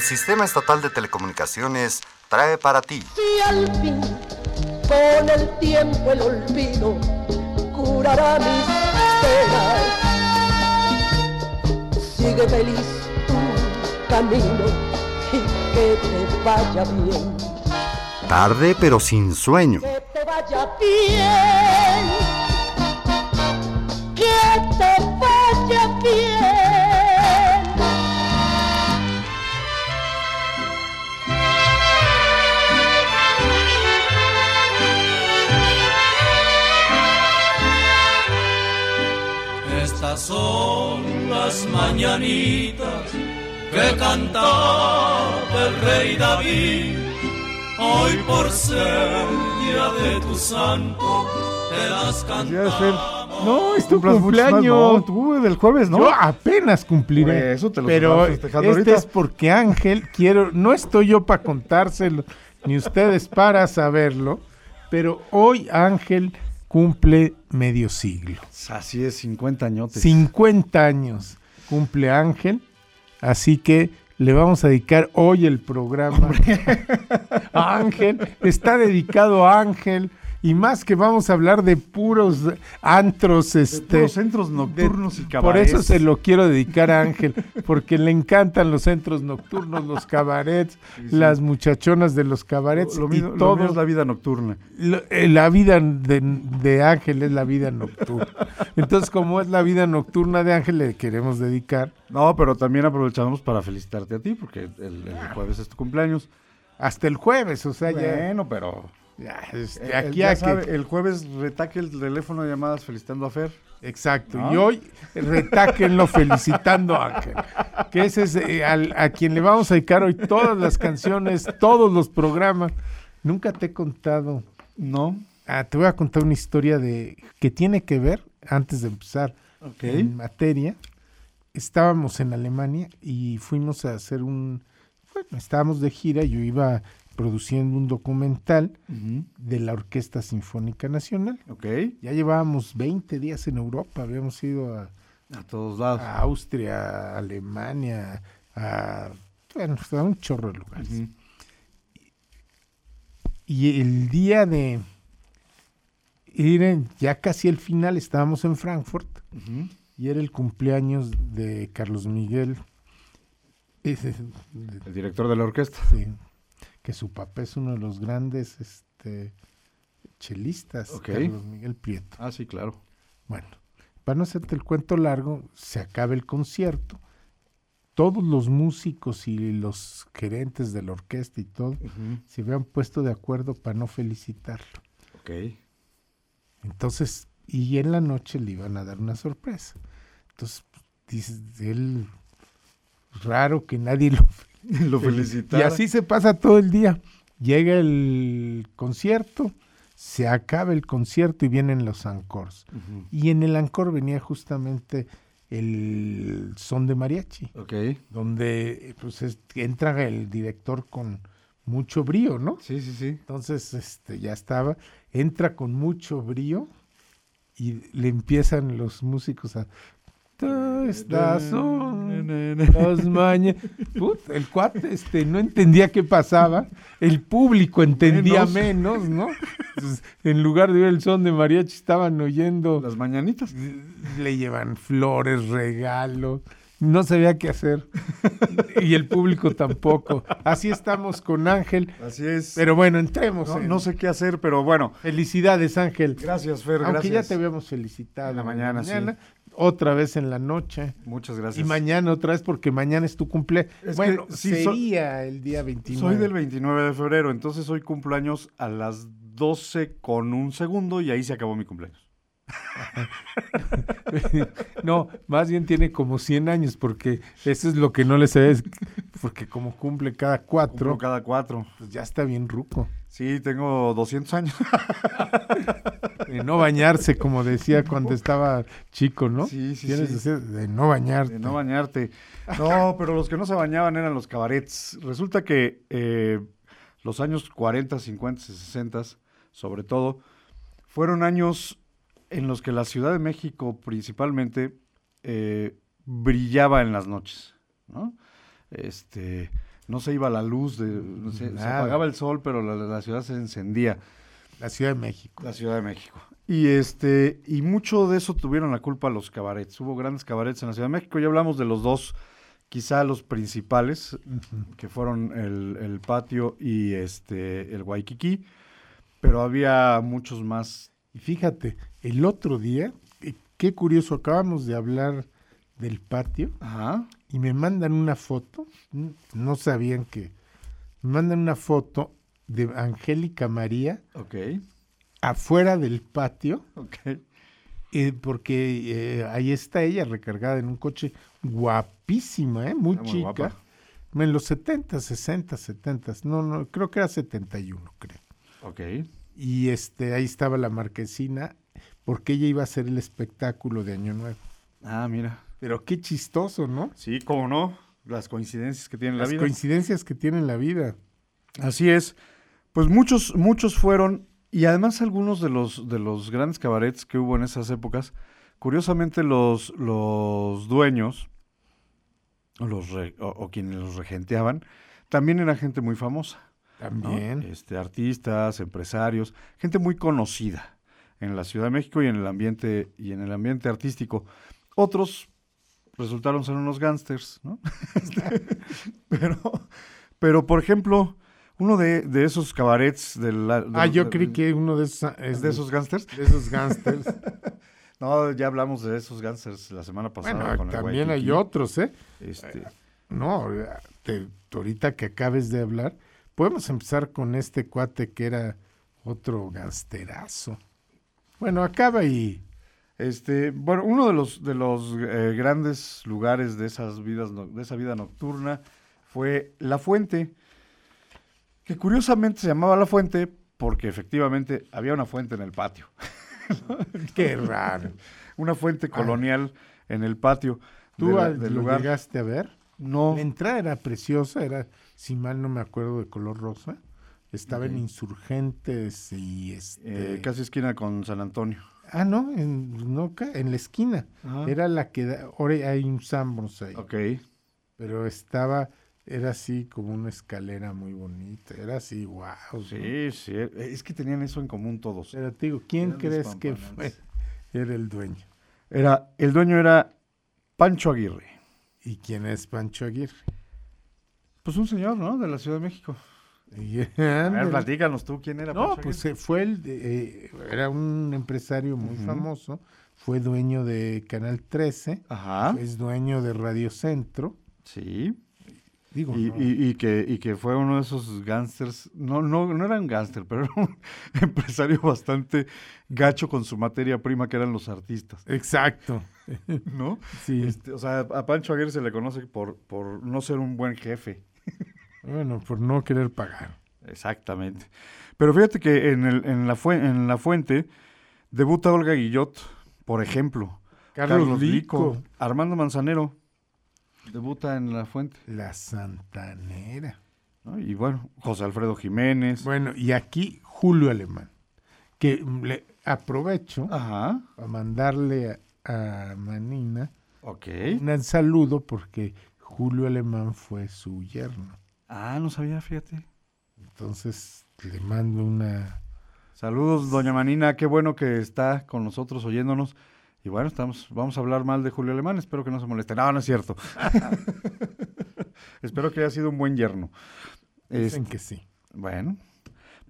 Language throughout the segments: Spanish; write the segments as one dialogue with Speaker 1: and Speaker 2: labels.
Speaker 1: El Sistema Estatal de Telecomunicaciones trae para ti.
Speaker 2: Si al fin, con el tiempo el olvido curará mis penas, sigue feliz tu camino y que te vaya bien.
Speaker 1: Tarde pero sin sueño.
Speaker 2: Que te vaya bien. Que te vaya bien.
Speaker 3: Estas son las mañanitas que cantaba el rey David. Hoy por ser día de tu santo, te las cantamos.
Speaker 4: No, es tu
Speaker 5: más,
Speaker 4: cumpleaños.
Speaker 5: No, tú del jueves, ¿no?
Speaker 4: Yo apenas cumpliré.
Speaker 5: Eso te lo
Speaker 4: pero este
Speaker 5: ahorita.
Speaker 4: es porque Ángel, quiero, no estoy yo para contárselo, ni ustedes para saberlo, pero hoy Ángel cumple medio siglo.
Speaker 5: Así es, 50 añotes.
Speaker 4: 50 años cumple Ángel, así que le vamos a dedicar hoy el programa a Ángel. Está dedicado a Ángel y más que vamos a hablar de puros antros,
Speaker 5: De
Speaker 4: este,
Speaker 5: puros centros nocturnos y
Speaker 4: por
Speaker 5: cabarets.
Speaker 4: eso se lo quiero dedicar a Ángel, porque le encantan los centros nocturnos, los cabarets,
Speaker 5: sí.
Speaker 4: las muchachonas de los cabarets
Speaker 5: Lo,
Speaker 4: y
Speaker 5: mío, lo
Speaker 4: todo.
Speaker 5: mío es la vida nocturna.
Speaker 4: Lo- eh, la vida de, de Ángel es la vida nocturna. Entonces, como es la vida nocturna de Ángel, le queremos dedicar
Speaker 5: No, pero también aprovechamos para felicitarte a ti, porque el, el jueves es tu cumpleaños.
Speaker 4: hasta el jueves, o sea, ya,
Speaker 5: Bueno, pero...
Speaker 4: ya, este,
Speaker 5: eh,
Speaker 4: aquí
Speaker 5: ya
Speaker 4: a que-
Speaker 5: sabe, el jueves retaque el teléfono de llamadas felicitando a Fer.
Speaker 4: Exacto,
Speaker 5: ¿No?
Speaker 4: y hoy retáquenlo felicitando a que ese es eh, al- a quien le vamos a dedicar hoy todas las canciones, todos los programas. Nunca te he contado,
Speaker 5: No.
Speaker 4: ah, te voy a contar una historia de que tiene que ver, antes de empezar
Speaker 5: Ok.
Speaker 4: en materia, estábamos en Alemania y fuimos a hacer un, bueno, estábamos de gira, yo iba produciendo un documental de la Orquesta Sinfónica Nacional.
Speaker 5: Ok.
Speaker 4: Ya llevábamos 20 días en Europa, habíamos ido a,
Speaker 5: A todos lados.
Speaker 4: a Austria, a Alemania, a, bueno, a un chorro de lugares. Y el día de ir ya casi el final, estábamos en Frankfurt y era el cumpleaños de Carlos Miguel,
Speaker 5: El director de la orquesta.
Speaker 4: sí, que su papá es uno de los grandes este, chelistas,
Speaker 5: Ok.
Speaker 4: Carlos Miguel Prieto.
Speaker 5: Ah, sí, claro.
Speaker 4: Bueno, para no hacerte el cuento largo, se acaba el concierto. Todos los músicos y los gerentes de la orquesta y todo se habían puesto de acuerdo para no felicitarlo.
Speaker 5: Ok.
Speaker 4: Entonces, y en la noche le iban a dar una sorpresa. Entonces, dice él, raro que nadie lo
Speaker 5: Lo
Speaker 4: Y
Speaker 5: felicitara.
Speaker 4: así se pasa todo el día. Llega el concierto, se acaba el concierto y vienen los ancores.
Speaker 5: Ujú.
Speaker 4: Y en el ancor venía justamente el son de mariachi,
Speaker 5: Ok.
Speaker 4: donde pues es- entra el director con mucho brío, ¿no?
Speaker 5: Sí, sí, sí.
Speaker 4: Entonces, este, ya estaba, entra con mucho brío y le empiezan los músicos a "Tú estás son las maña-". Put, el cuate este, no entendía qué pasaba, el público entendía menos, ¿no? Entonces, en lugar de oír el son de mariachi, estaban oyendo,
Speaker 5: Las mañanitas.
Speaker 4: le llevan flores, regalos, no sabía qué hacer. y el público tampoco. Así estamos con Ángel.
Speaker 5: Así es.
Speaker 4: Pero bueno, entremos.
Speaker 5: no,
Speaker 4: en-
Speaker 5: no sé qué hacer, pero bueno.
Speaker 4: Felicidades, Ángel.
Speaker 5: Gracias, Fer.
Speaker 4: Aunque
Speaker 5: gracias.
Speaker 4: ya te habíamos felicitado.
Speaker 5: En la mañana, sí.
Speaker 4: Otra vez en la noche.
Speaker 5: Muchas gracias.
Speaker 4: Y mañana otra vez porque mañana es tu cumple.
Speaker 5: Es
Speaker 4: bueno,
Speaker 5: sí, so-
Speaker 4: sería el día 29.
Speaker 5: Soy del 29 de febrero, entonces hoy cumpleaños a las 12 con un segundo y ahí se acabó mi cumpleaños.
Speaker 4: no, más bien tiene como 100 años porque eso es lo que no le sabes. Porque como cumple cada cuatro,
Speaker 5: Cumplo cada cuatro.
Speaker 4: pues ya está bien ruco.
Speaker 5: Sí, tengo 200 años.
Speaker 4: De no bañarse, como decía cuando estaba chico, ¿no?
Speaker 5: Sí, sí,
Speaker 4: Tienes
Speaker 5: sí.
Speaker 4: de no bañarte.
Speaker 5: De no bañarte. No, pero los que no se bañaban eran los cabarets. Resulta que eh, los años 40, 50, 60, sobre todo, fueron años en los que la Ciudad de México principalmente eh, brillaba en las noches, ¿no? Este, no se iba la luz, de, no se apagaba el sol, pero la, la ciudad se encendía,
Speaker 4: La Ciudad de México.
Speaker 5: la Ciudad de México. Y este y mucho de eso tuvieron la culpa los cabarets. Hubo grandes cabarets en la Ciudad de México. Ya hablamos de los dos, quizá los principales, que fueron el, el patio y este el Waikiki, pero había muchos más.
Speaker 4: Y fíjate, el otro día, eh, qué curioso, acabamos de hablar del patio
Speaker 5: Ajá.
Speaker 4: y me mandan una foto, no sabían que, me mandan una foto de Angélica María afuera del patio,
Speaker 5: Ok.
Speaker 4: eh, porque eh, ahí está ella recargada en un coche guapísima, ¿eh? muy
Speaker 5: muy
Speaker 4: chica.
Speaker 5: guapa.
Speaker 4: En los 70, 60, 70, no, no, creo que era 71, creo.
Speaker 5: Ok.
Speaker 4: Y este, ahí estaba la marquesina, porque ella iba a hacer el espectáculo de Año Nuevo.
Speaker 5: Ah, mira.
Speaker 4: Pero qué chistoso, ¿no?
Speaker 5: Sí, cómo no. Las coincidencias que tiene la
Speaker 4: Las
Speaker 5: vida.
Speaker 4: coincidencias que tiene en la vida.
Speaker 5: Así es. Pues muchos, muchos fueron, y además algunos de los, de los grandes cabarets que hubo en esas épocas, curiosamente los, los dueños, o, los re- o, o quienes los regenteaban, también era gente muy famosa. ¿no?
Speaker 4: También.
Speaker 5: Este, artistas, empresarios, gente muy conocida en la Ciudad de México y en el ambiente, y en el ambiente artístico. Otros resultaron ser unos gángsters, ¿no? Este, pero, pero, por ejemplo, uno de, de esos cabarets de la- de-
Speaker 4: ah, yo
Speaker 5: de-
Speaker 4: creí que uno de esos...
Speaker 5: ¿Es de esos gángsters?
Speaker 4: de esos gángsters.
Speaker 5: No, ya hablamos de esos gángsters la semana pasada.
Speaker 4: bueno,
Speaker 5: con el
Speaker 4: también hay otros, ¿eh?
Speaker 5: Este,
Speaker 4: No, te- ahorita que acabes de hablar, podemos empezar con este cuate que era otro gangsterazo. Bueno, acaba y...
Speaker 5: Este, bueno, uno de los de los eh, grandes lugares de esas vidas no- de esa vida nocturna fue La Fuente, que curiosamente se llamaba La Fuente porque efectivamente había una fuente en el patio,
Speaker 4: Qué raro.
Speaker 5: una fuente colonial en el patio
Speaker 4: Ah. ¿Tú
Speaker 5: de del lugar.
Speaker 4: llegaste a ver?
Speaker 5: No,
Speaker 4: La entrada era preciosa, era, si mal no me acuerdo, de color rosa. Estaba en Insurgentes y este...
Speaker 5: eh, casi esquina con San Antonio.
Speaker 4: Ah, no, en, no, en la esquina.
Speaker 5: Ajá.
Speaker 4: Era la que... da- Ahora hay un Sambros ahí.
Speaker 5: Ok.
Speaker 4: Pero estaba... Era así como una escalera muy bonita. Era así, wow.
Speaker 5: Sí, sí, es que tenían eso en común todos.
Speaker 4: Pero te digo, ¿quién
Speaker 5: Eran
Speaker 4: crees que fue? Era el dueño.
Speaker 5: Era, el dueño era Pancho Aguirre.
Speaker 4: ¿Y quién es Pancho Aguirre?
Speaker 5: Pues un señor, ¿no? De la Ciudad de México.
Speaker 4: Y-
Speaker 5: A ver, platícanos tú, ¿quién era
Speaker 4: No,
Speaker 5: Pancho
Speaker 4: pues eh, fue el, eh, era un empresario muy famoso, fue dueño de Canal 13,
Speaker 5: Ajá,
Speaker 4: es dueño de Radio Centro,
Speaker 5: sí.
Speaker 4: digo,
Speaker 5: Y,
Speaker 4: no,
Speaker 5: y- y que, y que fue uno de esos gángsters, no, no, no era un gángster, pero era un empresario bastante gacho con su materia prima, que eran los artistas,
Speaker 4: exacto,
Speaker 5: ¿no?
Speaker 4: sí,
Speaker 5: Este, o sea, a Pancho Aguirre se le conoce por, por no ser un buen jefe.
Speaker 4: Bueno, por no querer pagar.
Speaker 5: Exactamente. Pero fíjate que en, el, en, la, fue- en la fuente debuta Olga Guillot, por ejemplo.
Speaker 4: Carlos, Lico,
Speaker 5: Armando Manzanero debuta en la fuente.
Speaker 4: la Santanera.
Speaker 5: ¿no? Y bueno, José Alfredo Jiménez.
Speaker 4: Bueno, y aquí Julio Alemán, que le aprovecho
Speaker 5: Ajá.
Speaker 4: a mandarle a, a Manina
Speaker 5: Ok.
Speaker 4: un saludo porque Julio Alemán fue su yerno.
Speaker 5: Ah, no sabía, fíjate.
Speaker 4: Entonces le mando una...
Speaker 5: Saludos, doña Manina, qué bueno que está con nosotros oyéndonos. Y bueno, estamos, vamos a hablar mal de Julio Alemán, espero que no se moleste. No, no es cierto. espero que haya sido un buen yerno.
Speaker 4: Dicen
Speaker 5: Este,
Speaker 4: que sí.
Speaker 5: bueno,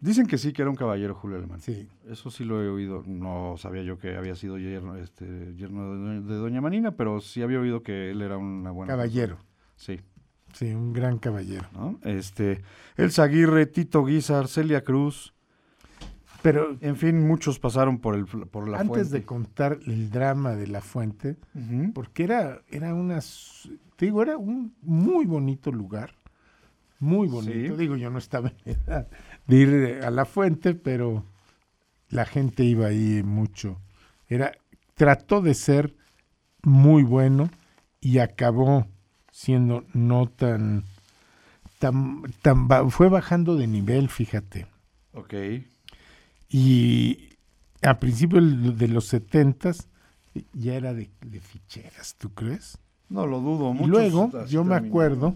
Speaker 5: dicen que sí, que era un caballero Julio Alemán.
Speaker 4: Sí.
Speaker 5: Eso sí lo he oído. No sabía yo que había sido yerno, este, yerno de, doña- de doña Manina, pero sí había oído que él era una buena
Speaker 4: Caballero.
Speaker 5: Sí,
Speaker 4: Sí, un gran caballero.
Speaker 5: ¿no? Este, Elsa Aguirre, Tito Guizar, Celia Cruz,
Speaker 4: Pero
Speaker 5: en fin, muchos pasaron por el por la
Speaker 4: antes de
Speaker 5: fuente.
Speaker 4: contar el drama de la fuente, porque era, era una, te digo, era un muy bonito lugar, muy bonito.
Speaker 5: Sí.
Speaker 4: Digo, yo no estaba en edad de ir a la fuente, pero la gente iba ahí mucho. Era, trató de ser muy bueno y acabó siendo no tan, tan, tan fue bajando de nivel, fíjate.
Speaker 5: Ok.
Speaker 4: Y a principios de los setentas ya era de, de ficheras, ¿tú crees?
Speaker 5: No lo dudo.
Speaker 4: Y
Speaker 5: muchos
Speaker 4: luego yo me acuerdo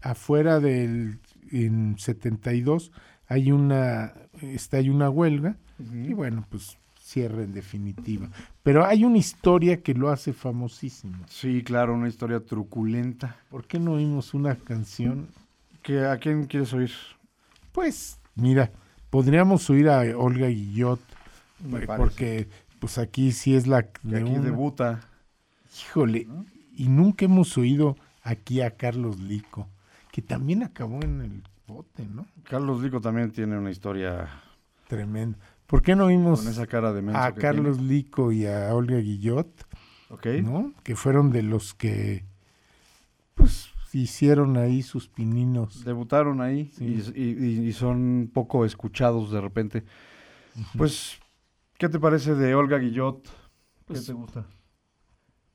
Speaker 4: afuera del en 72 hay una está hay una huelga y bueno, pues cierra en definitiva. Pero hay una historia que lo hace famosísimo.
Speaker 5: Sí, claro, una historia truculenta.
Speaker 4: ¿Por qué no oímos una canción?
Speaker 5: ¿Que, ¿A quién quieres oír?
Speaker 4: Pues, mira, podríamos oír a Olga Guillot,
Speaker 5: Me
Speaker 4: eh,
Speaker 5: parece.
Speaker 4: porque pues aquí sí es la de
Speaker 5: aquí
Speaker 4: una-
Speaker 5: debuta.
Speaker 4: Híjole, y nunca hemos oído aquí a Carlos Lico, que también acabó en el bote, ¿no?
Speaker 5: Carlos Lico también tiene una historia
Speaker 4: Tremendo. ¿Por qué no oímos
Speaker 5: con esa cara de menso
Speaker 4: a Carlos Lico y a Olga Guillot,
Speaker 5: tiene. Ok.
Speaker 4: ¿no? Que fueron de los que pues hicieron ahí sus pininos.
Speaker 5: Debutaron ahí
Speaker 4: Sí.
Speaker 5: y, y- y son poco escuchados de repente. Pues, ¿qué te parece de Olga Guillot? ¿Qué
Speaker 4: Pues-
Speaker 5: te gusta?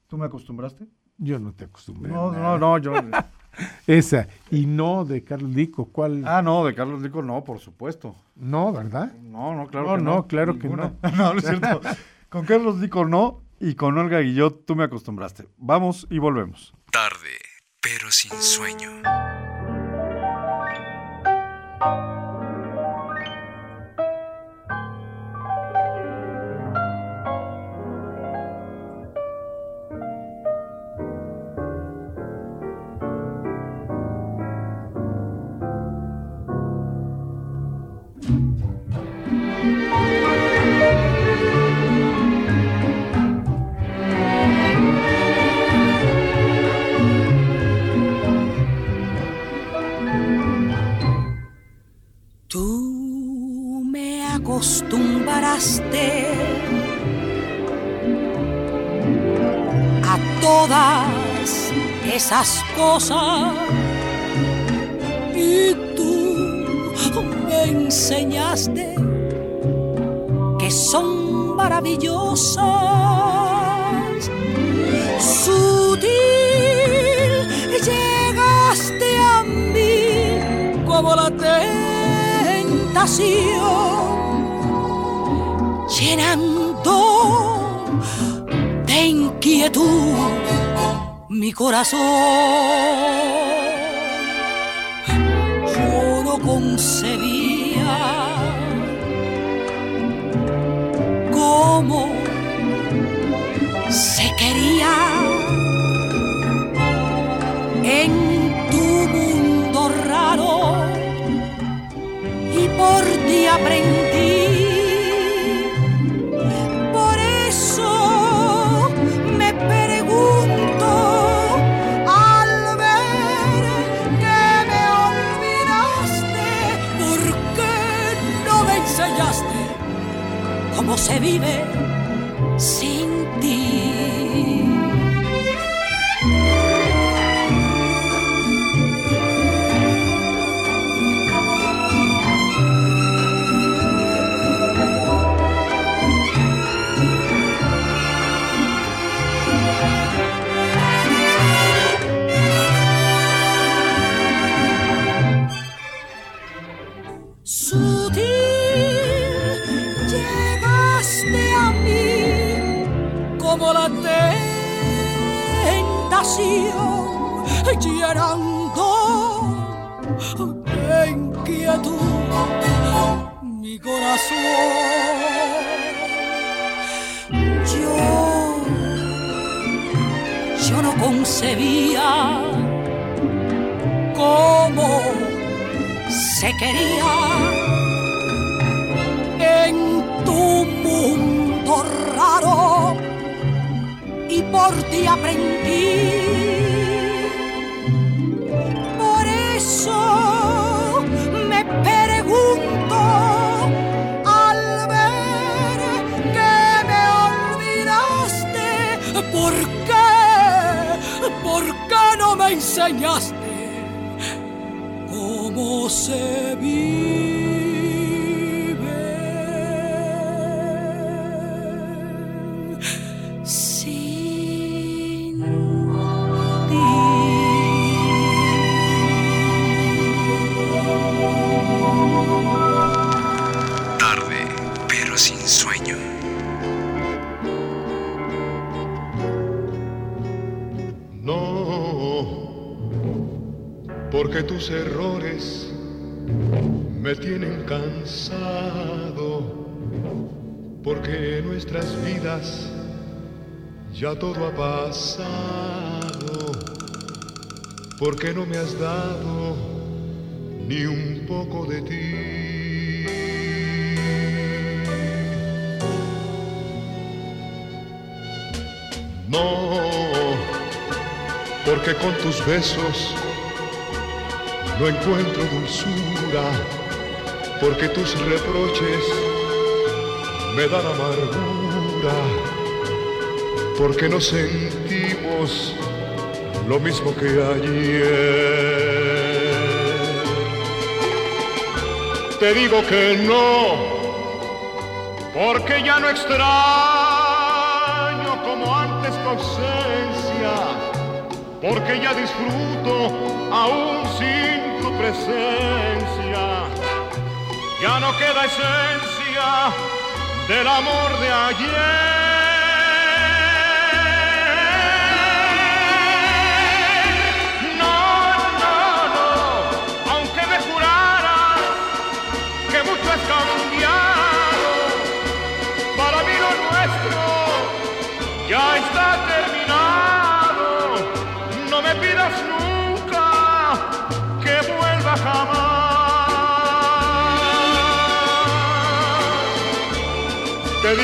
Speaker 5: ¿Tú me acostumbraste?
Speaker 4: Yo no te acostumbré. a
Speaker 5: No,
Speaker 4: nada.
Speaker 5: no, no, yo...
Speaker 4: Esa, y no de Carlos Lico, ¿cuál?
Speaker 5: ah, no, de Carlos Lico no, por supuesto.
Speaker 4: No, ¿verdad?
Speaker 5: No, no, claro
Speaker 4: No,
Speaker 5: que
Speaker 4: no,
Speaker 5: no.
Speaker 4: claro que
Speaker 5: no. no, no es cierto. Con Carlos Lico no y con Olga Guillot tú me acostumbraste. Vamos y volvemos.
Speaker 6: Tarde, pero sin sueño.
Speaker 7: Cosas y tú me enseñaste que son maravillosas. Sutil llegaste a mí como la tentación, llenando de inquietud mi corazón. Yo no concebía cómo vive concebía cómo se quería en tu mundo raro y por ti aprendí. Enseñaste? cómo se
Speaker 8: Porque tus errores me tienen cansado, porque en nuestras vidas ya todo ha pasado, porque no me has dado ni un poco de ti. No, porque con tus besos no encuentro dulzura, porque tus reproches me dan amargura, porque no sentimos lo mismo que ayer. Te digo que no, porque ya no extraño como antes tu ausencia, porque ya disfruto aún sin presencia. Ya no queda esencia del amor de ayer. No, no, no, aunque me juraras que mucho has cambiado,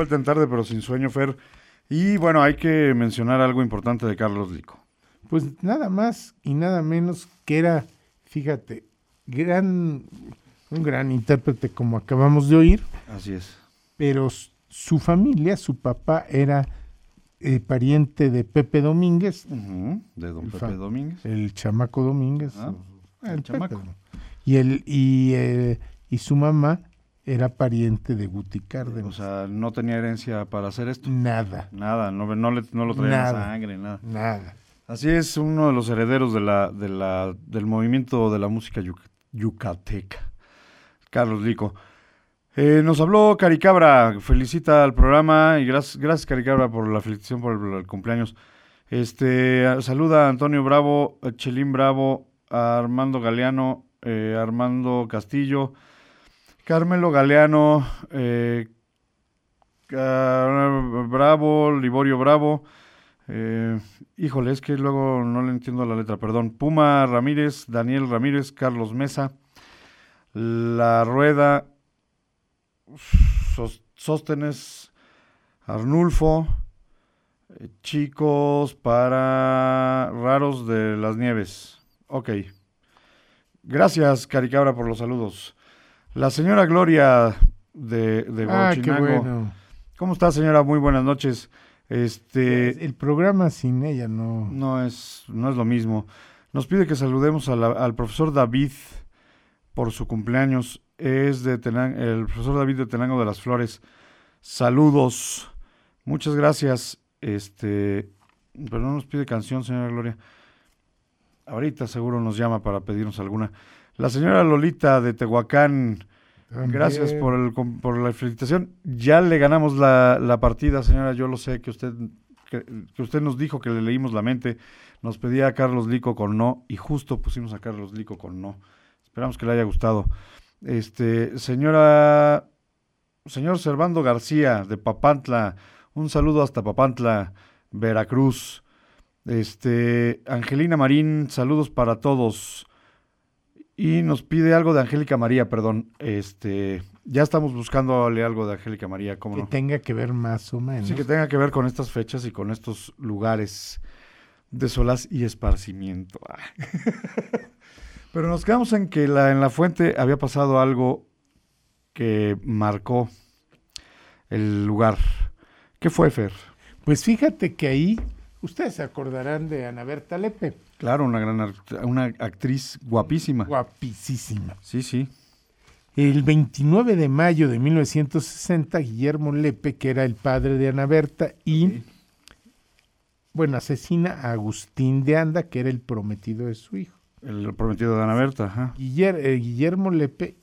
Speaker 5: Vuelta en tarde, pero sin sueño, Fer. Y bueno, hay que mencionar algo importante de Carlos Lico.
Speaker 4: Pues nada más y nada menos que era, fíjate, gran, un gran intérprete como acabamos de oír,
Speaker 5: Así es.
Speaker 4: pero su familia, su papá era eh, pariente de Pepe Domínguez,
Speaker 5: De don Pepe Domínguez.
Speaker 4: el chamaco Domínguez.
Speaker 5: Ah, el
Speaker 4: el
Speaker 5: chamaco.
Speaker 4: Pepe, y, el, y, eh, y su mamá era pariente de Guti Cárdenas.
Speaker 5: O sea, no tenía herencia para hacer esto.
Speaker 4: nada,
Speaker 5: Nada, no, no, le- no lo traía
Speaker 4: Nada.
Speaker 5: sangre, nada.
Speaker 4: nada.
Speaker 5: Así es, uno de los herederos de la, de la, del movimiento de la música yuc- yucateca. Carlos Lico. Eh, nos habló Caricabra, felicita al programa y gracias, gracias Caricabra por la felicitación por el, el cumpleaños. Este, saluda a Antonio Bravo, a Chelín Bravo, a Armando Galeano, eh, Armando Castillo, Carmelo Galeano, eh, Ca- Bravo, Liborio Bravo. Eh, híjole, es que luego no le entiendo la letra, perdón. Puma Ramírez, Daniel Ramírez, Carlos Mesa, La Rueda, Sóstenes, Arnulfo, eh, chicos para raros de las nieves. Ok. Gracias, Caricabra, por los saludos. La señora Gloria de, de
Speaker 4: Ah, qué bueno.
Speaker 5: ¿Cómo está, señora? Muy buenas noches. Este,
Speaker 4: El programa sin ella no.
Speaker 5: no es, no es lo mismo. Nos pide que saludemos a la- al profesor David por su cumpleaños. Es de Tenan- el profesor David de Tenango de las Flores. Saludos. Muchas gracias. Este, pero no nos pide canción, señora Gloria. Ahorita seguro nos llama para pedirnos alguna. La señora Lolita de Tehuacán. Gracias por, el, por la felicitación. Ya le ganamos la, la partida, señora. Yo lo sé que usted, que, que usted nos dijo que le leímos la mente. Nos pedía a Carlos Lico con no y justo pusimos a Carlos Lico con no. Esperamos que le haya gustado. Este, señora, señor Servando García de Papantla, un saludo hasta Papantla. Veracruz. Este, Angelina Marín, saludos para todos. Y nos pide algo de Angélica María, perdón. Este, ya estamos buscándole algo de Angélica María, ¿cómo
Speaker 4: Que
Speaker 5: no?
Speaker 4: tenga que ver más o menos.
Speaker 5: Sí, que tenga que ver con estas fechas y con estos lugares de solaz y esparcimiento. Ah. Pero nos quedamos en que la, en la fuente había pasado algo que marcó el lugar. ¿Qué fue, Fer?
Speaker 4: Pues fíjate que ahí, ustedes se acordarán de Ana Berta Lepe,
Speaker 5: Claro, una gran una actriz guapísima.
Speaker 4: guapísima.
Speaker 5: Sí, sí.
Speaker 4: El 29 de mayo de 1960, Guillermo Lepe, que era el padre de Ana Berta, y, bueno, asesina a Agustín de Anda, que era el prometido de su hijo.
Speaker 5: El prometido de Ana Berta, ajá.
Speaker 4: Eh, Guillermo Lepe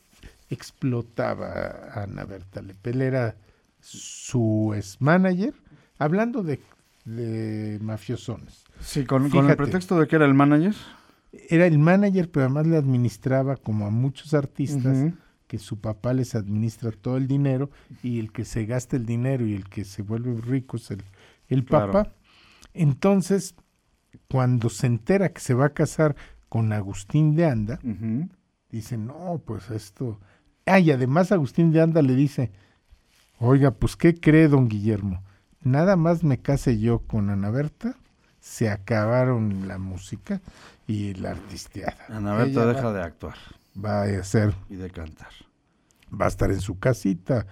Speaker 4: explotaba a Ana Berta Lepe. Él era su ex manager, hablando de, de mafiosones.
Speaker 5: Sí, con, con el pretexto de que era el manager.
Speaker 4: Era el manager, pero además le administraba como a muchos artistas. Que su papá les administra todo el dinero y el que se gasta el dinero y el que se vuelve rico es el, el
Speaker 5: Claro.
Speaker 4: papá. Entonces, cuando se entera que se va a casar con Agustín de Anda, dice, no, pues esto... Ah, y además Agustín de Anda le dice, oiga, pues ¿qué cree don Guillermo? Nada más me case yo con Ana Berta, se acabaron la música y la artisteada.
Speaker 5: Ana Berta
Speaker 4: Ella
Speaker 5: deja
Speaker 4: va,
Speaker 5: de actuar
Speaker 4: va a ser
Speaker 5: y de cantar.
Speaker 4: va a estar en su casita,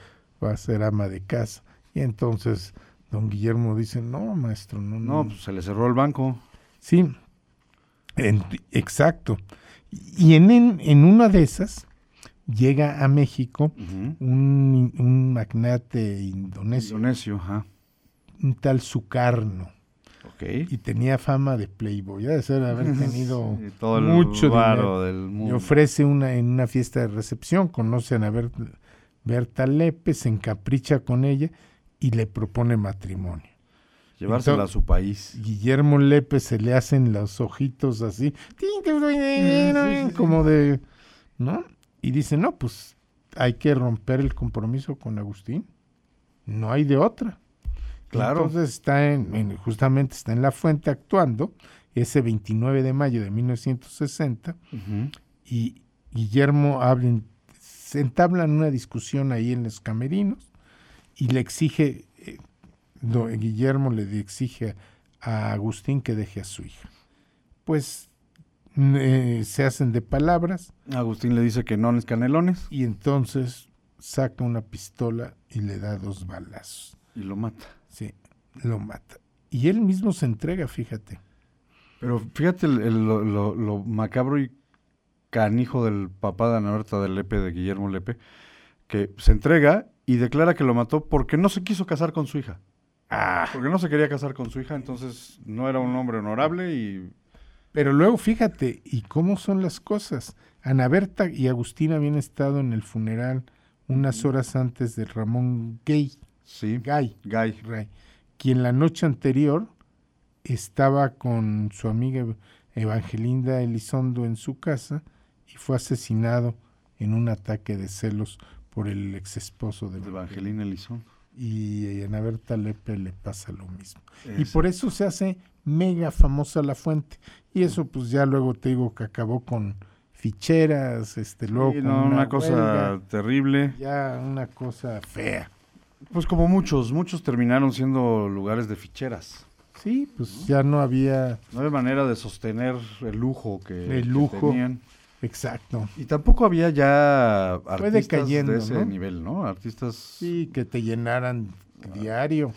Speaker 4: va a ser ama de casa. Y entonces don Guillermo dice, no, maestro, no, no.
Speaker 5: No, pues se le cerró el banco.
Speaker 4: Sí, en- exacto. Y en, en, en una de esas llega a México un, un magnate indonesio,
Speaker 5: Indonesio, ajá.
Speaker 4: Un tal Sukarno,
Speaker 5: Ok.
Speaker 4: y tenía fama de playboy, de ser haber tenido
Speaker 5: Sí, todo el
Speaker 4: mucho dinero.
Speaker 5: del mundo.
Speaker 4: ofrece una en una fiesta de recepción, conocen a Ber- Berta Lepe, se encapricha con ella y le propone matrimonio.
Speaker 5: Llevársela
Speaker 4: Entonces-
Speaker 5: a su país.
Speaker 4: Guillermo Lepe se le hacen los ojitos así, como de, ¿no? Y dice, no, pues hay que romper el compromiso con Agustín. No hay de otra.
Speaker 5: Claro.
Speaker 4: Entonces está en, en- justamente está en la fuente actuando ese 29 de mayo de 1960
Speaker 5: Ujú.
Speaker 4: y Guillermo hablen, se entablan una discusión ahí en los camerinos y le exige, eh, Guillermo le exige a Agustín que deje a su hija. Pues eh, se hacen de palabras
Speaker 5: Agustín le dice que no es canelones
Speaker 4: y entonces saca una pistola y le da dos balazos.
Speaker 5: y lo mata.
Speaker 4: Sí, lo mata. Y él mismo se entrega, fíjate.
Speaker 5: Pero fíjate el- el- lo, lo- lo macabro y canijo del papá de Ana Berta de Lepe, de Guillermo Lepe, que se entrega y declara que lo mató porque no se quiso casar con su hija.
Speaker 4: Ah,
Speaker 5: Porque no se quería casar con su hija, entonces no era un hombre honorable y...
Speaker 4: Pero luego fíjate, ¿y cómo son las cosas? Ana Berta y Agustín habían estado en el funeral unas horas antes de Ramón Gay,
Speaker 5: Sí,
Speaker 4: Gay,
Speaker 5: Guy.
Speaker 4: Ray, quien la noche anterior estaba con su amiga Ev- Evangelinda Elizondo en su casa y fue asesinado en un ataque de celos por el ex esposo de
Speaker 5: de
Speaker 4: Evangelina.
Speaker 5: Elizondo.
Speaker 4: Y a Ana Berta Lepe le pasa lo mismo. Y por eso se hace mega famosa la fuente. Y eso pues ya luego te digo que acabó con ficheras, este, luego
Speaker 5: Sí,
Speaker 4: con
Speaker 5: no,
Speaker 4: una,
Speaker 5: una cosa
Speaker 4: huelga,
Speaker 5: terrible.
Speaker 4: ya una cosa fea.
Speaker 5: Pues como muchos, muchos terminaron siendo lugares de ficheras.
Speaker 4: Sí, pues ya no había,
Speaker 5: No había manera de sostener el lujo que,
Speaker 4: El
Speaker 5: que tenían.
Speaker 4: exacto.
Speaker 5: Y tampoco había ya artistas
Speaker 4: decayendo,
Speaker 5: de ese
Speaker 4: ¿no?
Speaker 5: nivel, ¿no? Artistas
Speaker 4: Sí, que te llenaran diario.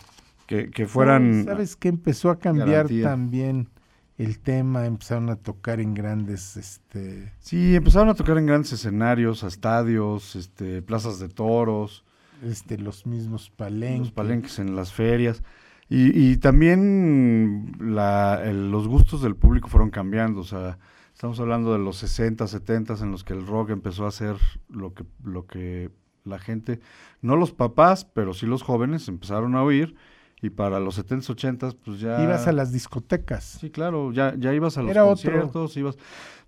Speaker 5: que, que fueran...
Speaker 4: ¿Sabes qué? Empezó a cambiar
Speaker 5: garantía.
Speaker 4: también el tema, empezaron a tocar en grandes, este,
Speaker 5: Sí, empezaron a tocar en grandes escenarios, a estadios, este, plazas de toros,
Speaker 4: este, los mismos
Speaker 5: en
Speaker 4: palenques.
Speaker 5: los palenques en las ferias. Y, y también la- el- los gustos del público fueron cambiando. O sea, estamos hablando de los 60, 70 en los que el rock empezó a hacer lo que, lo que la gente, no los papás, pero sí los jóvenes empezaron a oír. Y para los 70, 80, pues ya...
Speaker 4: Ibas a las discotecas.
Speaker 5: Sí, claro, ya, ya ibas a los
Speaker 4: Era otro.
Speaker 5: conciertos, ibas...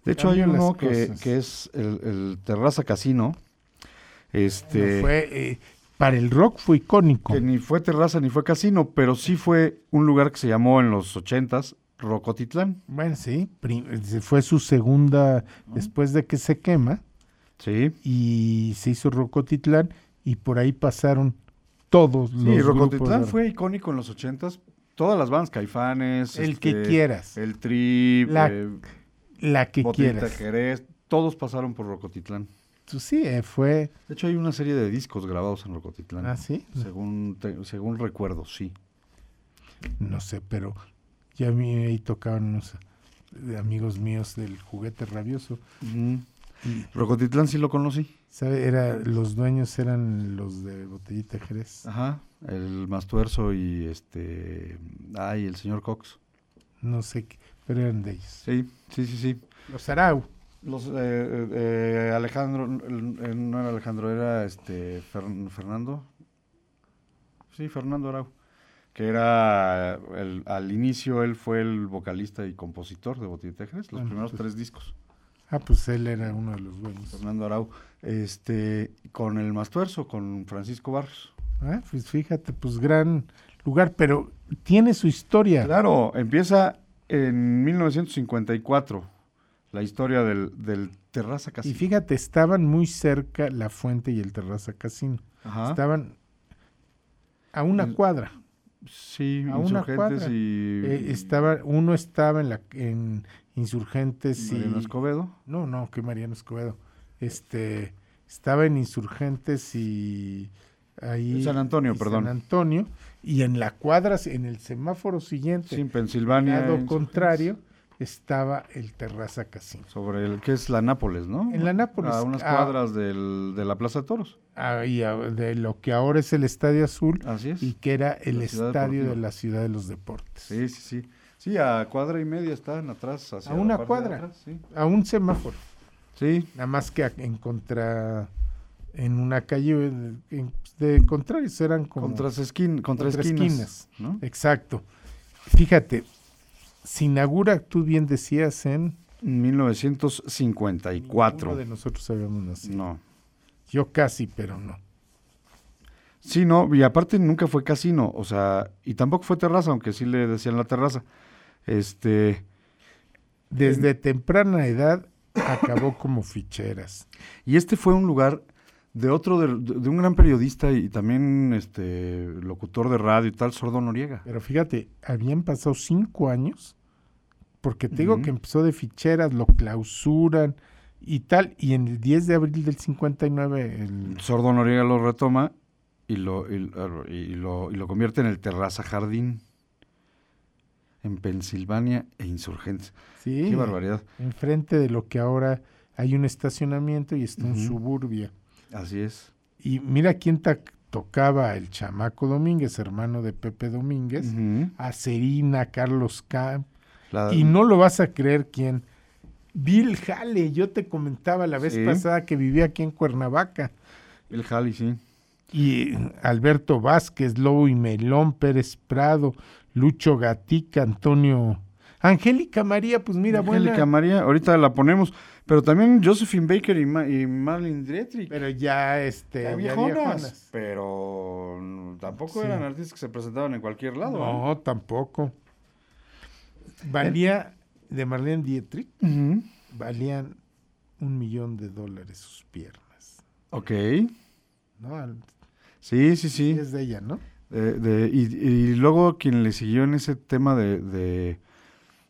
Speaker 5: De hecho, hay uno que, que es el, el Terraza Casino. Este...
Speaker 4: No fue, eh, para el rock fue icónico.
Speaker 5: Que ni fue terraza ni fue casino, pero sí fue un lugar que se llamó en los ochentas Rocotitlán.
Speaker 4: Bueno, sí, fue su segunda, después de que se quema,
Speaker 5: Sí.
Speaker 4: y se hizo Rocotitlán, y por ahí pasaron todos los
Speaker 5: Sí, Rocotitlán
Speaker 4: de-
Speaker 5: fue icónico en los ochentas. Todas las bandas, Caifanes,
Speaker 4: El
Speaker 5: este,
Speaker 4: que quieras,
Speaker 5: el Trip,
Speaker 4: La
Speaker 5: eh,
Speaker 4: la que
Speaker 5: Botellita
Speaker 4: quieras.
Speaker 5: Jerez, todos pasaron por Rocotitlán.
Speaker 4: Pues sí, eh, fue
Speaker 5: De hecho, hay una serie de discos grabados en Rocotitlán.
Speaker 4: ¿Ah, sí?
Speaker 5: Según, te- según recuerdo, sí.
Speaker 4: no sé, pero ya a mí ahí tocaban unos amigos míos del juguete rabioso. Y,
Speaker 5: Rocotitlán sí lo conocí.
Speaker 4: ¿sabe? Era, los dueños eran los de Botellita Jerez.
Speaker 5: Ajá. El Mastuerzo y este. Ay, el señor Cox.
Speaker 4: No sé pero eran de ellos.
Speaker 5: Sí, sí, sí, sí.
Speaker 4: Los Arau.
Speaker 5: Los, eh, eh, eh, Alejandro, el- no era Alejandro, era este Fer- Fernando. Sí, Fernando Arau. Que era, el- al inicio él fue el vocalista y compositor de Botellita de Jerez, los
Speaker 4: Ah,
Speaker 5: primeros
Speaker 4: pues.
Speaker 5: tres discos.
Speaker 4: Ah, pues él era uno de los buenos.
Speaker 5: Fernando Arau. Este, con el Mastuerzo, con Francisco Barrios.
Speaker 4: Ah, pues fíjate, pues gran lugar, pero tiene su historia.
Speaker 5: Claro, empieza en 1954 la historia del, del Terraza
Speaker 4: Y
Speaker 5: Casino.
Speaker 4: fíjate, estaban muy cerca la fuente y el Terraza Casino.
Speaker 5: Ajá.
Speaker 4: Estaban a una
Speaker 5: El-
Speaker 4: cuadra.
Speaker 5: Sí,
Speaker 4: a una cuadra.
Speaker 5: y
Speaker 4: Eh, estaba, uno estaba en la en Insurgentes y
Speaker 5: Mariano Escobedo.
Speaker 4: no, no, que Mariano Escobedo. Este estaba en Insurgentes y ahí
Speaker 5: San Antonio,
Speaker 4: y
Speaker 5: perdón.
Speaker 4: San Antonio y en la cuadra en el semáforo siguiente,
Speaker 5: Sí, en Pensilvania.
Speaker 4: lado contrario, estaba el Terraza Casino.
Speaker 5: Sobre el que es la Nápoles, ¿no?
Speaker 4: En la Nápoles.
Speaker 5: A unas cuadras del, de la Plaza de Toros.
Speaker 4: Ahí, ah, de lo que ahora es el Estadio Azul
Speaker 5: Así es.
Speaker 4: y que era el estadio
Speaker 5: deportiva.
Speaker 4: de la ciudad de los deportes.
Speaker 5: Sí, sí, sí. Sí, a cuadra y media están atrás. hacia
Speaker 4: A una cuadra.
Speaker 5: atrás, sí.
Speaker 4: A un semáforo.
Speaker 5: Sí,
Speaker 4: Nada más que en contra, en una calle de, contrarios, eran como...
Speaker 5: contra, esquin, contra,
Speaker 4: contra
Speaker 5: esquinas.
Speaker 4: esquinas.
Speaker 5: ¿no?
Speaker 4: Exacto. Fíjate, se inaugura, tú bien decías, en...
Speaker 5: 1954.
Speaker 4: Ninguno de nosotros habíamos nacido.
Speaker 5: No.
Speaker 4: Yo casi, pero no.
Speaker 5: Sí, no, y aparte nunca fue casino, o sea, y tampoco fue terraza, aunque sí le decían la terraza. Este,
Speaker 4: Desde temprana edad acabó como ficheras.
Speaker 5: y este fue un lugar de otro, de, de un gran periodista y también este locutor de radio y tal, Sordo Noriega.
Speaker 4: Pero fíjate, habían pasado cinco años, porque te digo que empezó de ficheras, lo clausuran y tal, y en el 10 de abril del 59, el,
Speaker 5: Sordo Noriega lo retoma y lo, y, y lo, y lo convierte en el Terraza Jardín en Pensilvania e Insurgentes.
Speaker 4: sí,
Speaker 5: Qué barbaridad.
Speaker 4: enfrente de lo que ahora hay un estacionamiento y está un
Speaker 5: Ujú.
Speaker 4: suburbia.
Speaker 5: Así es.
Speaker 4: Y mira quién tocaba el chamaco Domínguez, hermano de Pepe Domínguez, a Serina, Carlos Camp,
Speaker 5: La-
Speaker 4: y no lo vas a creer quién. Bill Hale, yo te comentaba la vez
Speaker 5: Sí.
Speaker 4: pasada que vivía aquí en Cuernavaca.
Speaker 5: El Jali, sí.
Speaker 4: Y Alberto Vázquez, Lobo y Melón, Pérez Prado, Lucho Gatica, Antonio. Angélica María, pues mira,
Speaker 5: Angélica
Speaker 4: buena.
Speaker 5: María, ahorita la ponemos, pero también Josephine Baker y, Ma- y Marlene Dietrich.
Speaker 4: Pero ya, este,
Speaker 5: Ya viejonas,
Speaker 4: viejonas.
Speaker 5: pero tampoco
Speaker 4: Sí.
Speaker 5: eran artistas que se presentaban en cualquier lado. ¿eh?
Speaker 4: No, tampoco. Valía, de Marlene Dietrich, valían un millón de dólares sus piernas.
Speaker 5: Ok,
Speaker 4: ¿No? Al-
Speaker 5: sí, sí, sí.
Speaker 4: Es de ella, ¿no?
Speaker 5: De- de- y, y luego quien le siguió en ese tema de, de,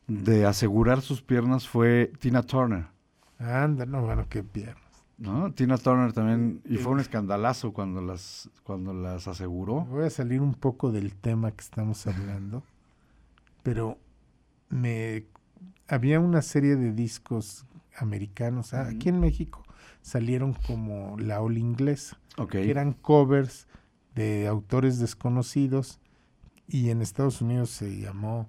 Speaker 5: de asegurar sus piernas fue Tina Turner.
Speaker 4: Anda, no, bueno, qué piernas.
Speaker 5: ¿no? Tina Turner también, y fue un escandalazo cuando las, cuando las aseguró.
Speaker 4: Voy a salir un poco del tema que estamos hablando, pero me había una serie de discos americanos, ah, aquí en México salieron como la ola inglesa,
Speaker 5: Ok,
Speaker 4: que eran covers de autores desconocidos y en Estados Unidos se llamó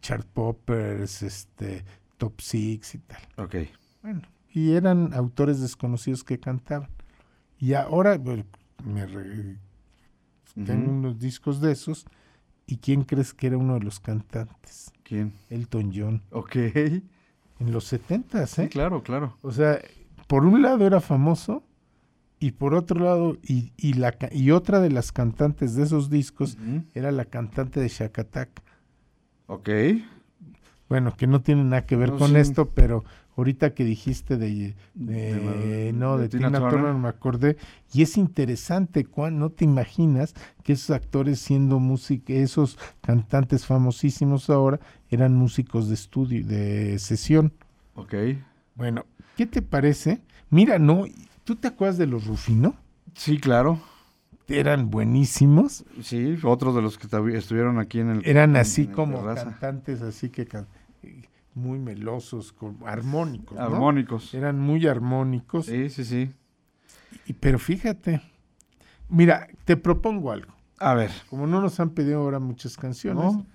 Speaker 4: Chart Poppers, este, Top Six y tal.
Speaker 5: ok.
Speaker 4: Bueno, y eran autores desconocidos que cantaban. Y ahora bueno, me re- tengo unos discos de esos. ¿Y quién crees que era uno de los cantantes?
Speaker 5: ¿Quién?
Speaker 4: Elton John.
Speaker 5: Ok,
Speaker 4: En los 70,
Speaker 5: sí,
Speaker 4: ¿eh?
Speaker 5: claro, claro.
Speaker 4: O sea, por un lado era famoso Y por otro lado, y, y, la, ca- y otra de las cantantes de esos discos era la cantante de Shakatak.
Speaker 5: Ok.
Speaker 4: Bueno, que no tiene nada que ver
Speaker 5: No,
Speaker 4: con
Speaker 5: sí.
Speaker 4: esto, pero ahorita que dijiste de,
Speaker 5: De
Speaker 4: de-
Speaker 5: la-
Speaker 4: no,
Speaker 5: de
Speaker 4: de,
Speaker 5: Tina
Speaker 4: Tina,
Speaker 5: Turner.
Speaker 4: Turner me acordé. Y es interesante, cuán no te imaginas que esos actores siendo música, esos cantantes famosísimos ahora, eran músicos de estudio, de sesión.
Speaker 5: Ok.
Speaker 4: Bueno, ¿qué te parece? Mira, no, ¿tú te acuerdas de los Rufino?
Speaker 5: Sí, claro.
Speaker 4: Eran buenísimos.
Speaker 5: Sí, otros de los que estuvieron aquí en el...
Speaker 4: Eran así
Speaker 5: en
Speaker 4: como cantantes, así que can- eh, muy melosos, con, armónicos. ¿no?
Speaker 5: Armónicos.
Speaker 4: Eran muy armónicos.
Speaker 5: Sí, sí, sí.
Speaker 4: Y- pero fíjate, mira, te propongo algo.
Speaker 5: A ver.
Speaker 4: Como no nos han pedido ahora muchas canciones,
Speaker 5: ¿no?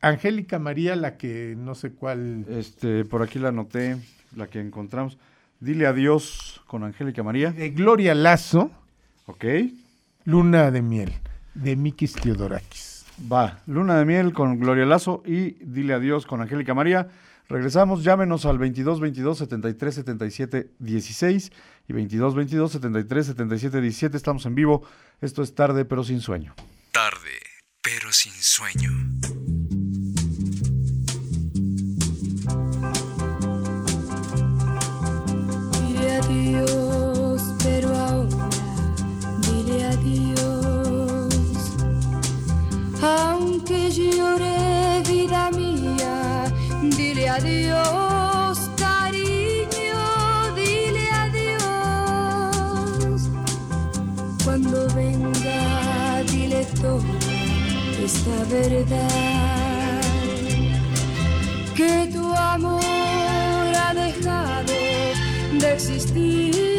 Speaker 4: Angélica María, la que no sé cuál.
Speaker 5: Este, por aquí la anoté, la que encontramos. Dile adiós con Angélica María.
Speaker 4: De Gloria Lazo,
Speaker 5: Ok.
Speaker 4: Luna de Miel, de Mikis Theodorakis.
Speaker 5: Va. Luna de miel con Gloria Lazo y Dile adiós con Angélica María. Regresamos, llámenos al 22 22 73 77 16 y 22 22 73 77 17. Estamos en vivo. Esto es tarde pero sin sueño.
Speaker 9: Tarde, pero sin sueño.
Speaker 10: Llore vida mía, dile adiós, cariño, dile adiós. Cuando venga, dile toda esta verdad que tu amor ha dejado de existir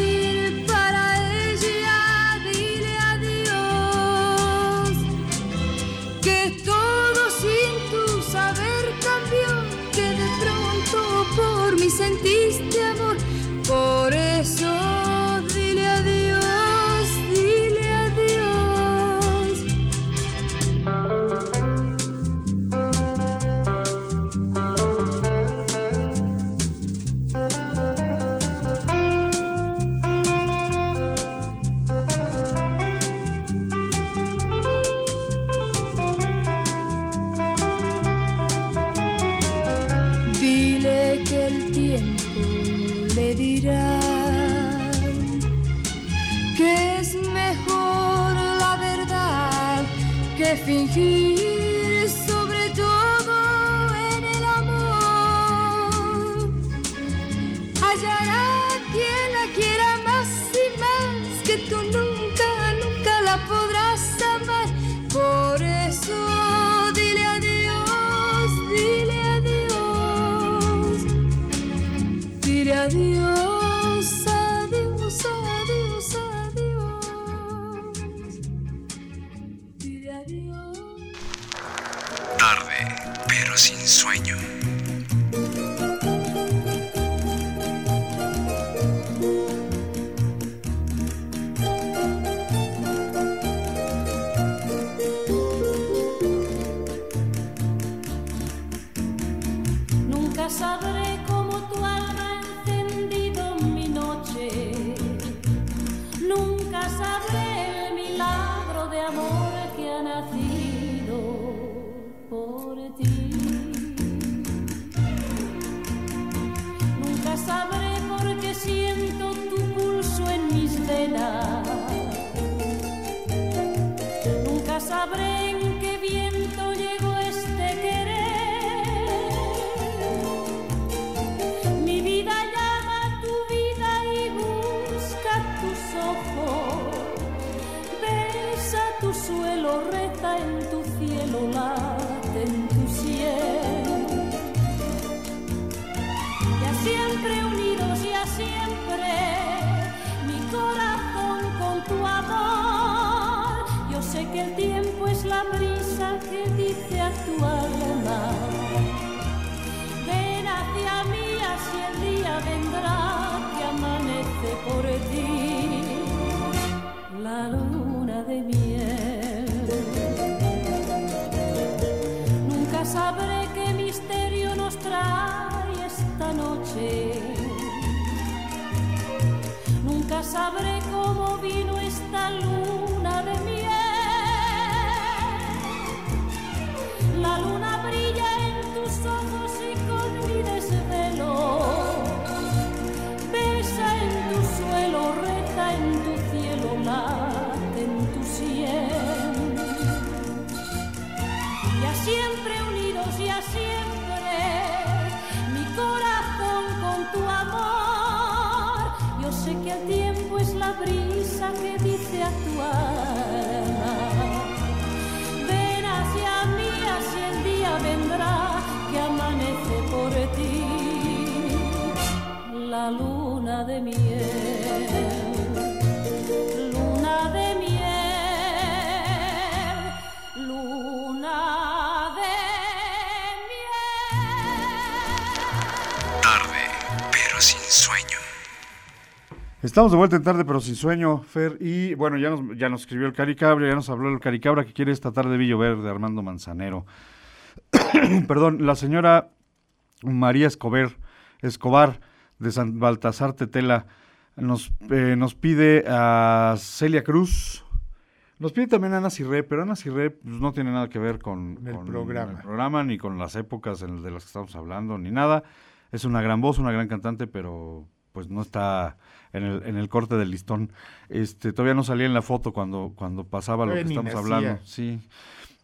Speaker 10: por
Speaker 11: ti. La luna de miel. Nunca sabré qué misterio nos trae esta noche. Nunca sabré cómo brisa que dice a
Speaker 12: tu alma. Ven hacia mí, así el día vendrá que amanece por ti. La luna de miel.
Speaker 5: Estamos de vuelta en tarde, pero sin sueño, Fer. Y bueno, ya nos, ya nos escribió el Caricabra, ya nos habló el Caricabra que quiere esta tarde Villo Verde, Armando Manzanero. Perdón, la señora María Escobar, Escobar de San Baltasar Tetela nos, eh, nos pide a Celia Cruz. Nos pide también a Ana Cirré, pero Ana Cirré pues, no tiene nada que ver con,
Speaker 4: El
Speaker 5: con
Speaker 4: programa.
Speaker 5: el programa, ni con las épocas en- de las que estamos hablando, ni nada. Es una gran voz, una gran cantante, pero pues no está en el, en el corte del listón. Este, todavía no salía en la foto cuando, cuando pasaba lo que estamos
Speaker 4: nacía.
Speaker 5: hablando. Sí.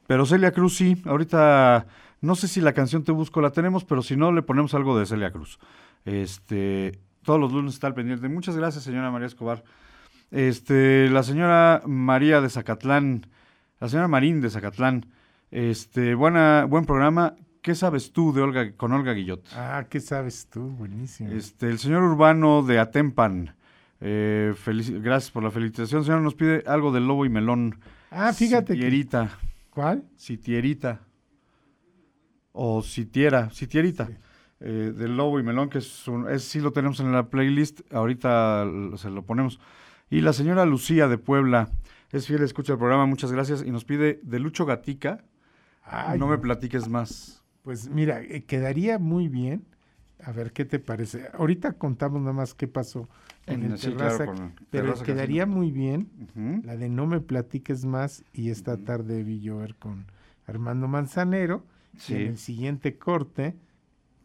Speaker 5: Pero Celia Cruz sí, ahorita no sé si la canción Te Busco la tenemos, pero si no le ponemos algo de Celia Cruz. Este, todos los lunes está al pendiente. Muchas gracias, señora María Escobar. Este, la señora María de Zacatlán, la señora Marín de Zacatlán. Este, buena, buen programa. ¿Qué sabes tú de Olga con Olga Guillot?
Speaker 4: Ah, ¿qué sabes tú? Buenísimo.
Speaker 5: Este, el señor Urbano de Atempan. eh, gracias por la felicitación. Señor, nos pide algo del lobo y melón.
Speaker 4: Ah, fíjate que-
Speaker 5: Sitierita.
Speaker 4: ¿Cuál?
Speaker 5: Sitierita. O sitiera, sitierita. eh, del lobo y melón, que es, un, es sí lo tenemos en la playlist. Ahorita se lo ponemos. Y la señora Lucía de Puebla. Es fiel, escucha el programa, muchas gracias. Y nos pide de Lucho Gatica.
Speaker 4: Ay,
Speaker 5: no me platiques más.
Speaker 4: Pues mira, eh, quedaría muy bien. A ver, ¿qué te parece? Ahorita contamos nada más qué pasó en
Speaker 5: En-
Speaker 4: el
Speaker 5: sí,
Speaker 4: terraza,
Speaker 5: claro, con el
Speaker 4: pero
Speaker 5: Terraza
Speaker 4: quedaría muy bien la de No me platiques más y esta tarde vi llover con Armando Manzanero.
Speaker 5: Sí.
Speaker 4: Y en el siguiente corte,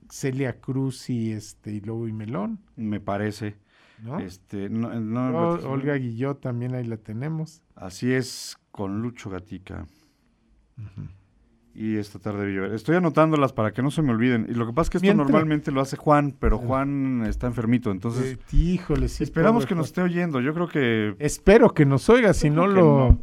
Speaker 4: Celia Cruz y este y Lobo y Melón,
Speaker 5: Me parece.
Speaker 4: ¿no?
Speaker 5: Este, no, no me
Speaker 4: O-. Olga Guillot también ahí la tenemos.
Speaker 5: Así es, con Lucho Gatica. Y esta tarde vi llover. Estoy anotándolas para que no se me olviden. Y lo que pasa es que esto
Speaker 4: Mientras-
Speaker 5: normalmente lo hace Juan, pero Juan está enfermito. Entonces,
Speaker 4: Eh, híjole, sí,
Speaker 5: esperamos que nos esté oyendo. Yo creo que.
Speaker 4: Espero que nos oiga, si no lo...
Speaker 5: no.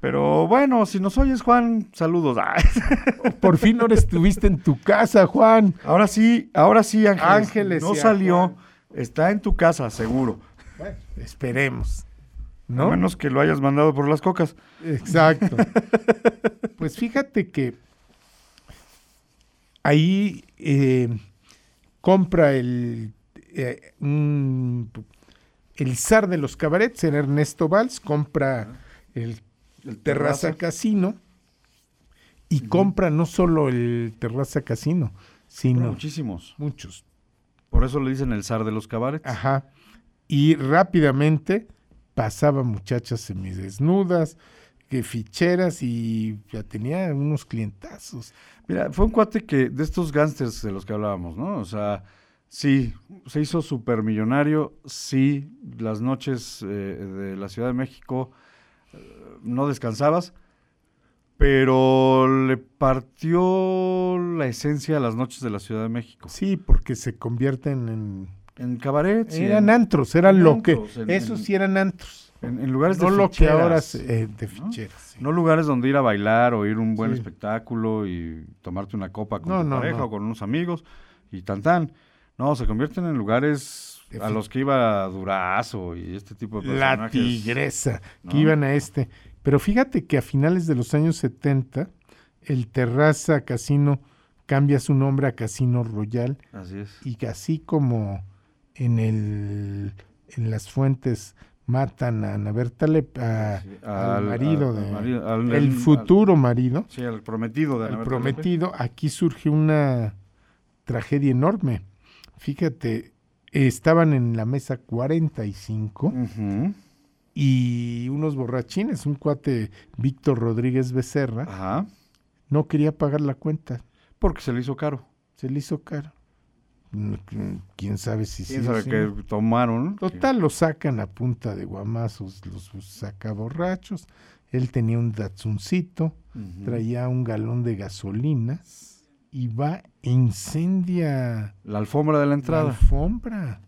Speaker 5: Pero bueno, si nos oyes, Juan, saludos. Ay,
Speaker 4: Por fin ahora estuviste en tu casa, Juan.
Speaker 5: ahora sí, ahora sí, Ángeles.
Speaker 4: Ángeles
Speaker 5: No
Speaker 4: a
Speaker 5: salió.
Speaker 4: Juan.
Speaker 5: Está en tu casa, seguro.
Speaker 4: Esperemos.
Speaker 5: A
Speaker 4: ¿No?
Speaker 5: menos que lo hayas mandado por las cocas.
Speaker 4: Exacto. pues fíjate que ahí eh, compra el, eh, un- el zar de los cabarets, era Ernesto Valls, compra el,
Speaker 5: El
Speaker 4: Terraza Casino y compra no solo el Terraza Casino, sino
Speaker 5: Muchísimos.
Speaker 4: muchos.
Speaker 5: Por eso le dicen el zar de los cabarets.
Speaker 4: Ajá. Y rápidamente pasaba muchachas semidesnudas, que ficheras y ya tenía unos clientazos.
Speaker 5: Mira, fue un cuate que, de estos gángsters de los que hablábamos, ¿no? O sea, sí, se hizo supermillonario, sí, las noches eh, de la Ciudad de México eh, no descansabas, pero le partió la esencia a las noches de la Ciudad de México.
Speaker 4: Sí, porque se convierten en...
Speaker 5: En cabarets.
Speaker 4: Eran
Speaker 5: en,
Speaker 4: antros, eran
Speaker 5: en
Speaker 4: lo que...
Speaker 5: en-
Speaker 4: Esos sí eran antros.
Speaker 5: En- en lugares
Speaker 4: No
Speaker 5: de
Speaker 4: lo que ahora... se- eh, de ficheras. sí.
Speaker 5: No lugares donde ir a bailar o ir a un buen
Speaker 4: Sí.
Speaker 5: espectáculo y tomarte una copa con
Speaker 4: No,
Speaker 5: tu pareja o con unos amigos y tan tan. No, se convierten en lugares
Speaker 4: De
Speaker 5: a los que iba Durazo y este tipo de
Speaker 4: La
Speaker 5: personajes.
Speaker 4: tigresa, que iban a este. Pero fíjate que a finales de los años 70, el Terraza Casino cambia su nombre a Casino Royal
Speaker 5: Así es.
Speaker 4: y así como en el en las fuentes matan a Ana Berta Lep- a-
Speaker 5: Sí,
Speaker 4: al,
Speaker 5: al-
Speaker 4: marido
Speaker 5: al-
Speaker 4: de
Speaker 5: al marido- al-
Speaker 4: el
Speaker 5: al-
Speaker 4: futuro marido
Speaker 5: Sí, el prometido de
Speaker 4: el
Speaker 5: Ana Lepe.
Speaker 4: prometido aquí surge una tragedia enorme fíjate estaban en la mesa 45
Speaker 5: Ujú.
Speaker 4: y unos borrachines un cuate Víctor Rodríguez Becerra
Speaker 5: Ajá.
Speaker 4: no quería pagar la cuenta
Speaker 5: Porque se le hizo caro.
Speaker 4: se le hizo caro quién sabe si sí
Speaker 5: ¿Quién
Speaker 4: o
Speaker 5: sabe
Speaker 4: no.
Speaker 5: tomaron?
Speaker 4: Total, lo sacan a punta de guamazos, los sacaborrachos. Él tenía un Datsuncito, traía un galón de gasolina y va e incendia
Speaker 5: La alfombra de la
Speaker 4: la
Speaker 5: entrada.
Speaker 4: alfombra.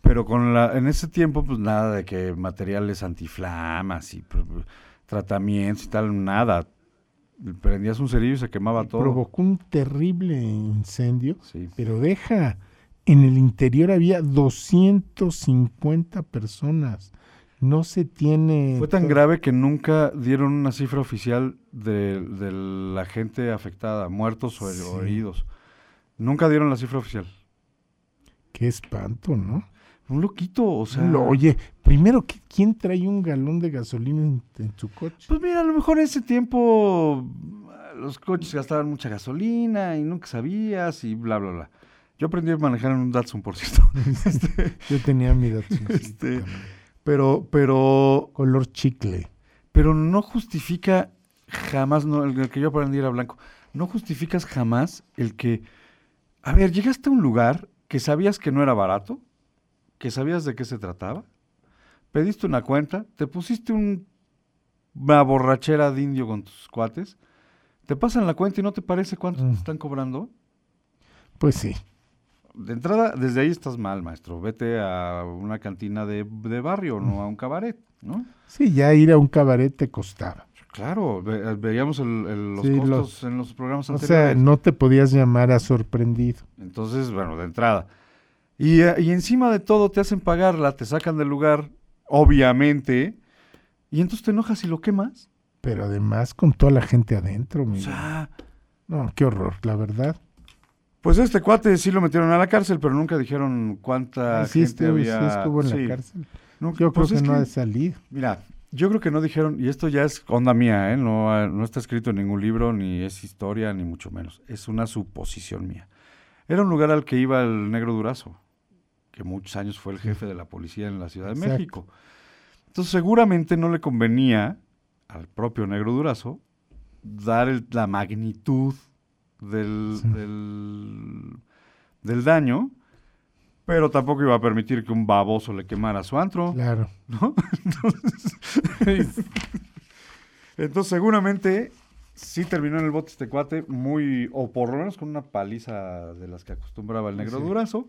Speaker 5: Pero con la, en ese tiempo, pues nada de que materiales antiflamas y pr- tratamientos y tal, nada. Prendías un cerillo y se quemaba todo.
Speaker 4: Provocó un terrible incendio,
Speaker 5: Sí.
Speaker 4: pero deja, en el interior había 250 personas. No se tiene...
Speaker 5: Fue tan grave que nunca dieron una cifra oficial de, de la gente afectada, muertos o, o
Speaker 4: Sí.
Speaker 5: heridos. Nunca dieron la cifra oficial.
Speaker 4: Qué espanto, ¿no?
Speaker 5: Un loquito, o sea.
Speaker 4: Lo- oye, primero, ¿qui- ¿quién trae un galón de gasolina en, en su coche?
Speaker 5: Pues mira, a lo mejor en ese tiempo ah, los coches gastaban mucha gasolina y nunca sabías y bla, bla, bla. Yo aprendí a manejar en un Datsun, por cierto.
Speaker 4: Yo tenía mi Datsun,
Speaker 5: Este, pero, pero,
Speaker 4: color chicle.
Speaker 5: pero no justifica jamás, no, el, el que yo aprendí era blanco, no justificas jamás el que, a ver, llegaste a un lugar que sabías que no era barato, que sabías de qué se trataba, pediste una cuenta, te pusiste un- una borrachera de indio con tus cuates, te pasan la cuenta y no te parece cuánto
Speaker 4: Mm.
Speaker 5: te están cobrando.
Speaker 4: Pues sí.
Speaker 5: De entrada, desde ahí estás mal, maestro. Vete a una cantina de, de barrio, no a un cabaret, ¿no?
Speaker 4: Sí, ya ir a un cabaret te costaba.
Speaker 5: Claro, ve- veíamos el- el- los
Speaker 4: Sí,
Speaker 5: costos
Speaker 4: los-
Speaker 5: en los programas
Speaker 4: O
Speaker 5: anteriores.
Speaker 4: sea, no te podías llamar a sorprendido.
Speaker 5: Entonces, bueno, de entrada. Y, eh, y encima de todo te hacen pagarla, te sacan del lugar, obviamente, y entonces te enojas y lo quemas.
Speaker 4: Pero además con toda la gente adentro,
Speaker 5: O
Speaker 4: Miguel.
Speaker 5: sea,
Speaker 4: No, qué horror, la verdad.
Speaker 5: pues este cuate sí lo metieron a la cárcel, pero nunca dijeron cuánta
Speaker 4: sí,
Speaker 5: gente
Speaker 4: estuvo, sí
Speaker 5: había.
Speaker 4: estuvo en
Speaker 5: sí.
Speaker 4: la cárcel.
Speaker 5: Nunca-
Speaker 4: Yo
Speaker 5: pues
Speaker 4: creo
Speaker 5: es
Speaker 4: que no
Speaker 5: que-
Speaker 4: ha de salir.
Speaker 5: Mira, yo creo que no dijeron, y esto ya es onda mía, ¿eh? no, no está escrito en ningún libro, ni es historia, ni mucho menos. Es una suposición mía. Era un lugar al que iba el negro Durazo, que muchos años fue el jefe de la policía en la Ciudad de
Speaker 4: Exacto.
Speaker 5: México. Entonces seguramente no le convenía al propio negro Durazo dar el- la magnitud del,
Speaker 4: Sí.
Speaker 5: del, del daño, pero tampoco iba a permitir que un baboso le quemara su antro.
Speaker 4: Claro.
Speaker 5: ¿no? Entonces, entonces, seguramente sí terminó en el bote este cuate muy, o por lo menos con una paliza de las que acostumbraba el negro
Speaker 4: Sí.
Speaker 5: durazo.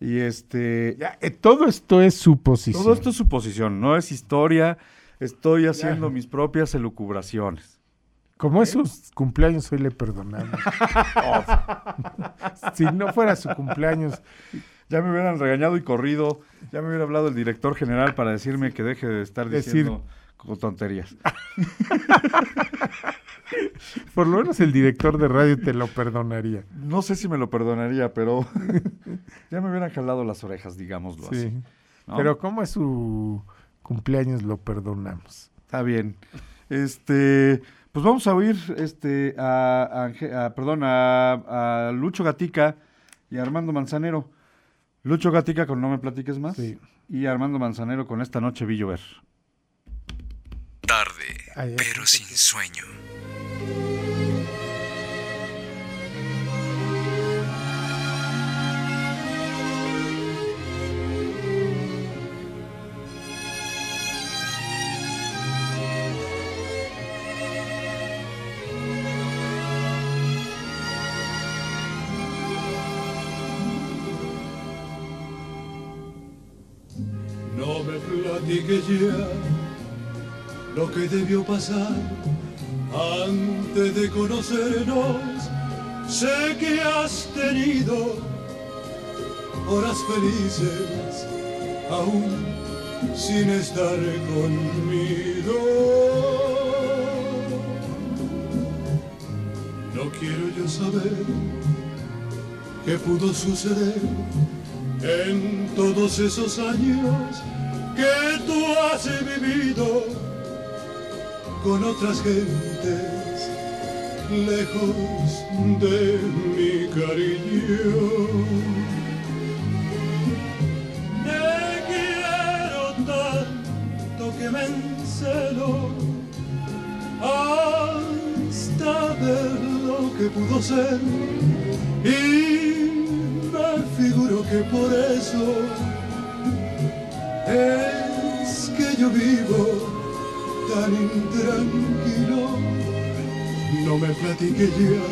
Speaker 5: Y este,
Speaker 4: Ya, eh, todo esto es suposición.
Speaker 5: todo esto es suposición, no es historia. Estoy haciendo mis propias elucubraciones.
Speaker 4: Como esos cumpleaños hoy le perdonamos. si no fuera su cumpleaños,
Speaker 5: Ya me hubieran regañado y corrido, ya me hubiera hablado el director general para decirme que deje de estar
Speaker 4: Decir-
Speaker 5: diciendo tonterías.
Speaker 4: por lo menos el director de radio te lo perdonaría.
Speaker 5: No sé si me lo perdonaría, pero ya me hubieran jalado las orejas, digámoslo
Speaker 4: Sí.
Speaker 5: así. ¿no?
Speaker 4: Pero como es su cumpleaños, lo perdonamos.
Speaker 5: Está bien. Este, pues vamos a oír este, a, a perdón, a, a Lucho Gatica y a Armando Manzanero. Lucho Gatica con No me platiques más.
Speaker 4: Sí.
Speaker 5: Y Armando Manzanero con Esta noche vi llover.
Speaker 9: Tarde,
Speaker 4: ay,
Speaker 9: pero sin sueño.
Speaker 13: Que debió pasar antes de conocernos. Sé que has tenido horas felices aún sin estar conmigo. No quiero yo saber qué pudo suceder en todos esos años que tú has vivido con otras gentes lejos de mi cariño. Te quiero tanto que me encelo hasta ver lo que pudo ser y me figuro que por eso es que yo vivo tan intranquilo. No me platiques ya,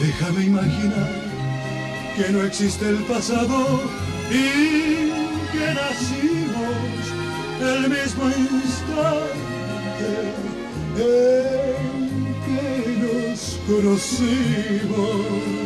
Speaker 13: déjame imaginar que no existe el pasado, y que nacimos el mismo instante en que nos conocimos.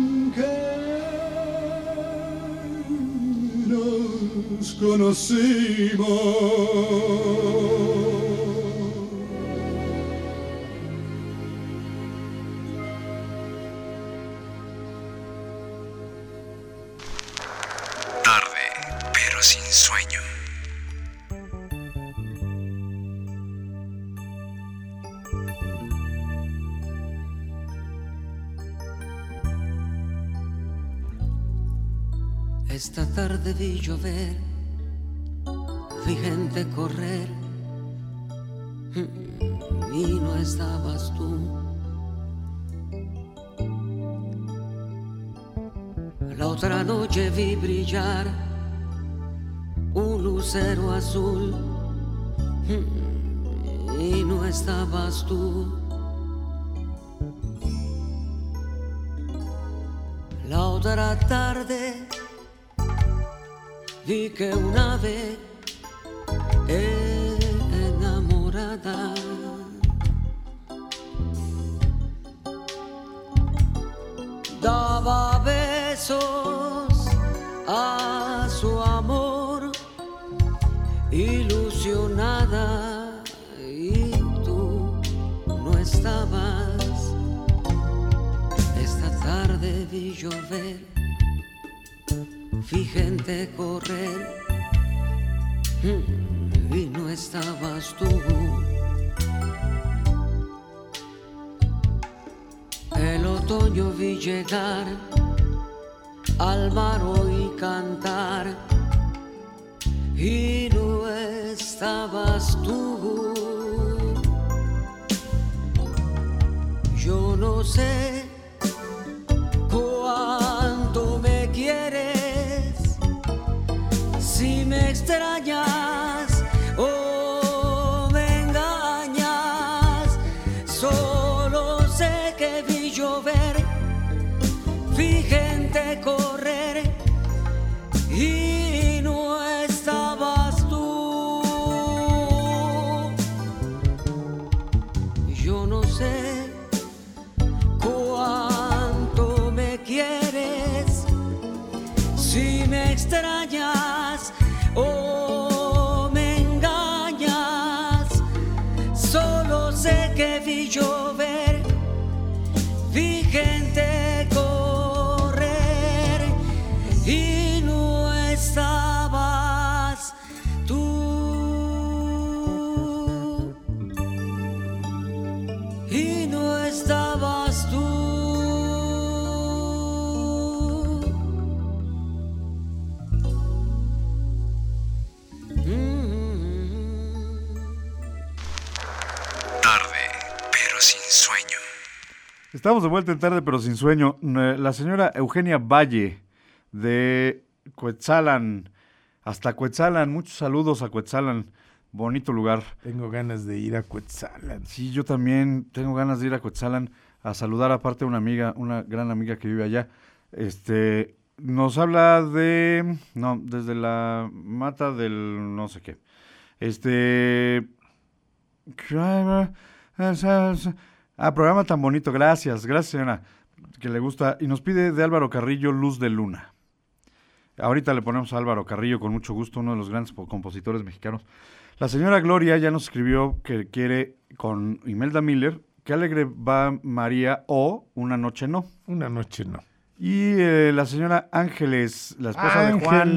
Speaker 13: nos conocimos.
Speaker 14: Esta tarde vi llover, vi gente correr y no estabas tú. La otra noche vi brillar un lucero azul y no estabas tú. La otra tarde vi que una vez a su amor ilusionada y tú no estabas esta tarde vi llover vi gente correr mm, y no estabas tú. El otoño vi llegar al mar y cantar y no estabas tú. Yo no sé extrañas vi gente correr y no estabas tú. Yo no sé cuánto me quieres si me extrañas
Speaker 5: Estamos de vuelta en tarde, pero sin sueño. La señora Eugenia Valle de Cuetzalan, hasta Cuetzalan, muchos saludos a Cuetzalan, bonito lugar.
Speaker 4: Tengo ganas de ir a Cuetzalan.
Speaker 5: Sí, yo también tengo ganas de ir a Cuetzalan a saludar aparte a una amiga, una gran amiga que vive allá. Este, nos habla de, no, desde la mata del no sé qué. Este, Ah, programa tan bonito, gracias, gracias señora, que le gusta. Y nos pide de Álvaro Carrillo Luz de Luna. Ahorita le ponemos a Álvaro Carrillo con mucho gusto, uno de los grandes po- compositores mexicanos. La señora Gloria ya nos escribió que quiere con Imelda Miller, que alegre va María o Una noche no.
Speaker 4: Una noche no.
Speaker 5: Y eh, la señora Ángeles, la esposa de Juan.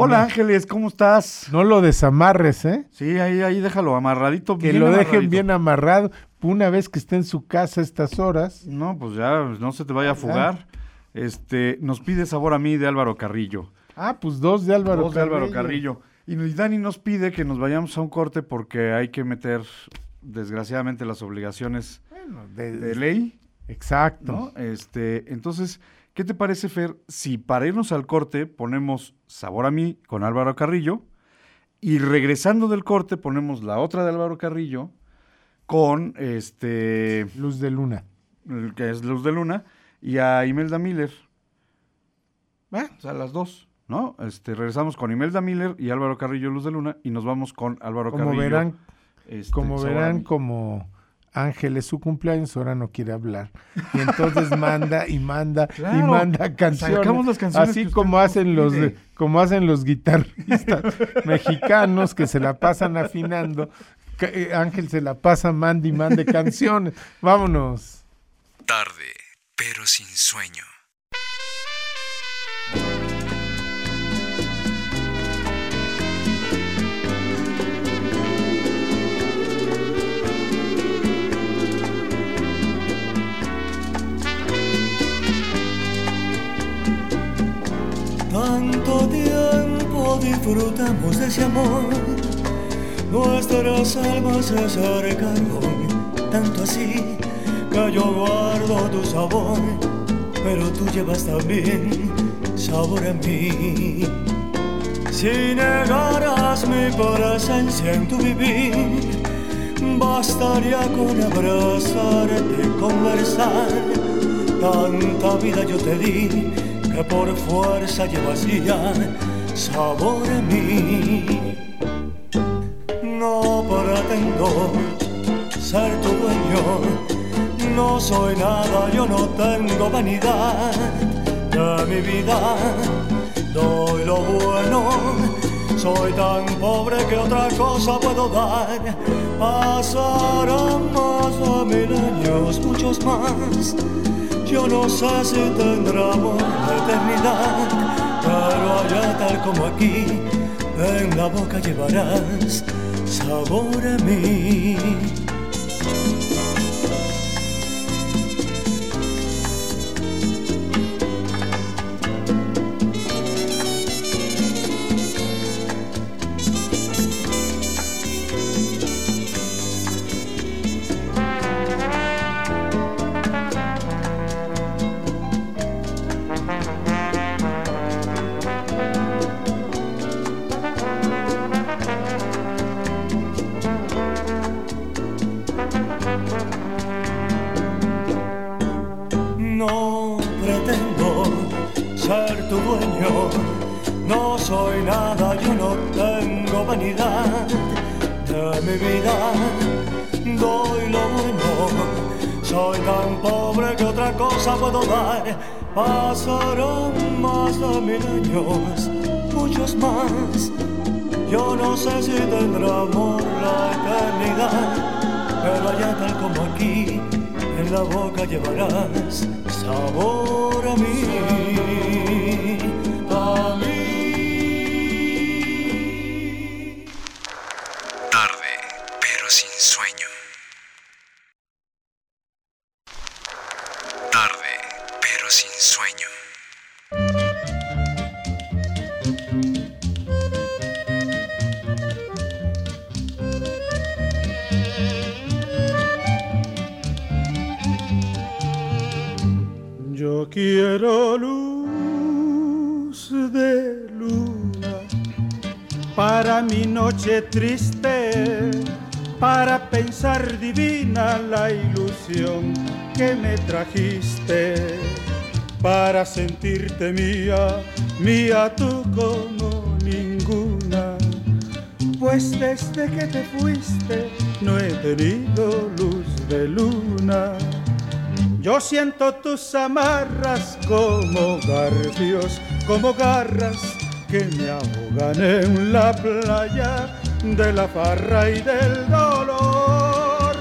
Speaker 5: Hola
Speaker 4: no,
Speaker 5: Ángeles, ¿cómo estás?
Speaker 4: no lo desamarres, ¿eh?
Speaker 5: Sí, ahí, ahí déjalo amarradito.
Speaker 4: Que
Speaker 5: bien
Speaker 4: lo dejen
Speaker 5: amarradito.
Speaker 4: bien amarrado. Una vez que esté en su casa a estas horas.
Speaker 5: No, pues ya, no se te vaya a fugar. Este, nos pide sabor a mí de Álvaro Carrillo.
Speaker 4: Ah, pues dos de Álvaro
Speaker 5: Voz de Álvaro Carrillo. Y y Dani nos pide que nos vayamos a un corte porque hay que meter, desgraciadamente, las obligaciones
Speaker 4: Bueno, de-
Speaker 5: de ley,
Speaker 4: Exacto.
Speaker 5: ¿no? Este, entonces, ¿qué te parece, Fer, si para irnos al corte ponemos Sabor a mí con Álvaro Carrillo y regresando del corte ponemos la otra de Álvaro Carrillo con este,
Speaker 4: Luz de luna.
Speaker 5: que es Luz de Luna y a Imelda Miller. Ah, o sea, las dos, ¿no? Este, regresamos con Imelda Miller y Álvaro Carrillo Luz de Luna y nos vamos con Álvaro
Speaker 4: Como
Speaker 5: Carrillo.
Speaker 4: verán,
Speaker 5: este,
Speaker 4: como
Speaker 5: Sabor a
Speaker 4: verán, como Ángel es su cumpleaños, ahora no quiere hablar. Y entonces manda y manda y manda canciones.
Speaker 5: sacamos las canciones
Speaker 4: así como hacen los de- como hacen los guitarristas mexicanos que se la pasan afinando. Eh, Ángel se la pasa mande y mande canciones. Vámonos.
Speaker 6: Tarde, pero sin sueño.
Speaker 3: Disfrutamos de ese amor, nuestras almas se acercaron, tanto así que yo guardo tu sabor, pero tú llevas también sabor en mí. Si negaras mi presencia en tu vivir, bastaría con abrazarte y conversar. Tanta vida yo te di que por fuerza llevas ya sabor en mí. No pretendo ser tu dueño, no soy nada, yo no tengo vanidad de mi vida. Doy lo bueno, soy tan pobre que otra cosa puedo dar. Pasarán más de mil años, muchos más. Yo no sé si tendremos la eternidad, pero allá tal como aquí, en la boca llevarás sabor a mí. Mi vida. Doy lo bueno, soy tan pobre que otra cosa puedo dar. Pasarán más de mil años, muchos más. Yo no sé si tendremos la eternidad, pero allá tal como aquí, en la boca llevarás sabor a mí, noche triste, para pensar divina la ilusión que me trajiste, para sentirte mía, mía tú como ninguna. Pues desde que te fuiste no he tenido luz de luna.
Speaker 15: Yo siento tus amarras como garfios, como garras que me ahogan en la playa de la farra y del dolor.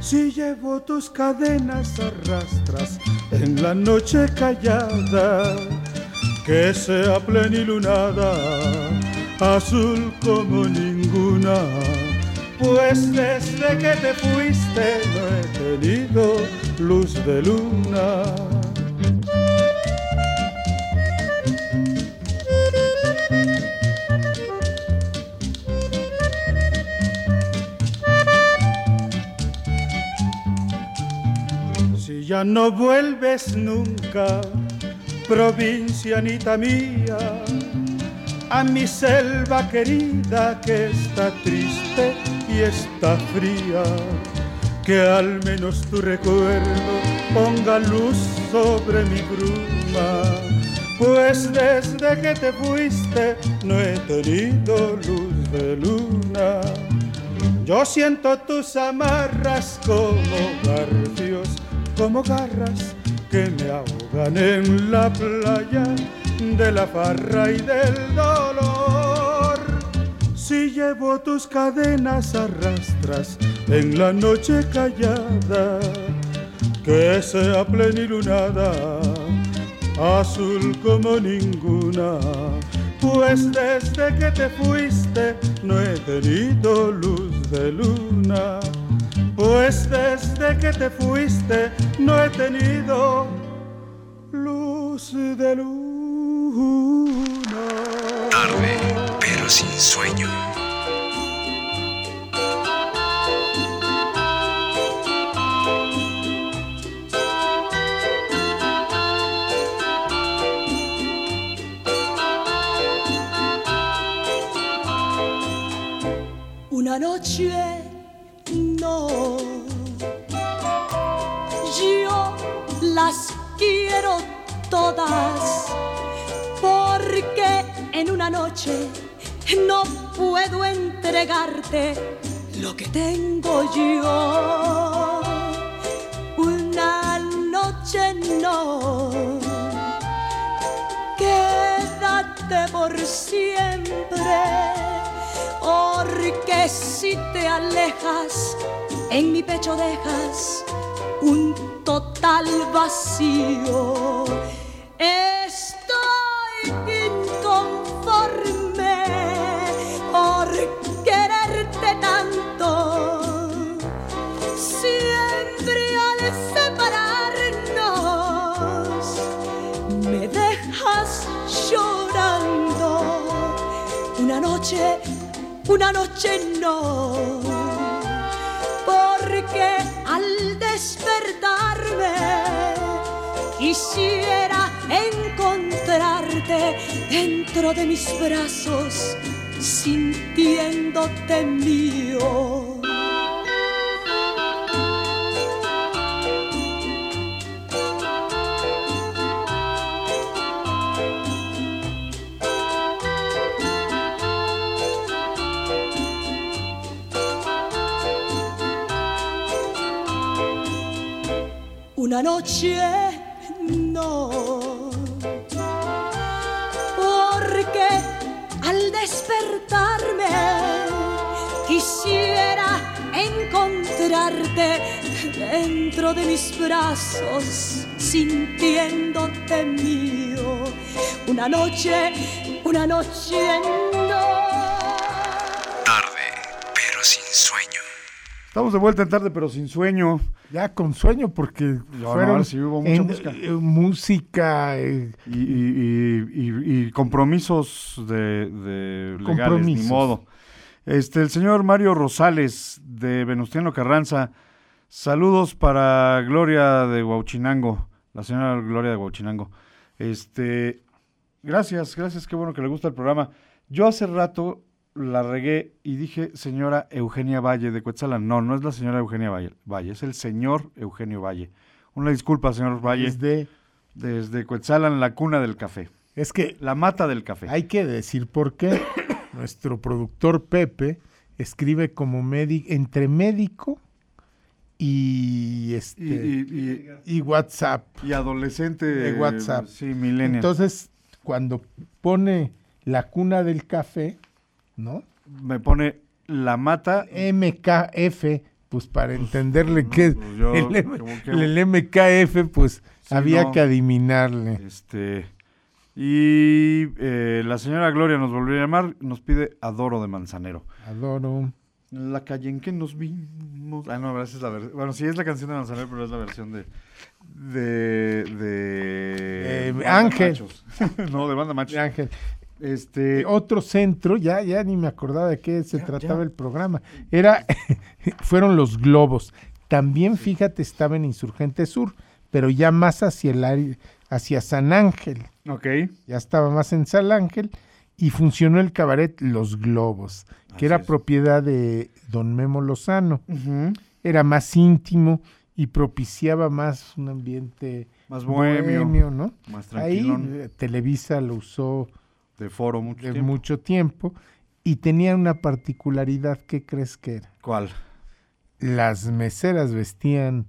Speaker 15: Si llevo tus cadenas arrastras en la noche callada, que sea plenilunada, azul como ninguna. Pues desde que te fuiste no he tenido luz de luna. Ya no vuelves nunca, provincianita mía, a mi selva querida que está triste y está fría, que al menos tu recuerdo ponga luz sobre mi bruma, pues desde que te fuiste no he tenido luz de luna. Yo siento tus amarras como garfios, como garras que me ahogan en la playa de la farra y del dolor. Si llevo tus cadenas arrastras en la noche callada, que sea plenilunada, azul como ninguna. Pues desde que te fuiste no he tenido luz de luna. Pues desde que te fuiste no he tenido luz de luna.
Speaker 9: Tarde, pero sin sueño.
Speaker 12: Una noche Yo las quiero todas porque en una noche no puedo entregarte lo que tengo yo. Una noche no. Quédate por siempre porque si te alejas, en mi pecho dejas un total vacío. Estoy inconforme por quererte tanto. Siempre al separarnos, me dejas llorando. Una noche una noche no, porque al despertarme quisiera encontrarte dentro de mis brazos, sintiéndote mío. Una noche no, porque al despertarme quisiera encontrarte dentro de mis brazos, sintiéndote mío. Una noche, una noche no.
Speaker 5: Estamos de vuelta en tarde, pero sin sueño.
Speaker 4: Ya con sueño, porque
Speaker 5: No,
Speaker 4: fueron
Speaker 5: no, sí hubo mucha
Speaker 4: en-
Speaker 5: música.
Speaker 4: eh, música, eh,
Speaker 5: Y, y- y- y compromisos de, de legales, ni modo. Este, el señor Mario Rosales de Venustiano Carranza. Saludos para Gloria de Huauchinango, la señora Gloria de Huauchinango. Este, gracias, gracias, qué bueno que le gusta el programa. Yo hace rato la regué y dije señora Eugenia Valle de Cuetzalan. No, no es la señora Eugenia Valle, Valle, es el señor Eugenio Valle. Una disculpa, señor Valle.
Speaker 4: Desde,
Speaker 5: Desde Cuetzalan, la cuna del café.
Speaker 4: es que
Speaker 5: La mata del café.
Speaker 4: hay que decir por qué nuestro productor Pepe escribe como médico, entre médico y este
Speaker 5: Y, y-
Speaker 4: y WhatsApp.
Speaker 5: y adolescente.
Speaker 4: De WhatsApp.
Speaker 5: Sí, millennial.
Speaker 4: Entonces, cuando pone la cuna del café, ¿no?
Speaker 5: me pone la mata.
Speaker 4: MKF, pues para entenderle
Speaker 5: no,
Speaker 4: que es
Speaker 5: pues yo,
Speaker 4: el, M-
Speaker 5: como que-
Speaker 4: el MKF, pues
Speaker 5: Sí,
Speaker 4: había
Speaker 5: no.
Speaker 4: que adivinarle.
Speaker 5: Este. Y eh, la señora Gloria nos volvió a llamar, nos pide Adoro de Manzanero.
Speaker 4: Adoro.
Speaker 5: La calle en que nos vimos. Ah, no, esa es la versión. Bueno, sí es la canción de Manzanero, pero es la versión de. De. de
Speaker 4: Eh, Ángel.
Speaker 5: Machos. no, de banda machos.
Speaker 4: Ángel.
Speaker 5: Este.
Speaker 4: Otro centro, ya, ya ni me acordaba de qué se trataba el programa. Era, fueron los globos. También, fíjate, estaba en Insurgente Sur, pero ya más hacia el área- hacia San Ángel.
Speaker 5: Ok.
Speaker 4: Ya estaba más en San Ángel y funcionó el cabaret Los Globos, que
Speaker 5: Así
Speaker 4: era
Speaker 5: es.
Speaker 4: propiedad de don Memo Lozano. Era más íntimo y propiciaba más un ambiente
Speaker 5: Más bohemio.
Speaker 4: ¿no?
Speaker 5: Más
Speaker 4: Ahí
Speaker 5: tranquilón.
Speaker 4: eh, Televisa lo usó
Speaker 5: de foro mucho
Speaker 4: de
Speaker 5: tiempo.
Speaker 4: mucho tiempo y tenía una particularidad, ¿qué crees que era?
Speaker 5: ¿Cuál?
Speaker 4: Las meseras vestían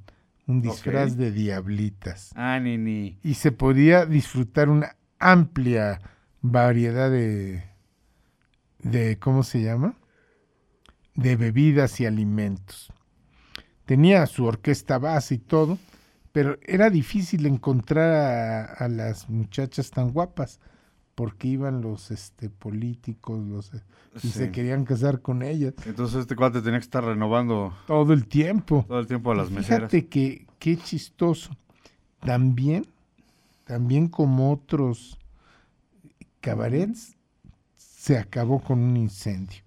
Speaker 4: un disfraz de diablitas
Speaker 5: Ah, ni, ni.
Speaker 4: y se podía disfrutar una amplia variedad de, de ¿cómo se llama? De bebidas y alimentos. Tenía su orquesta base y todo, pero era difícil encontrar a, a las muchachas tan guapas porque iban los este, políticos los, eh, y
Speaker 5: Sí.
Speaker 4: se querían casar con ellas
Speaker 5: Entonces este cuate tenía que estar renovando
Speaker 4: todo el tiempo.
Speaker 5: todo el tiempo a las meseras.
Speaker 4: Fíjate que qué chistoso. También, también como otros cabarets, se acabó con un incendio.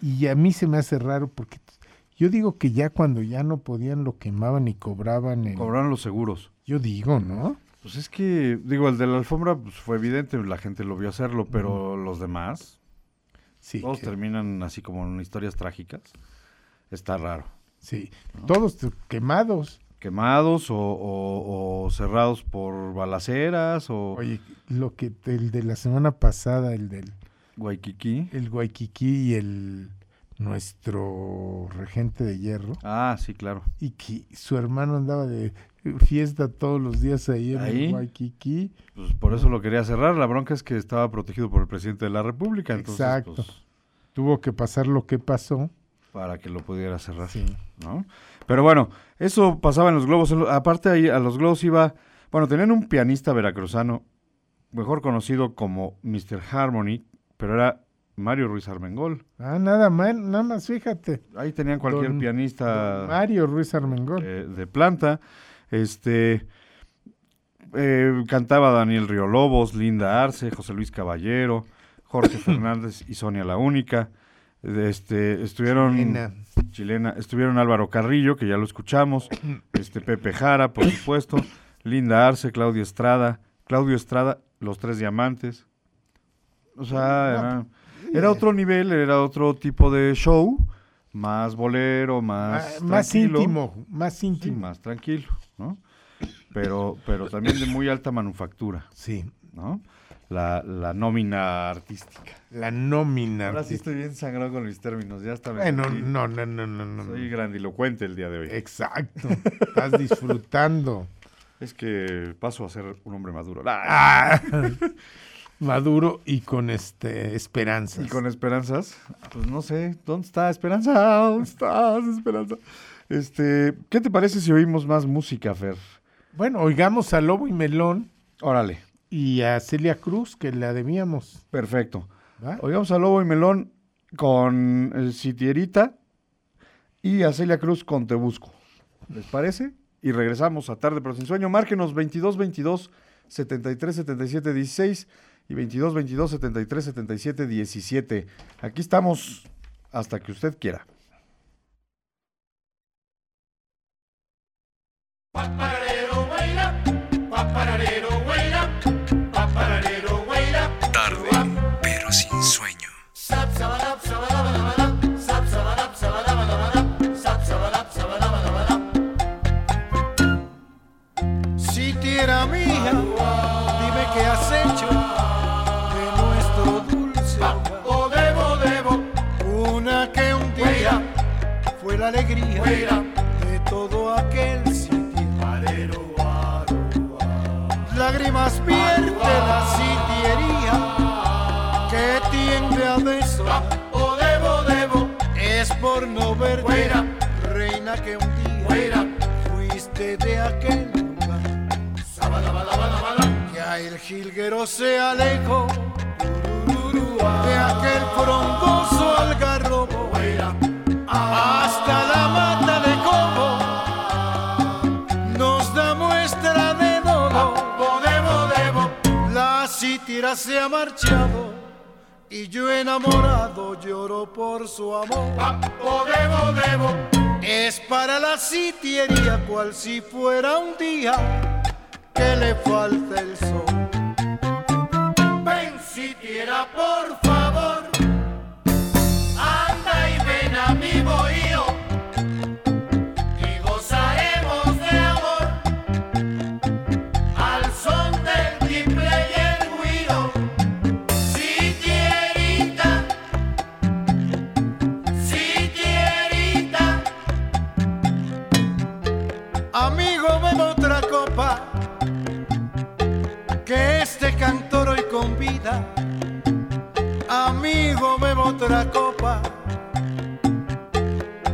Speaker 4: Y a mí se me hace raro porque yo digo que ya cuando ya no podían lo quemaban y cobraban. el-
Speaker 5: Cobraron los seguros.
Speaker 4: Yo digo, ¿no?
Speaker 5: Pues es que, digo, el de la alfombra pues, fue evidente, la gente lo vio hacerlo, pero los demás,
Speaker 4: Sí,
Speaker 5: todos
Speaker 4: que-
Speaker 5: terminan así como en historias trágicas. Está raro.
Speaker 4: sí. Todos quemados.
Speaker 5: Quemados o, o- o cerrados por balaceras o
Speaker 4: Oye, lo que el de la semana pasada, el del
Speaker 5: Waikiki.
Speaker 4: el Guayquiquí y el nuestro regente de hierro.
Speaker 5: Ah, sí, claro.
Speaker 4: y que su hermano andaba de fiesta todos los días ahí en
Speaker 5: Ahí.
Speaker 4: Waikiki.
Speaker 5: Pues por eso lo quería cerrar. La bronca es que estaba protegido por el presidente de la República. Entonces,
Speaker 4: Exacto.
Speaker 5: pues,
Speaker 4: Tuvo que pasar lo que pasó.
Speaker 5: para que lo pudiera cerrar.
Speaker 4: Sí.
Speaker 5: ¿no? Pero bueno, eso pasaba en los globos. Aparte ahí a los globos iba, bueno, tenían un pianista veracruzano, mejor conocido como Mr. Harmony, pero era Mario Ruiz Armengol.
Speaker 4: Ah, nada más, nada más, fíjate.
Speaker 5: Ahí tenían cualquier
Speaker 4: Don-
Speaker 5: pianista
Speaker 4: Mario Ruiz Armengol.
Speaker 5: eh, de planta. Este eh, cantaba Daniel Río Lobos, Linda Arce, José Luis Caballero, Jorge Fernández y Sonia La Única. Este, estuvieron
Speaker 4: Chilena.
Speaker 5: chilena, estuvieron Álvaro Carrillo, que ya lo escuchamos, este Pepe Jara, por supuesto, Linda Arce, Claudio Estrada, Claudio Estrada, Los Tres Diamantes. O sea, era, era otro nivel, era otro tipo de show, más bolero, más
Speaker 4: Ah, más íntimo, más
Speaker 5: Sí,
Speaker 4: íntimo.
Speaker 5: más tranquilo, ¿no? Pero, pero también de muy alta manufactura,
Speaker 4: Sí,
Speaker 5: ¿no? La, la nómina artística.
Speaker 4: la nómina.
Speaker 5: Ahora sí estoy bien sangrado con mis términos, ya está.
Speaker 4: Bueno, no, no, no, no, no.
Speaker 5: Soy grandilocuente el día de hoy.
Speaker 4: Exacto. Estás disfrutando.
Speaker 5: Es que paso a ser un hombre maduro. Ah,
Speaker 4: maduro y con este esperanzas.
Speaker 5: Y con esperanzas, pues no sé, ¿dónde está Esperanza? ¿Dónde estás, Esperanza? Este, ¿qué te parece si oímos más música, Fer?
Speaker 4: Bueno, oigamos a Lobo y Melón
Speaker 5: Órale,
Speaker 4: y a Celia Cruz, que la debíamos.
Speaker 5: perfecto.
Speaker 4: ¿va?
Speaker 5: Oigamos a Lobo y Melón con el Sitierita y a Celia Cruz con Te Busco. ¿Les parece? Y regresamos a Tarde pero sin sueño. Márquenos 22 22 73 77 16 y 22 22 73 77 17. Aquí estamos hasta que usted quiera.
Speaker 6: Tarde, pero sin sueño.
Speaker 16: Si tierra mía, dime qué has hecho de nuestro dulce o debo, debo, una que un día fue la alegría Lágrimas vierte la sitiería que tiende a beso. O debo, debo, es por no verte, reina que un día fuiste de aquel lugar. Ya el jilguero se alejó de aquel frondoso algarrobo se ha marchado y yo enamorado lloro por su amor. Debo, debo. Es para la sitiería cual si fuera un día que le falta el sol. Ven sitiera por favor otra copa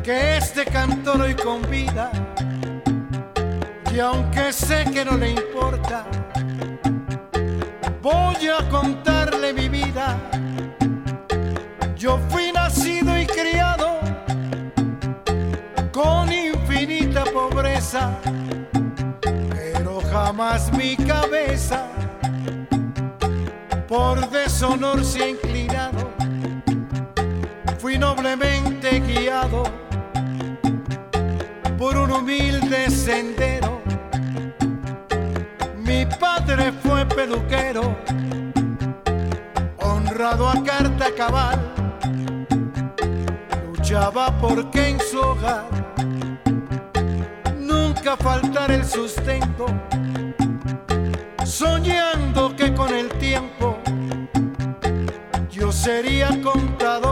Speaker 16: que este cantor hoy convida. Y aunque sé que no le importa, voy a contarle mi vida. Yo fui nacido y criado con infinita pobreza, pero jamás mi cabeza por deshonor se ha inclinado. Fui noblemente guiado por un humilde sendero. Mi padre fue peluquero, honrado a carta cabal. Luchaba porque en su hogar nunca faltara el sustento soñando que con el tiempo yo sería contador,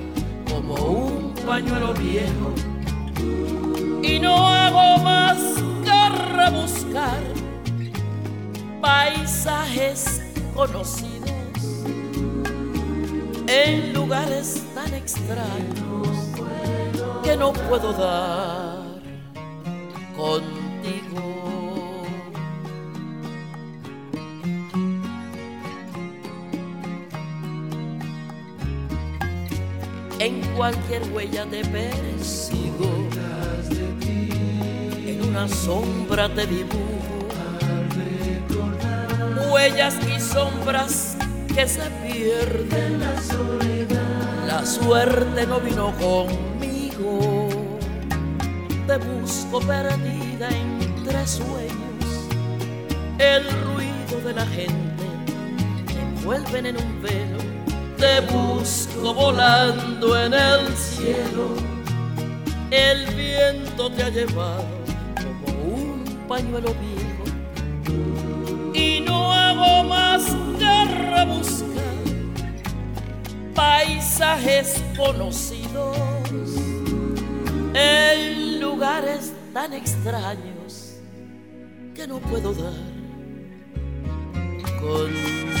Speaker 17: pañuelo viejo. Y no hago más que rebuscar paisajes conocidos en lugares tan extraños que no puedo dar huella te persigo, en una sombra te dibujo, huellas y sombras que se pierden. La soledad, la suerte no vino conmigo. Te busco perdida entre sueños. El ruido de la gente te envuelven en un velo. Te busco volando en el cielo. El viento te ha llevado como un pañuelo viejo. Y no hago más que rebuscar paisajes conocidos en lugares tan extraños que no puedo dar contigo.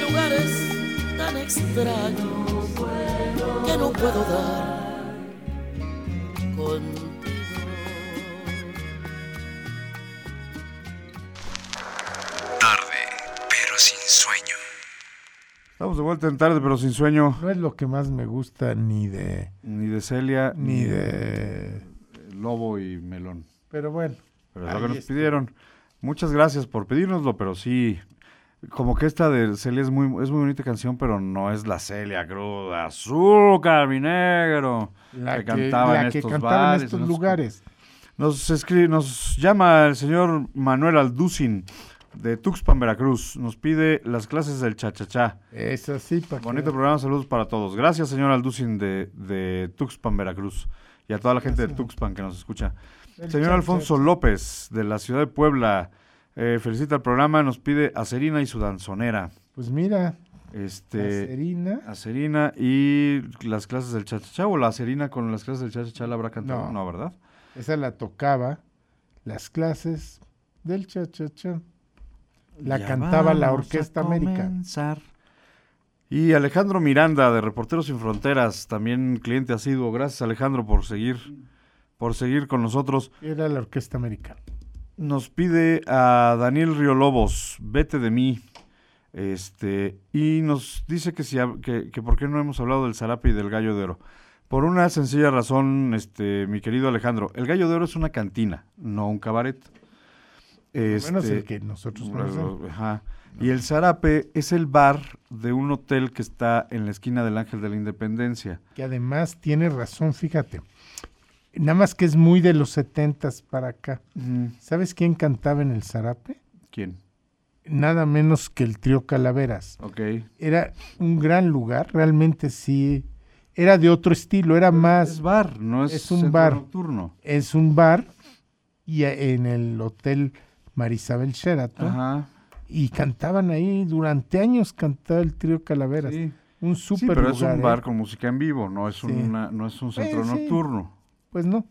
Speaker 17: lugares tan extraños que no puedo dar contigo.
Speaker 6: Tarde, pero sin sueño.
Speaker 5: Estamos de vuelta en tarde, pero sin sueño.
Speaker 4: No es lo que más me gusta ni de...
Speaker 5: Ni de Celia,
Speaker 4: Ni de...
Speaker 5: Lobo y Melón.
Speaker 4: Pero bueno.
Speaker 5: Pero es lo que nos
Speaker 4: está.
Speaker 5: pidieron. Muchas gracias por pedírnoslo, pero sí, como que esta de Celia es muy, es muy bonita canción, pero no es la Celia cruda. Azúcar, mi negro.
Speaker 4: La
Speaker 5: que
Speaker 4: que-
Speaker 5: cantaba
Speaker 4: la
Speaker 5: en
Speaker 4: que
Speaker 5: estos
Speaker 4: cantaba en estos lugares.
Speaker 5: Nos, escribe, nos llama el señor Manuel Alducin de Tuxpan, Veracruz. Nos pide las clases del cha-cha-cha.
Speaker 4: Es así, para
Speaker 5: Bonito programa, saludos para todos. Gracias, señor Alducin de, de Tuxpan, Veracruz. Y a toda la gente de Tuxpan que nos escucha.
Speaker 4: El
Speaker 5: Señor Alfonso López, de la ciudad de Puebla, eh, felicita el programa, nos pide a Serina y su danzonera.
Speaker 4: Pues mira,
Speaker 5: Este,
Speaker 4: Serina.
Speaker 5: a Serina y las clases del cha-cha-cha, o la Serina con las clases del cha-cha-cha la habrá cantado,
Speaker 4: No.
Speaker 5: no, ¿verdad?
Speaker 4: Esa la tocaba las clases del cha-cha-cha. La
Speaker 5: Ya
Speaker 4: cantaba la Orquesta América.
Speaker 5: Y Alejandro Miranda, de Reporteros Sin Fronteras, también cliente asiduo. Gracias, Alejandro, por seguir, por seguir con nosotros.
Speaker 4: Era la Orquesta América.
Speaker 5: Nos pide a Daniel Riolobos, vete de mí. Este, y nos dice que si que, que por qué no hemos hablado del zarape y del gallo de oro. Por una sencilla razón, este, mi querido Alejandro, el gallo de oro es una cantina, no un cabaret.
Speaker 4: menos
Speaker 5: Este,
Speaker 4: el que nosotros conocemos.
Speaker 5: ajá. Y el zarape es el bar de un hotel que está en la esquina del Ángel de la Independencia.
Speaker 4: Que además tiene razón, fíjate. Nada más que es muy de los setentas para acá. ¿Sabes quién cantaba en el Zarape?
Speaker 5: ¿Quién?
Speaker 4: Nada menos que el trío Calaveras.
Speaker 5: Ok.
Speaker 4: Era un gran lugar, realmente sí era de otro estilo, era más...
Speaker 5: Es bar, no es,
Speaker 4: es un
Speaker 5: centro
Speaker 4: bar.
Speaker 5: nocturno.
Speaker 4: Es un bar y en el hotel Marisabel Sheraton.
Speaker 5: Ajá.
Speaker 4: Y cantaban ahí, durante años cantaba el trío Calaveras.
Speaker 5: Sí.
Speaker 4: Un
Speaker 5: Sí,
Speaker 4: súper
Speaker 5: pero es un
Speaker 4: ¿eh?
Speaker 5: bar con música en vivo, no es,
Speaker 4: Sí.
Speaker 5: una, no es un centro
Speaker 4: Eh, sí.
Speaker 5: nocturno.
Speaker 4: Pues no,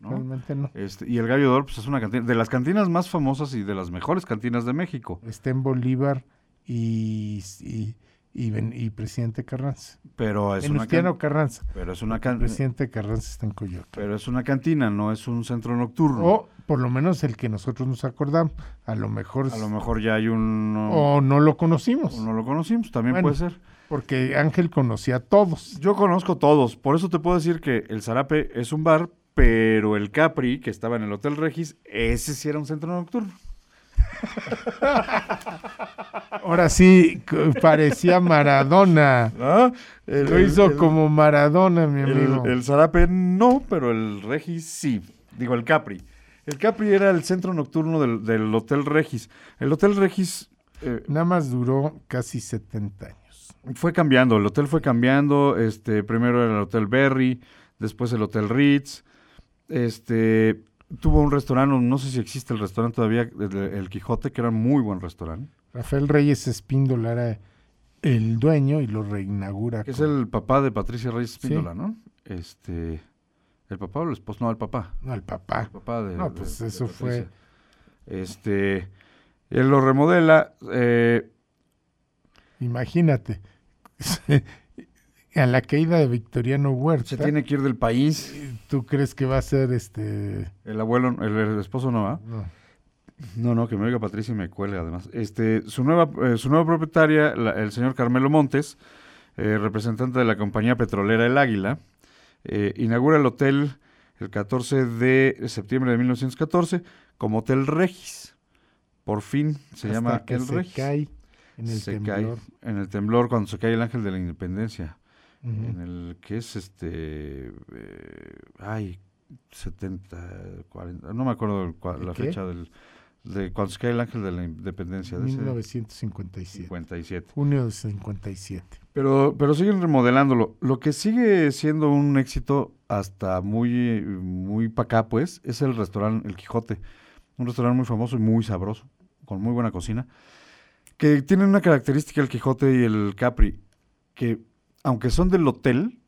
Speaker 5: ¿no?
Speaker 4: realmente no.
Speaker 5: Este, y el Gallo d'Or, pues es una cantina, de las cantinas más famosas y de las mejores cantinas de México.
Speaker 4: Está en Bolívar y, y, y, Ben- y Presidente Carranza.
Speaker 5: Pero es una
Speaker 4: Venustiano
Speaker 5: can-
Speaker 4: Carranza.
Speaker 5: Pero es una can-
Speaker 4: Presidente Carranza está en Coyoacán.
Speaker 5: pero es una cantina, no es un centro nocturno.
Speaker 4: O por lo menos el que nosotros nos acordamos. A lo mejor...
Speaker 5: A lo mejor ya hay un
Speaker 4: O no lo conocimos.
Speaker 5: o no lo conocimos, también
Speaker 4: Bueno.
Speaker 5: puede ser.
Speaker 4: Porque Ángel conocía a todos.
Speaker 5: Yo conozco todos, por eso te puedo decir que el Zarape es un bar, pero el Capri, que estaba en el Hotel Regis, ese sí era un centro nocturno.
Speaker 4: Ahora sí, parecía Maradona.
Speaker 5: El-
Speaker 4: Lo hizo
Speaker 5: el-
Speaker 4: como Maradona, mi amigo.
Speaker 5: El, el Zarape no, pero el Regis sí. Digo, el Capri. El Capri era el centro nocturno del, del Hotel Regis. El Hotel Regis eh,
Speaker 4: Nada más duró casi 70 años.
Speaker 5: Fue cambiando, el hotel fue cambiando. Este, primero era el Hotel Berry, después el Hotel Ritz. Este, tuvo un restaurante, no sé si existe el restaurante todavía, el, el Quijote, que era un muy buen restaurante.
Speaker 4: Rafael Reyes Espíndola era el dueño y lo reinaugura.
Speaker 5: Es
Speaker 4: con-
Speaker 5: el papá de Patricia Reyes
Speaker 4: Sí.
Speaker 5: Espíndola, ¿no? Este, ¿el papá o el esposo? No, el papá.
Speaker 4: No, el papá.
Speaker 5: El papá de.
Speaker 4: No, pues
Speaker 5: de
Speaker 4: eso fue-.
Speaker 5: Este. Él lo remodela. eh,
Speaker 4: Imagínate. a la caída de Victoriano Huerta.
Speaker 5: se tiene que ir del país.
Speaker 4: ¿Tú crees que va a ser este.?
Speaker 5: El abuelo, el, el esposo no va.
Speaker 4: No.
Speaker 5: No, no, que me oiga Patricia y me cuelga además. Este, su nueva, eh, su nueva propietaria, la- el señor Carmelo Montes, eh, representante de la compañía petrolera El Águila, eh, inaugura el hotel el 14 de septiembre de 1914 como Hotel Regis. Por fin se
Speaker 4: Hasta
Speaker 5: llama
Speaker 4: que
Speaker 5: El
Speaker 4: se
Speaker 5: Regis.
Speaker 4: cae en el
Speaker 5: se
Speaker 4: temblor.
Speaker 5: cae en el temblor cuando se cae el ángel de la independencia. En el que es este. eh, ay, 70, 40. No me acuerdo el cua-
Speaker 4: ¿De
Speaker 5: la
Speaker 4: qué?
Speaker 5: fecha del. De cuando se cae el ángel de la independencia. De ese
Speaker 4: 1957.
Speaker 5: 57.
Speaker 4: Junio de 57.
Speaker 5: Pero, pero siguen remodelándolo. Lo que sigue siendo un éxito hasta muy, muy para acá, pues, es el restaurante El Quijote. Un restaurante muy famoso y muy sabroso, con muy buena cocina. Que tienen una característica el Quijote y el Capri, que aunque son del hotel,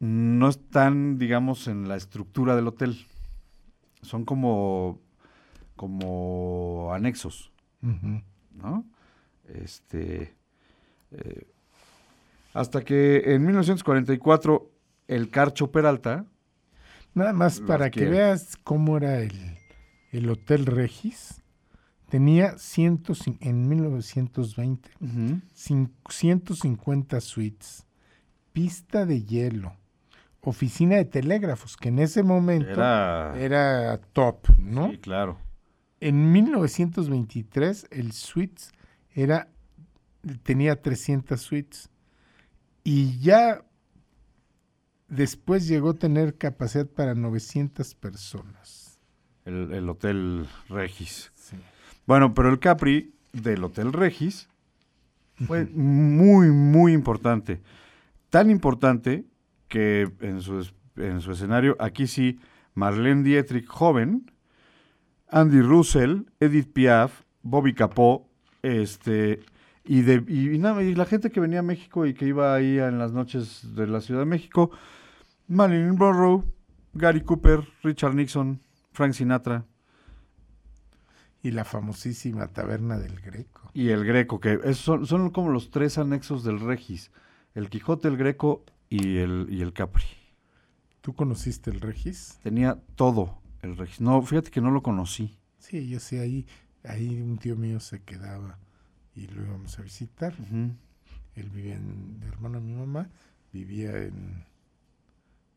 Speaker 5: no están, digamos, en la estructura del hotel. Son como, como anexos. ¿no? Este, eh, hasta que en 1944 el Carcho Peralta,
Speaker 4: Nada más para que veas cómo era el, el Hotel Regis. Tenía ciento, cin- en 1920 cin- 150 suites, pista de hielo, oficina de telégrafos, que en ese momento
Speaker 5: Era-
Speaker 4: era top, ¿no?
Speaker 5: sí, claro,
Speaker 4: En 1923 el suites era tenía 300 suites y ya después llegó a tener capacidad para 900 personas.
Speaker 5: el, el Hotel Regis. Bueno, pero el Capri del Hotel Regis fue muy, muy importante. Tan importante que en su, en su escenario, aquí sí, Marlene Dietrich joven, Andy Russell, Edith Piaf, Bobby Capó, este, y, de, y, y la gente que venía a México y que iba ahí en las noches de la Ciudad de México, Marilyn Monroe, Gary Cooper, Richard Nixon, Frank Sinatra
Speaker 4: Y la famosísima taberna del Greco.
Speaker 5: y el Greco, que es- son, son como los tres anexos del Regis, el Quijote, el Greco y el, y el Capri.
Speaker 4: ¿Tú conociste el Regis?
Speaker 5: Tenía todo el Regis. No, fíjate que no lo conocí.
Speaker 4: Sí, yo sé, ahí, ahí un tío mío se quedaba y lo íbamos a visitar. Él vivía en, el hermano de mi mamá, vivía en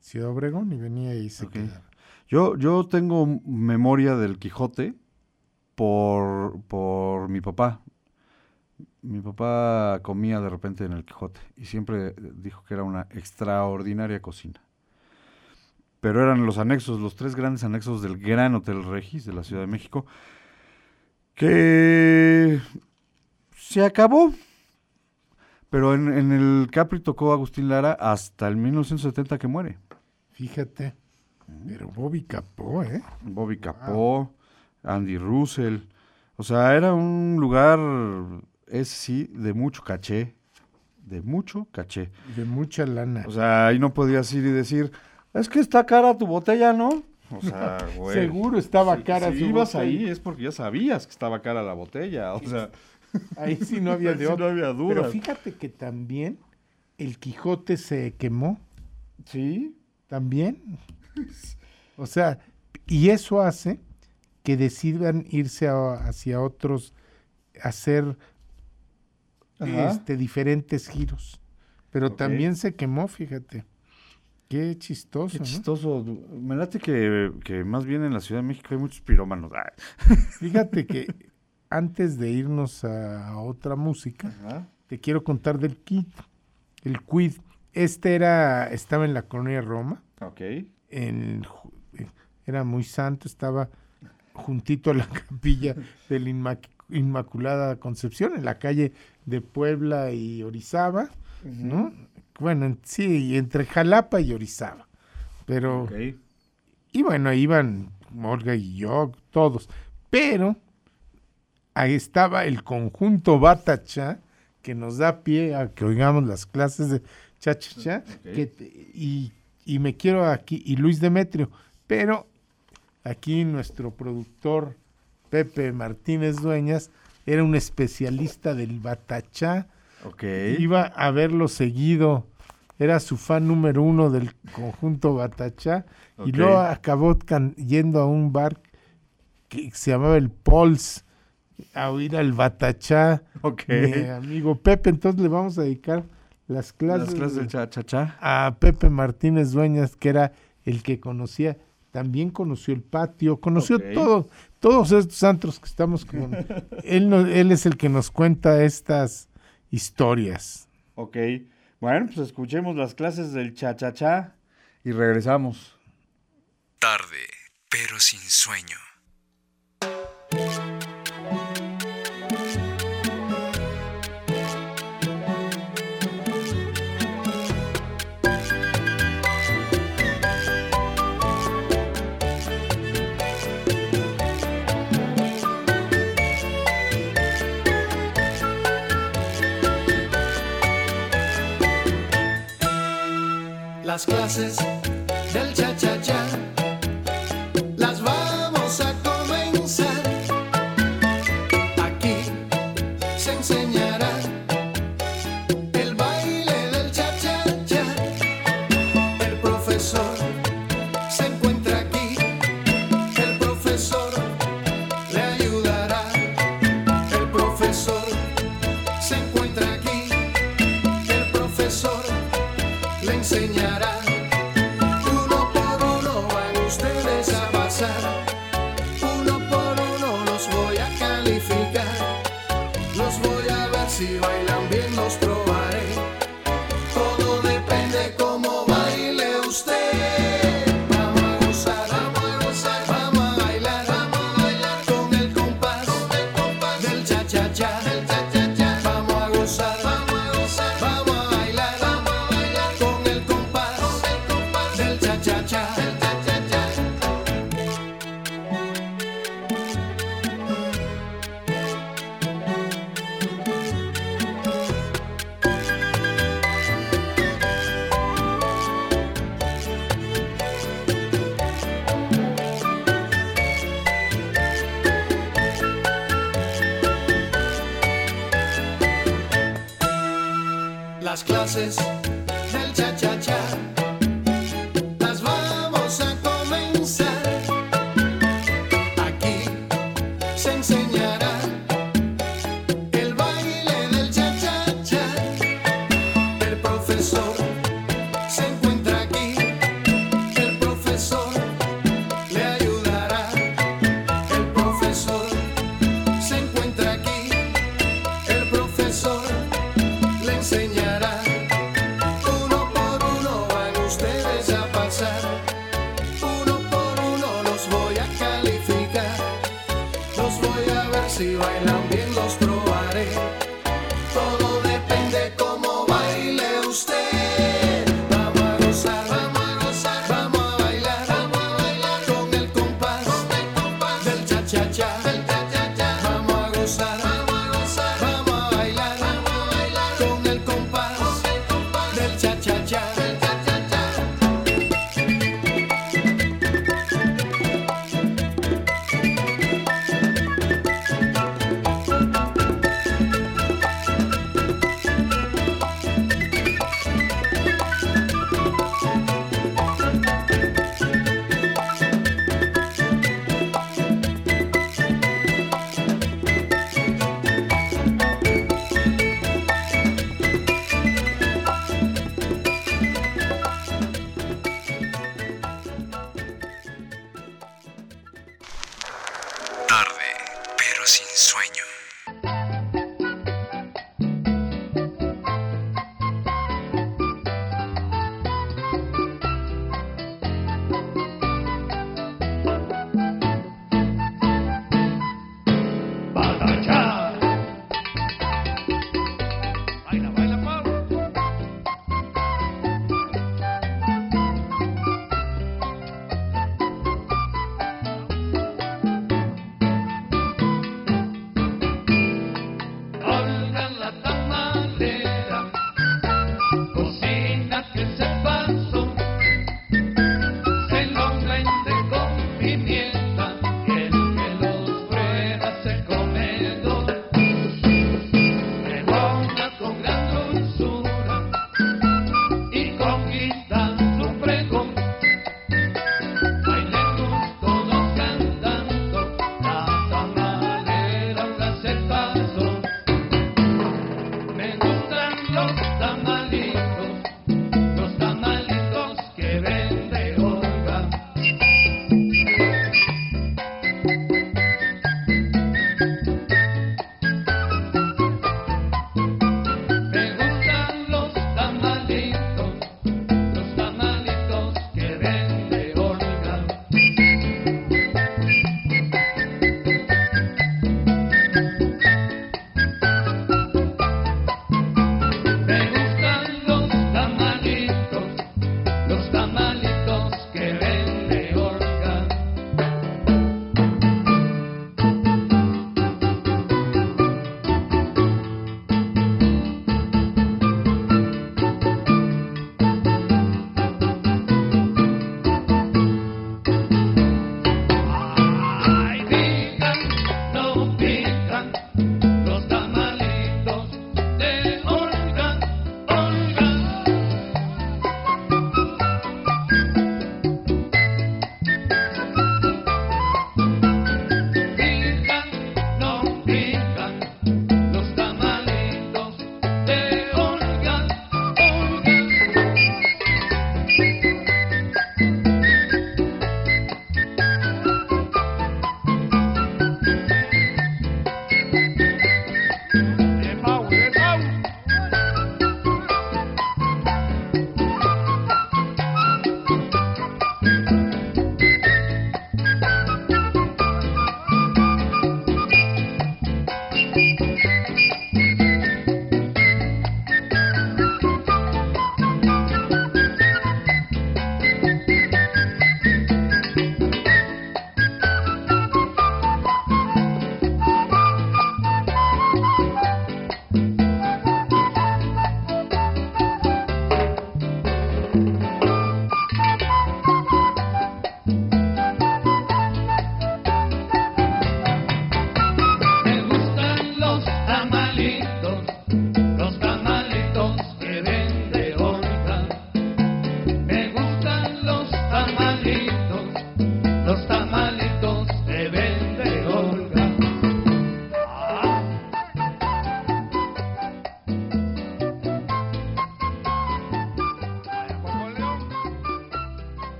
Speaker 4: Ciudad Obregón y venía y se
Speaker 5: Ok.
Speaker 4: quedaba.
Speaker 5: Yo, yo tengo memoria del Quijote por, por mi papá. Mi papá comía de repente en el Quijote y siempre dijo que era una extraordinaria cocina. Pero eran los anexos, los tres grandes anexos del Gran Hotel Regis de la Ciudad de México, que se acabó. Pero en, en el Capri tocó Agustín Lara hasta el 1970 que muere.
Speaker 4: Fíjate. Pero Bobby Capó, ¿eh?
Speaker 5: Bobby Capó, Andy Russell. O sea, era un lugar, es sí, de mucho caché. De mucho caché.
Speaker 4: De mucha lana.
Speaker 5: O sea, ahí no podías ir y decir, es que está cara tu botella, ¿no? O sea, güey.
Speaker 4: Seguro estaba
Speaker 5: Si-
Speaker 4: cara
Speaker 5: Si
Speaker 4: su
Speaker 5: ibas
Speaker 4: botella.
Speaker 5: ahí es porque ya sabías que estaba cara la botella. O sea,
Speaker 4: Ahí sí no había de
Speaker 5: sí no había duda.
Speaker 4: Pero fíjate que también el Quijote se quemó.
Speaker 5: Sí.
Speaker 4: También. O sea, y eso hace que decidan irse a- hacia otros, hacer este, diferentes giros. Pero también se quemó, fíjate. Qué chistoso.
Speaker 5: Qué
Speaker 4: ¿no?
Speaker 5: chistoso. Me late que, que más bien en la Ciudad de México hay muchos pirómanos. Ah.
Speaker 4: Fíjate que antes de irnos a, a otra música,
Speaker 5: Ajá.
Speaker 4: te quiero contar del kit, el quid. Este era, estaba en la colonia Roma,
Speaker 5: Ok.
Speaker 4: en, eh, era muy santo, estaba juntito a la capilla de la Inmac- Inmaculada Concepción, en la calle de Puebla y Orizaba, ¿no? Bueno, en- sí, entre Jalapa y Orizaba. Pero, y bueno, iban Olga y yo, todos. Pero ahí estaba el conjunto Batacha, que nos da pie a que oigamos las clases de cha-cha-cha, que te- y, y me quiero aquí, y Luis Demetrio, pero aquí nuestro productor Pepe Martínez Dueñas era un especialista del Batachá,
Speaker 5: Ok.
Speaker 4: iba a verlo seguido, era su fan número uno del conjunto Batachá, y
Speaker 5: Ok.
Speaker 4: luego acabó yendo a un bar que se llamaba el Pols, a oír al Batachá,
Speaker 5: Ok.
Speaker 4: mi amigo Pepe, entonces le vamos a dedicar las clases,
Speaker 5: Las clases del cha-cha-cha.
Speaker 4: a Pepe Martínez Dueñas, que era el que conocía, también conoció el patio, conoció todo, todos estos antros que estamos con... él, no- él es el que nos cuenta estas historias.
Speaker 5: Ok. Bueno, pues escuchemos las clases del cha-cha-cha y regresamos.
Speaker 6: Tarde, pero sin sueño.
Speaker 18: Las clases del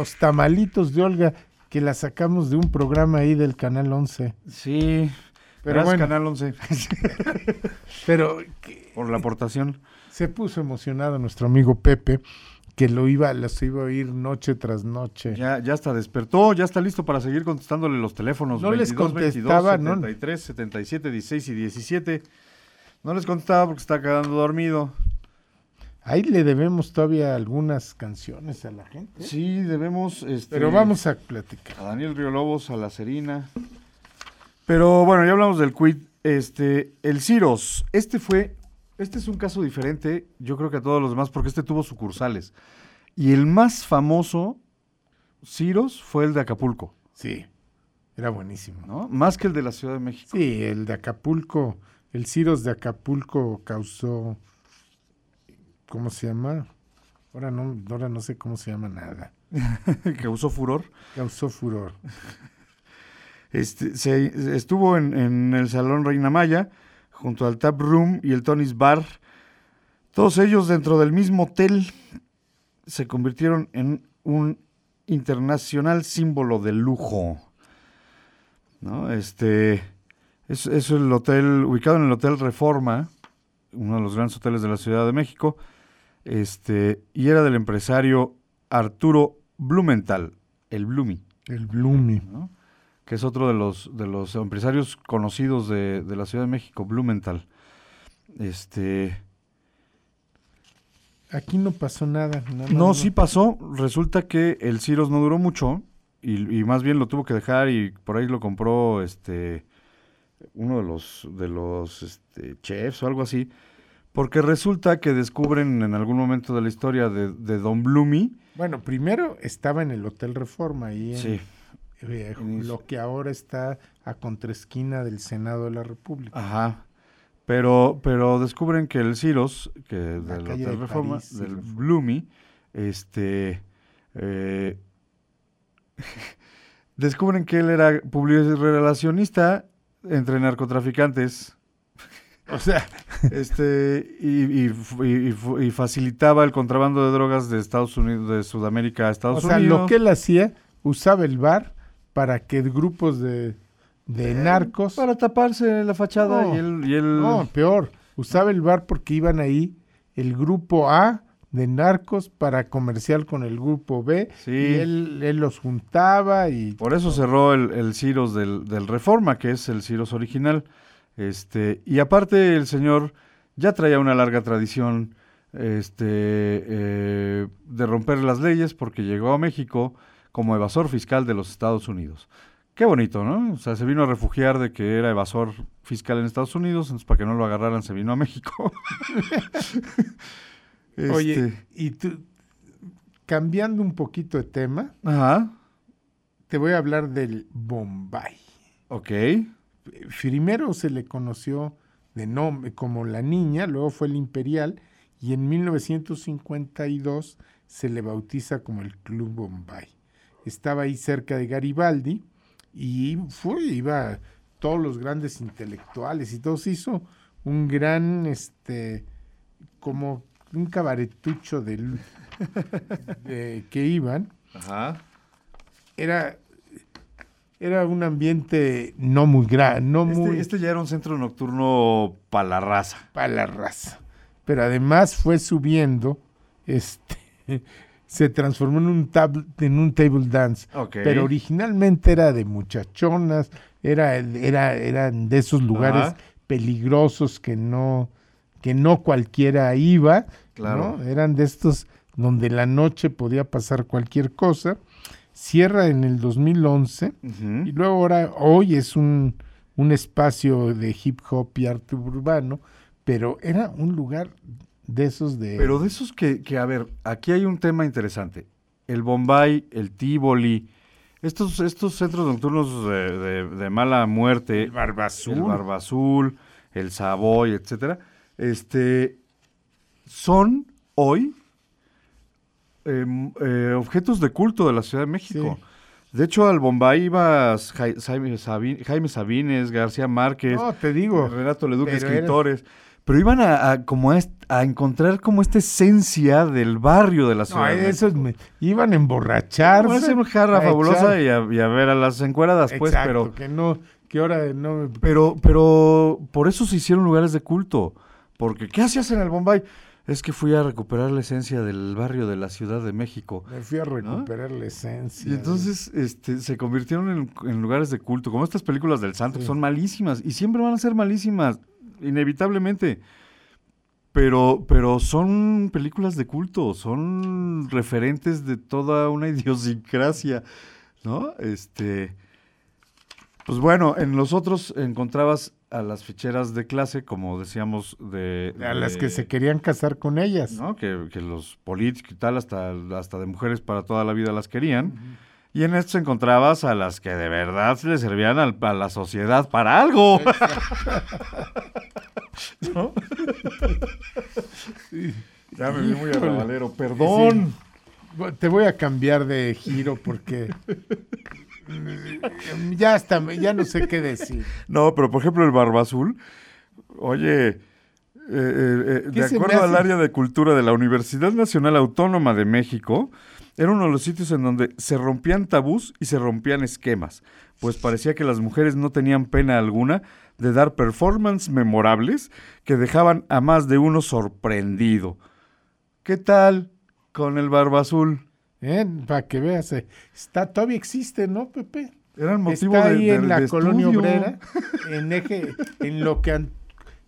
Speaker 18: Los tamalitos
Speaker 4: de Olga, que la sacamos de un programa ahí del Canal 11.
Speaker 5: Sí,
Speaker 4: Pero bueno.
Speaker 5: Canal 11.
Speaker 4: Pero
Speaker 5: Por la aportación.
Speaker 4: se puso emocionado nuestro amigo Pepe, que lo iba, los iba a oír noche tras noche.
Speaker 5: Ya, ya está despertó, ya está listo para seguir contestándole los teléfonos.
Speaker 4: No les
Speaker 5: 22,
Speaker 4: contestaba,
Speaker 5: 22,
Speaker 4: ¿no?
Speaker 5: 73, 77, 16 y 17. No les contestaba porque está quedando dormido.
Speaker 4: Ahí le debemos todavía algunas canciones a la gente.
Speaker 5: Sí, debemos. este,
Speaker 4: Pero vamos a platicar.
Speaker 5: A Daniel Río Lobos, a La Serina. Pero bueno, ya hablamos del quid. Este, el Ciros, este fue, este es un caso diferente, yo creo que a todos los demás, porque este tuvo sucursales. Y el más famoso Ciros fue el de Acapulco.
Speaker 4: Sí, era buenísimo.
Speaker 5: ¿no? Más que el de la Ciudad de México.
Speaker 4: Sí, el de Acapulco, el Ciros de Acapulco causó, ¿cómo se llama? Ahora no, ahora no sé cómo se llama nada.
Speaker 5: Causó furor.
Speaker 4: Causó furor.
Speaker 5: Este, se, estuvo en, en el Salón Reina Maya, junto al Tap Room y el Tony's Bar. Todos ellos dentro del mismo hotel se convirtieron en un internacional símbolo de lujo. ¿No? Este es, es el hotel ubicado en el Hotel Reforma, uno de los grandes hoteles de la Ciudad de México. Este, y era del empresario Arturo Blumenthal, el Blumi
Speaker 4: El Blumi.
Speaker 5: ¿no? que es otro de los, de los empresarios conocidos de, de la Ciudad de México, Blumenthal. Este,
Speaker 4: Aquí no pasó nada. nada
Speaker 5: no, sí pasó. Resulta que el Ciros no duró mucho y, y más bien lo tuvo que dejar y por ahí lo compró este uno de los de los este, chefs o algo así. Porque resulta que descubren en algún momento de la historia de, de Don Blumi.
Speaker 4: Bueno, primero estaba en el Hotel Reforma, ahí en,
Speaker 5: Sí.
Speaker 4: eh, lo que ahora está a contraesquina del Senado de la República.
Speaker 5: Ajá. Pero, pero descubren que el Ciros, que del Hotel
Speaker 4: de
Speaker 5: Reforma,
Speaker 4: París,
Speaker 5: del
Speaker 4: Reforma.
Speaker 5: Blumi, este, eh, descubren que él era publirelacionista entre narcotraficantes.
Speaker 4: O sea,
Speaker 5: este, y, y y- y facilitaba el contrabando de drogas de Estados Unidos, de Sudamérica a Estados
Speaker 4: o sea,
Speaker 5: Unidos.
Speaker 4: lo que él hacía, usaba el bar para que grupos de, de narcos...
Speaker 5: Para taparse la fachada
Speaker 4: No,
Speaker 5: y él, y él-
Speaker 4: No, peor. Usaba el bar porque iban ahí el grupo A de narcos para comercial con el grupo B.
Speaker 5: Sí.
Speaker 4: Y él, él los juntaba y...
Speaker 5: Por eso cerró el, el Ciros del, del Reforma, que es el Ciros original. Este, y aparte el señor ya traía una larga tradición este, eh, de romper las leyes porque llegó a México como evasor fiscal de los Estados Unidos. Qué bonito, ¿no? O sea, se vino a refugiar de que era evasor fiscal en Estados Unidos, entonces para que no lo agarraran se vino a México.
Speaker 4: Oye,
Speaker 5: Este,
Speaker 4: y tú, cambiando un poquito de tema,
Speaker 5: Ajá,
Speaker 4: te voy a hablar del Bombay.
Speaker 5: ok.
Speaker 4: Primero se le conoció de nombre como la niña, luego fue el imperial y en 1952 se le bautiza como el Club Bombay. Estaba ahí cerca de Garibaldi y fue, iba todos los grandes intelectuales y todos hizo un gran, este, como un cabaretucho del, de- que iban.
Speaker 5: Ajá.
Speaker 4: Era, era un ambiente no muy grande, no muy
Speaker 5: Este, este ya era un centro nocturno para la raza.
Speaker 4: para la raza. Pero además fue subiendo, este, se transformó en un, tab- en un table dance. Pero originalmente era de muchachonas, era, era, eran de esos lugares
Speaker 5: Ajá.
Speaker 4: peligrosos que no, que no cualquiera iba.
Speaker 5: Claro.
Speaker 4: ¿no? Eran de estos donde la noche podía pasar cualquier cosa. Cierra en el 2011
Speaker 5: Ujú.
Speaker 4: y luego ahora, hoy es un, un espacio de hip hop y arte urbano, pero era un lugar de esos de...
Speaker 5: Pero de esos que, que, a ver, aquí hay un tema interesante. El Bombay, el Tivoli, estos, estos centros nocturnos de, de- de mala muerte.
Speaker 4: El Barba Azul.
Speaker 5: El Barba Azul, el Savoy, etcétera, este, son hoy em, eh, objetos de culto de la Ciudad de México. De hecho, al Bombay iba Jai- Jaime, Sabi- Jaime Sabines, García Márquez,
Speaker 4: No, te digo.
Speaker 5: Renato Leduc, escritores. Pero iban a, a como a, encontrar como esta esencia del barrio de la
Speaker 4: No,
Speaker 5: Ciudad México.
Speaker 4: esos me- iban a emborracharse.
Speaker 5: Iban a hacer una jarra fabulosa
Speaker 4: echar-
Speaker 5: y a, y a ver a las encueradas, pues,
Speaker 4: Exacto,
Speaker 5: pero...
Speaker 4: que no, que ahora no...
Speaker 5: Pero, pero por eso se hicieron lugares de culto. Porque, ¿qué hacías en el Bombay? Es que fui a recuperar la esencia del barrio de la Ciudad de México.
Speaker 4: Me fui a recuperar la esencia.
Speaker 5: Y entonces este, se convirtieron en, en lugares de culto, como estas películas del santo, que son malísimas. Y siempre van a ser malísimas, inevitablemente. Pero, pero son películas de culto, son referentes de toda una idiosincrasia, ¿no? Este, pues bueno, en los otros encontrabas a las ficheras de clase, como decíamos, de...
Speaker 4: A las que se querían casar con ellas.
Speaker 5: ¿no? Que, que los políticos y tal, hasta, hasta de mujeres para toda la vida las querían. Y en esto encontrabas a las que de verdad le servían al- a la sociedad para algo. ¿No? Ya me vi muy arrabalero, perdón.
Speaker 4: Sí. Te voy a cambiar de giro porque ya hasta me- ya no sé qué decir.
Speaker 5: No, pero por ejemplo el Barba Azul, oye, eh, eh, eh,
Speaker 4: ¿Qué
Speaker 5: de acuerdo al área de cultura de la Universidad Nacional Autónoma de México, era uno de los sitios en donde se rompían tabús y se rompían esquemas, pues parecía que las mujeres no tenían pena alguna de dar performances memorables que dejaban a más de uno sorprendido. ¿Qué tal con el Barba Azul?
Speaker 4: ¿Eh? Para que veas, eh, está todavía existe, ¿no, Pepe?
Speaker 5: Era el motivo
Speaker 4: está
Speaker 5: de-
Speaker 4: ahí
Speaker 5: de-
Speaker 4: en la colonia
Speaker 5: estudio.
Speaker 4: obrera, en eje, en lo que an-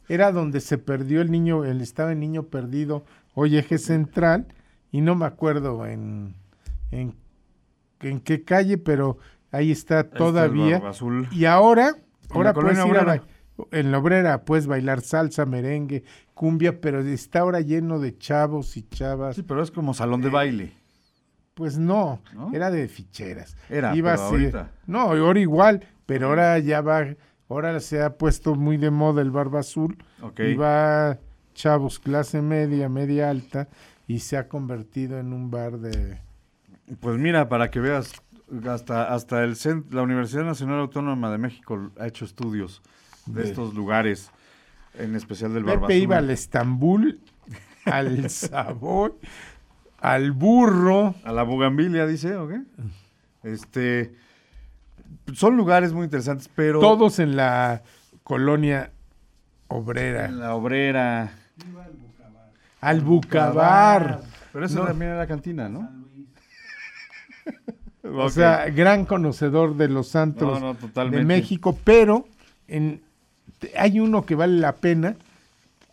Speaker 4: era donde se perdió el niño, el estaba el niño perdido, hoy eje central, y no me acuerdo en, en, en qué calle, pero ahí está todavía.
Speaker 5: Azul.
Speaker 4: Y ahora,
Speaker 5: En la
Speaker 4: ahora puedes ir
Speaker 5: obrera.
Speaker 4: en la obrera puedes bailar salsa, merengue, cumbia, pero está ahora lleno de chavos y chavas.
Speaker 5: Sí, pero es como salón de baile.
Speaker 4: Pues no,
Speaker 5: ¿No?
Speaker 4: era de ficheras.
Speaker 5: Era,
Speaker 4: Iba
Speaker 5: pero ahorita.
Speaker 4: No, ahora igual, pero ahora ya va, ahora se ha puesto muy de moda el barba azul.
Speaker 5: Ok.
Speaker 4: Y va chavos clase media, media alta, y se ha convertido en un bar de...
Speaker 5: Pues mira, para que veas, hasta, hasta el cen- la Universidad Nacional Autónoma de México ha hecho estudios de
Speaker 4: De-
Speaker 5: estos lugares, en especial del Barba
Speaker 4: Pepe iba al Estambul, al Savoy, al Burro.
Speaker 5: A la Bugambilia, dice, ¿o qué? Este, son lugares muy interesantes, pero...
Speaker 4: Todos en la colonia obrera.
Speaker 5: En la obrera.
Speaker 4: Al Bucabar.
Speaker 5: Pero eso
Speaker 4: No.
Speaker 5: también era cantina, ¿no?
Speaker 4: O
Speaker 5: Ok.
Speaker 4: sea, gran conocedor de los santos
Speaker 5: No, no,
Speaker 4: de. México, pero en, hay uno que vale la pena.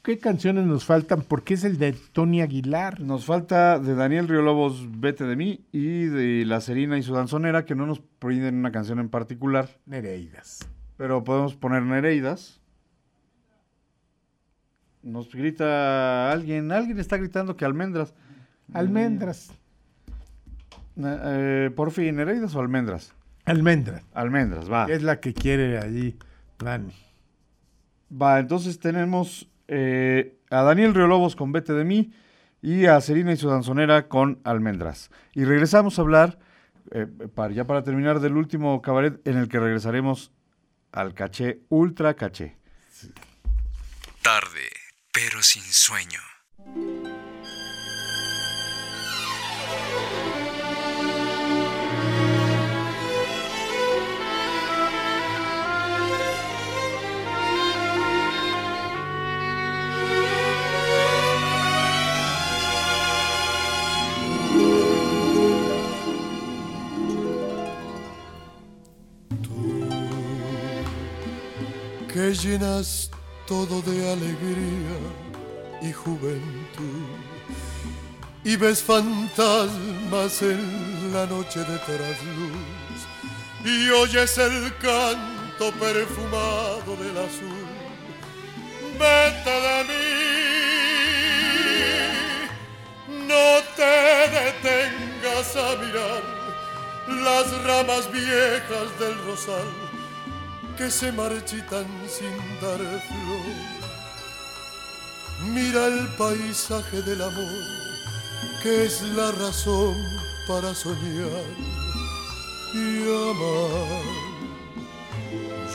Speaker 4: ¿Qué canciones nos faltan? Porque es el de Tony Aguilar.
Speaker 5: Nos falta de Daniel Río Lobos, Vete de mí, y de La Serina y su danzonera, que no nos piden una canción en particular.
Speaker 4: Nereidas.
Speaker 5: Pero podemos poner Nereidas. Nos grita alguien, alguien está gritando que almendras.
Speaker 4: Almendras.
Speaker 5: Na- eh, por fin, ¿Nereidas o almendras?
Speaker 4: Almendras.
Speaker 5: Almendras, va.
Speaker 4: Es la que quiere allí Dani.
Speaker 5: Va, entonces tenemos eh, a Daniel Riolobos con Vete de mí y a Serina y su danzonera con Almendras. Y regresamos a hablar, eh, ya para terminar, del último cabaret en el que regresaremos al caché, ultra caché.
Speaker 6: Tarde, pero sin sueño.
Speaker 13: Que llenas todo de alegría y juventud y ves fantasmas en la noche de trasluz y oyes el canto perfumado del azul. Vete de mí, no te detengas a mirar las ramas viejas del rosal que se marchitan sin dar flor. Mira el paisaje del amor, que es la razón para soñar y amar.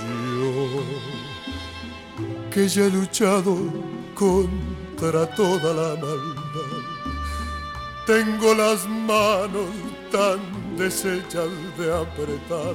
Speaker 13: Yo, que ya he luchado contra toda la maldad, tengo las manos tan deshechas de apretar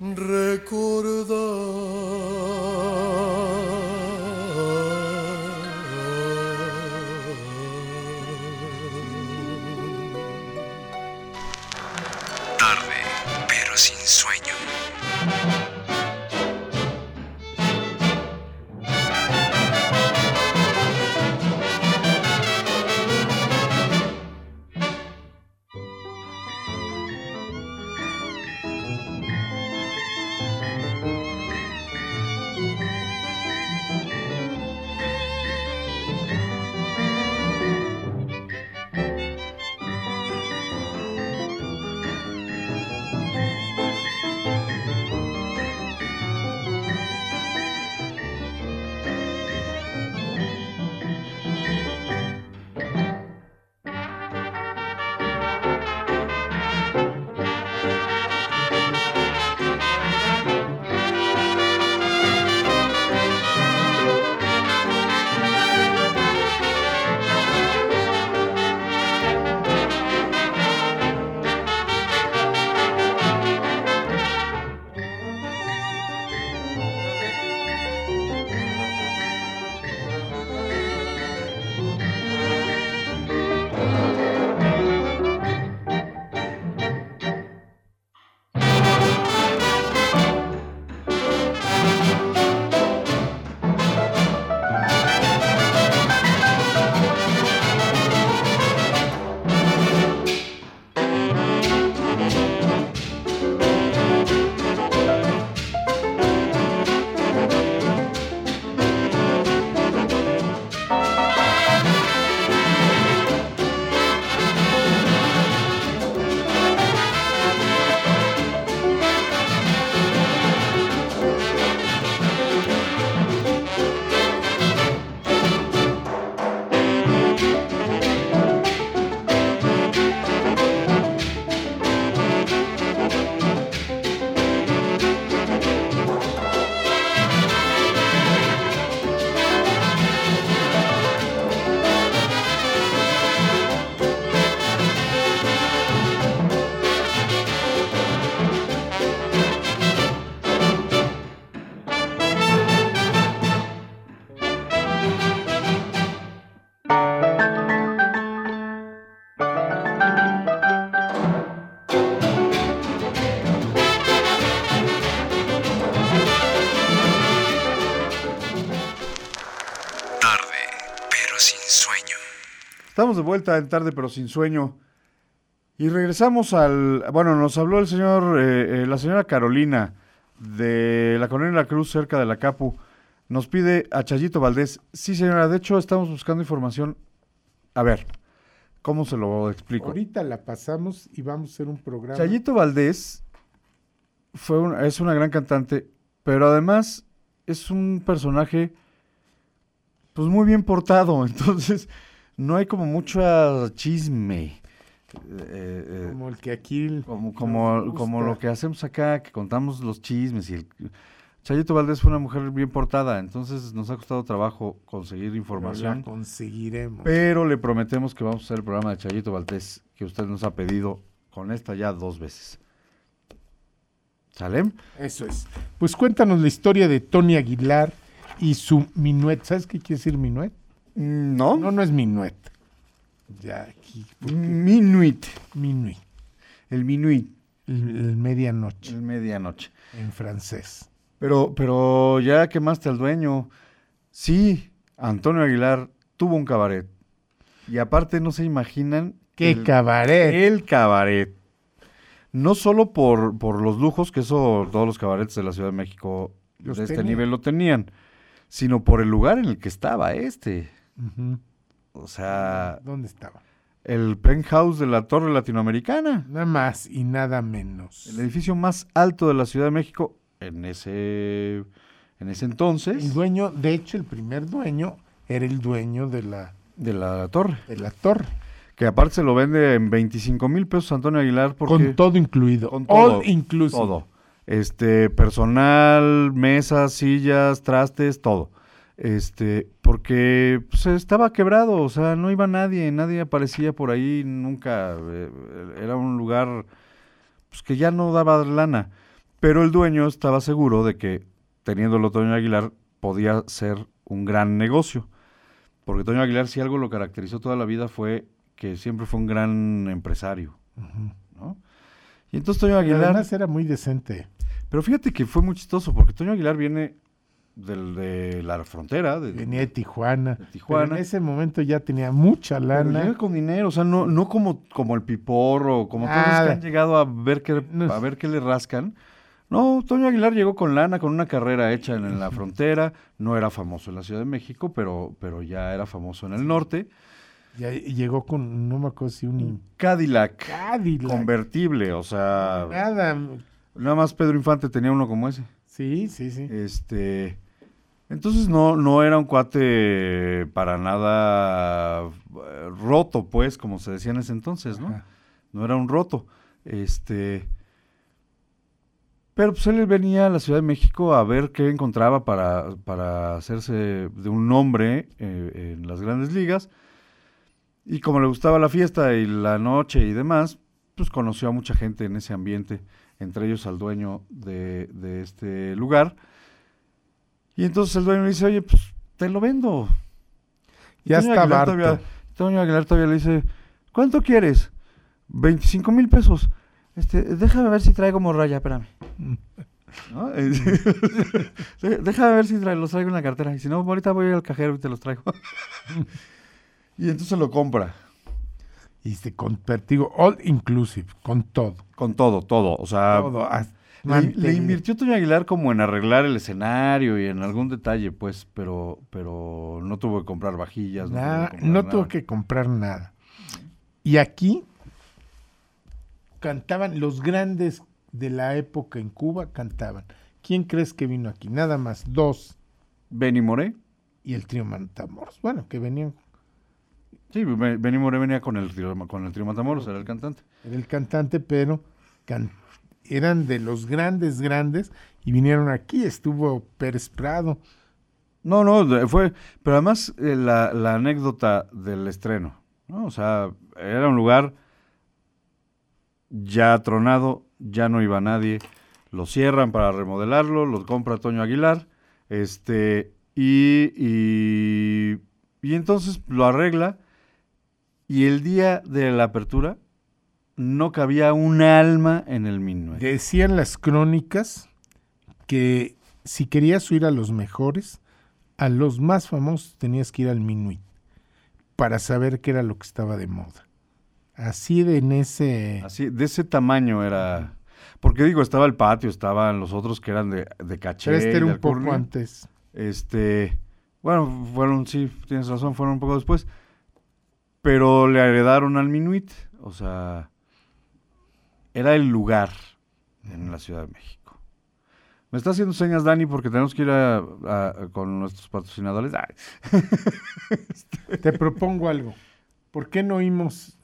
Speaker 13: recordar.
Speaker 5: Estamos de vuelta en tarde pero sin sueño. Y regresamos al... Bueno, nos habló el señor, eh, eh, la señora Carolina de la Colonia La Cruz, cerca de la Capu. Nos pide a Chayito Valdés. Sí, señora, de hecho estamos buscando información. A ver, ¿cómo se lo explico?
Speaker 4: Ahorita la pasamos y vamos a hacer un programa.
Speaker 5: Chayito Valdés fue un- es una gran cantante, pero además es un personaje pues muy bien portado, entonces no hay como mucho chisme. eh, eh,
Speaker 4: Como el que aquí...
Speaker 5: como, como, lo que hacemos acá, que contamos los chismes. y el, Chayito Valdés fue una mujer bien portada, entonces nos ha costado trabajo conseguir
Speaker 4: Pero
Speaker 5: información.
Speaker 4: la conseguiremos.
Speaker 5: Pero le prometemos que vamos a hacer el programa de Chayito Valdés que usted nos ha pedido con esta ya dos veces. ¿Sale?
Speaker 4: Eso es. Pues cuéntanos la historia de Tony Aguilar y su minuet. ¿Sabes qué quiere decir minuet?
Speaker 5: No.
Speaker 4: No, no es minuet. Ya aquí.
Speaker 5: Minuit.
Speaker 4: Minuit.
Speaker 5: El minuit.
Speaker 4: El, el medianoche.
Speaker 5: El medianoche.
Speaker 4: En francés.
Speaker 5: Pero, pero ya quemaste al dueño. Sí, Antonio Aguilar tuvo un cabaret. Y aparte no se imaginan...
Speaker 4: ¡Qué
Speaker 5: el-
Speaker 4: cabaret!
Speaker 5: El cabaret. No solo por, por los lujos, que eso todos los cabarets de la Ciudad de México
Speaker 4: Los
Speaker 5: de este nivel lo tenían, sino por el lugar en el que estaba este. O sea,
Speaker 4: ¿Dónde estaba?
Speaker 5: el penthouse de la Torre Latinoamericana.
Speaker 4: Nada más y nada menos.
Speaker 5: El edificio más alto de la Ciudad de México en ese, en ese entonces.
Speaker 4: El dueño, de hecho, el primer dueño era el dueño de la,
Speaker 5: de la torre.
Speaker 4: de la torre.
Speaker 5: Que aparte se lo vende en 25 mil pesos Antonio Aguilar. Porque,
Speaker 4: Con todo incluido.
Speaker 5: Con
Speaker 4: All
Speaker 5: todo,
Speaker 4: inclusive.
Speaker 5: Todo. Este, personal, mesas, sillas, trastes, todo. Este, porque pues, estaba quebrado, o sea, no iba nadie, nadie aparecía por ahí nunca. eh, era un lugar pues, que ya no daba lana. Pero el dueño estaba seguro de que teniéndolo Toño Aguilar podía ser un gran negocio. Porque Toño Aguilar, si algo lo caracterizó toda la vida fue que siempre fue un gran empresario. ¿no? Y entonces Toño Aguilar...
Speaker 4: además era muy decente.
Speaker 5: Pero fíjate que fue muy chistoso porque Toño Aguilar viene del, de la frontera, de,
Speaker 4: Venía de Tijuana.
Speaker 5: Tijuana.
Speaker 4: Pero en ese momento ya tenía mucha
Speaker 5: pero
Speaker 4: lana.
Speaker 5: llega con dinero, o sea, no, no como, como el piporro, como todos los que han llegado a ver qué, a ver qué le rascan. No, Toño Aguilar llegó con lana, con una carrera hecha en, en la frontera, no era famoso en la Ciudad de México, pero, pero ya era famoso en el norte.
Speaker 4: Ya llegó con, no me acuerdo si un
Speaker 5: Cadillac,
Speaker 4: Cadillac.
Speaker 5: convertible, o sea,
Speaker 4: Nada.
Speaker 5: nada más Pedro Infante tenía uno como ese.
Speaker 4: Sí, sí, sí.
Speaker 5: Este, entonces no, no era un cuate para nada eh, roto, pues, como se decía en ese entonces, ¿no?
Speaker 4: Ajá.
Speaker 5: No era un roto. Este, pero pues él venía a la Ciudad de México a ver qué encontraba para, para hacerse de un nombre eh, en las grandes ligas. Y como le gustaba la fiesta y la noche y demás, pues conoció a mucha gente en ese ambiente, entre ellos al dueño de, de este lugar. Y entonces el dueño le dice, oye, pues te lo vendo. Y
Speaker 4: Ya
Speaker 5: Toño
Speaker 4: está
Speaker 5: Aguilar
Speaker 4: harto.
Speaker 5: todavía- Toño Aguilar todavía le dice, ¿cuánto quieres? 25 mil pesos. Este, déjame ver si traigo morraya, espérame. ¿No? De- déjame ver si tra- los traigo en la cartera. Y si no, ahorita voy al cajero y te los traigo. y entonces lo compra.
Speaker 4: Y se convertigo, all inclusive, con todo.
Speaker 5: Con todo, todo. O sea,
Speaker 4: Todo, hasta
Speaker 5: le, invirtió Toño Aguilar como en arreglar el escenario y en algún detalle, pues, pero, pero no tuvo que comprar vajillas. No, tuvo que comprar
Speaker 4: no
Speaker 5: nada.
Speaker 4: tuvo que comprar nada. Y aquí cantaban los grandes de la época en Cuba, cantaban. ¿Quién crees que vino aquí? Nada más, dos.
Speaker 5: Benny Moré.
Speaker 4: Y el trío Matamoros. Bueno, que venían,
Speaker 5: Sí, Be- Benny Moré venía con el trío, con el trío Matamoros, era el cantante.
Speaker 4: era el cantante, pero can- eran de los grandes, grandes, y vinieron aquí. Estuvo Pérez.
Speaker 5: No, no, fue, pero además eh, la, la anécdota del estreno, ¿no? O sea, era un lugar ya tronado, ya no iba nadie, lo cierran para remodelarlo, lo compra Toño Aguilar, este, y, y, y entonces lo arregla, y el día de la apertura no cabía un alma en el minuet.
Speaker 4: Decían las crónicas que si querías ir a los mejores, a los más famosos tenías que ir al Minuit para saber qué era lo que estaba de moda. Así de en ese...
Speaker 5: Así, de ese tamaño era. Porque digo, estaba el patio, estaban los otros que eran de, de caché.
Speaker 4: Pero este era un poco antes.
Speaker 5: Este, bueno, fueron, sí, tienes razón, fueron un poco después. Pero le heredaron al Minuit, o sea, era el lugar en la Ciudad de México. Me está haciendo señas Dani porque tenemos que ir a- a- a- con nuestros patrocinadores.
Speaker 4: Te propongo algo. ¿Por qué no oímos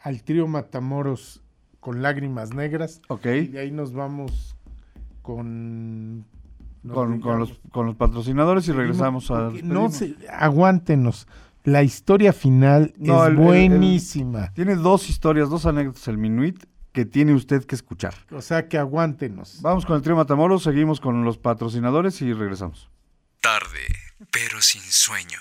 Speaker 4: al trío Matamoros con lágrimas negras?
Speaker 5: Ok.
Speaker 4: Y de ahí nos vamos con... nos
Speaker 5: Con, con los, con los patrocinadores y regresamos a...
Speaker 4: No se, aguántenos. La historia final
Speaker 5: No,
Speaker 4: es
Speaker 5: el- el- el-
Speaker 4: buenísima.
Speaker 5: Tiene dos historias, dos anécdotas el Minuit que tiene usted que escuchar.
Speaker 4: O sea que aguántenos.
Speaker 5: Vamos con el trío Matamoros, seguimos con los patrocinadores y regresamos.
Speaker 6: Tarde, pero sin sueño.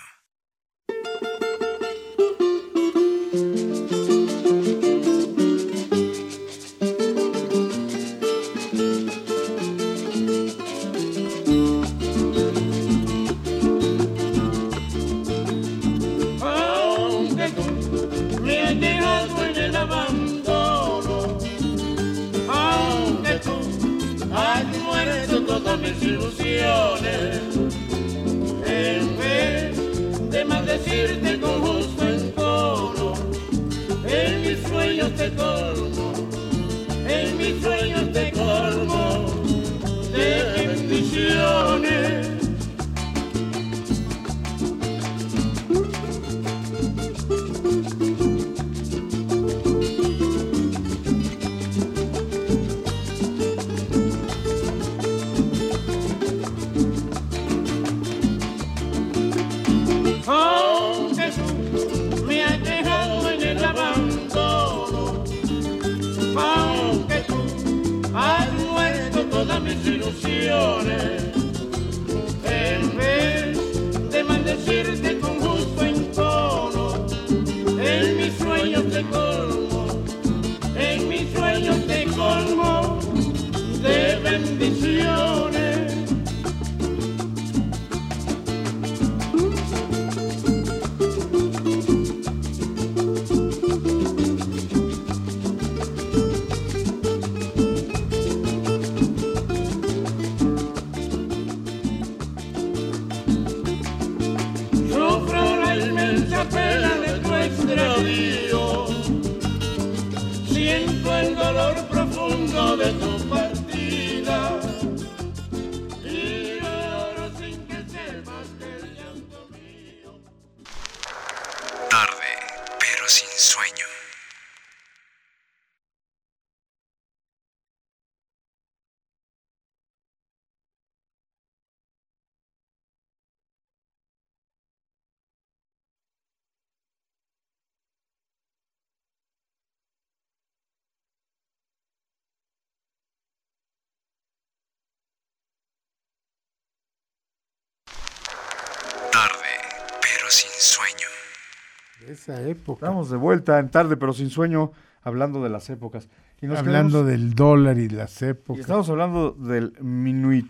Speaker 4: Esa época.
Speaker 5: Estamos de vuelta en tarde, pero sin sueño, hablando de las épocas. Y nos
Speaker 4: Hablando
Speaker 5: quedamos-
Speaker 4: del dólar y las
Speaker 5: y
Speaker 4: épocas.
Speaker 5: estamos hablando del Minuit.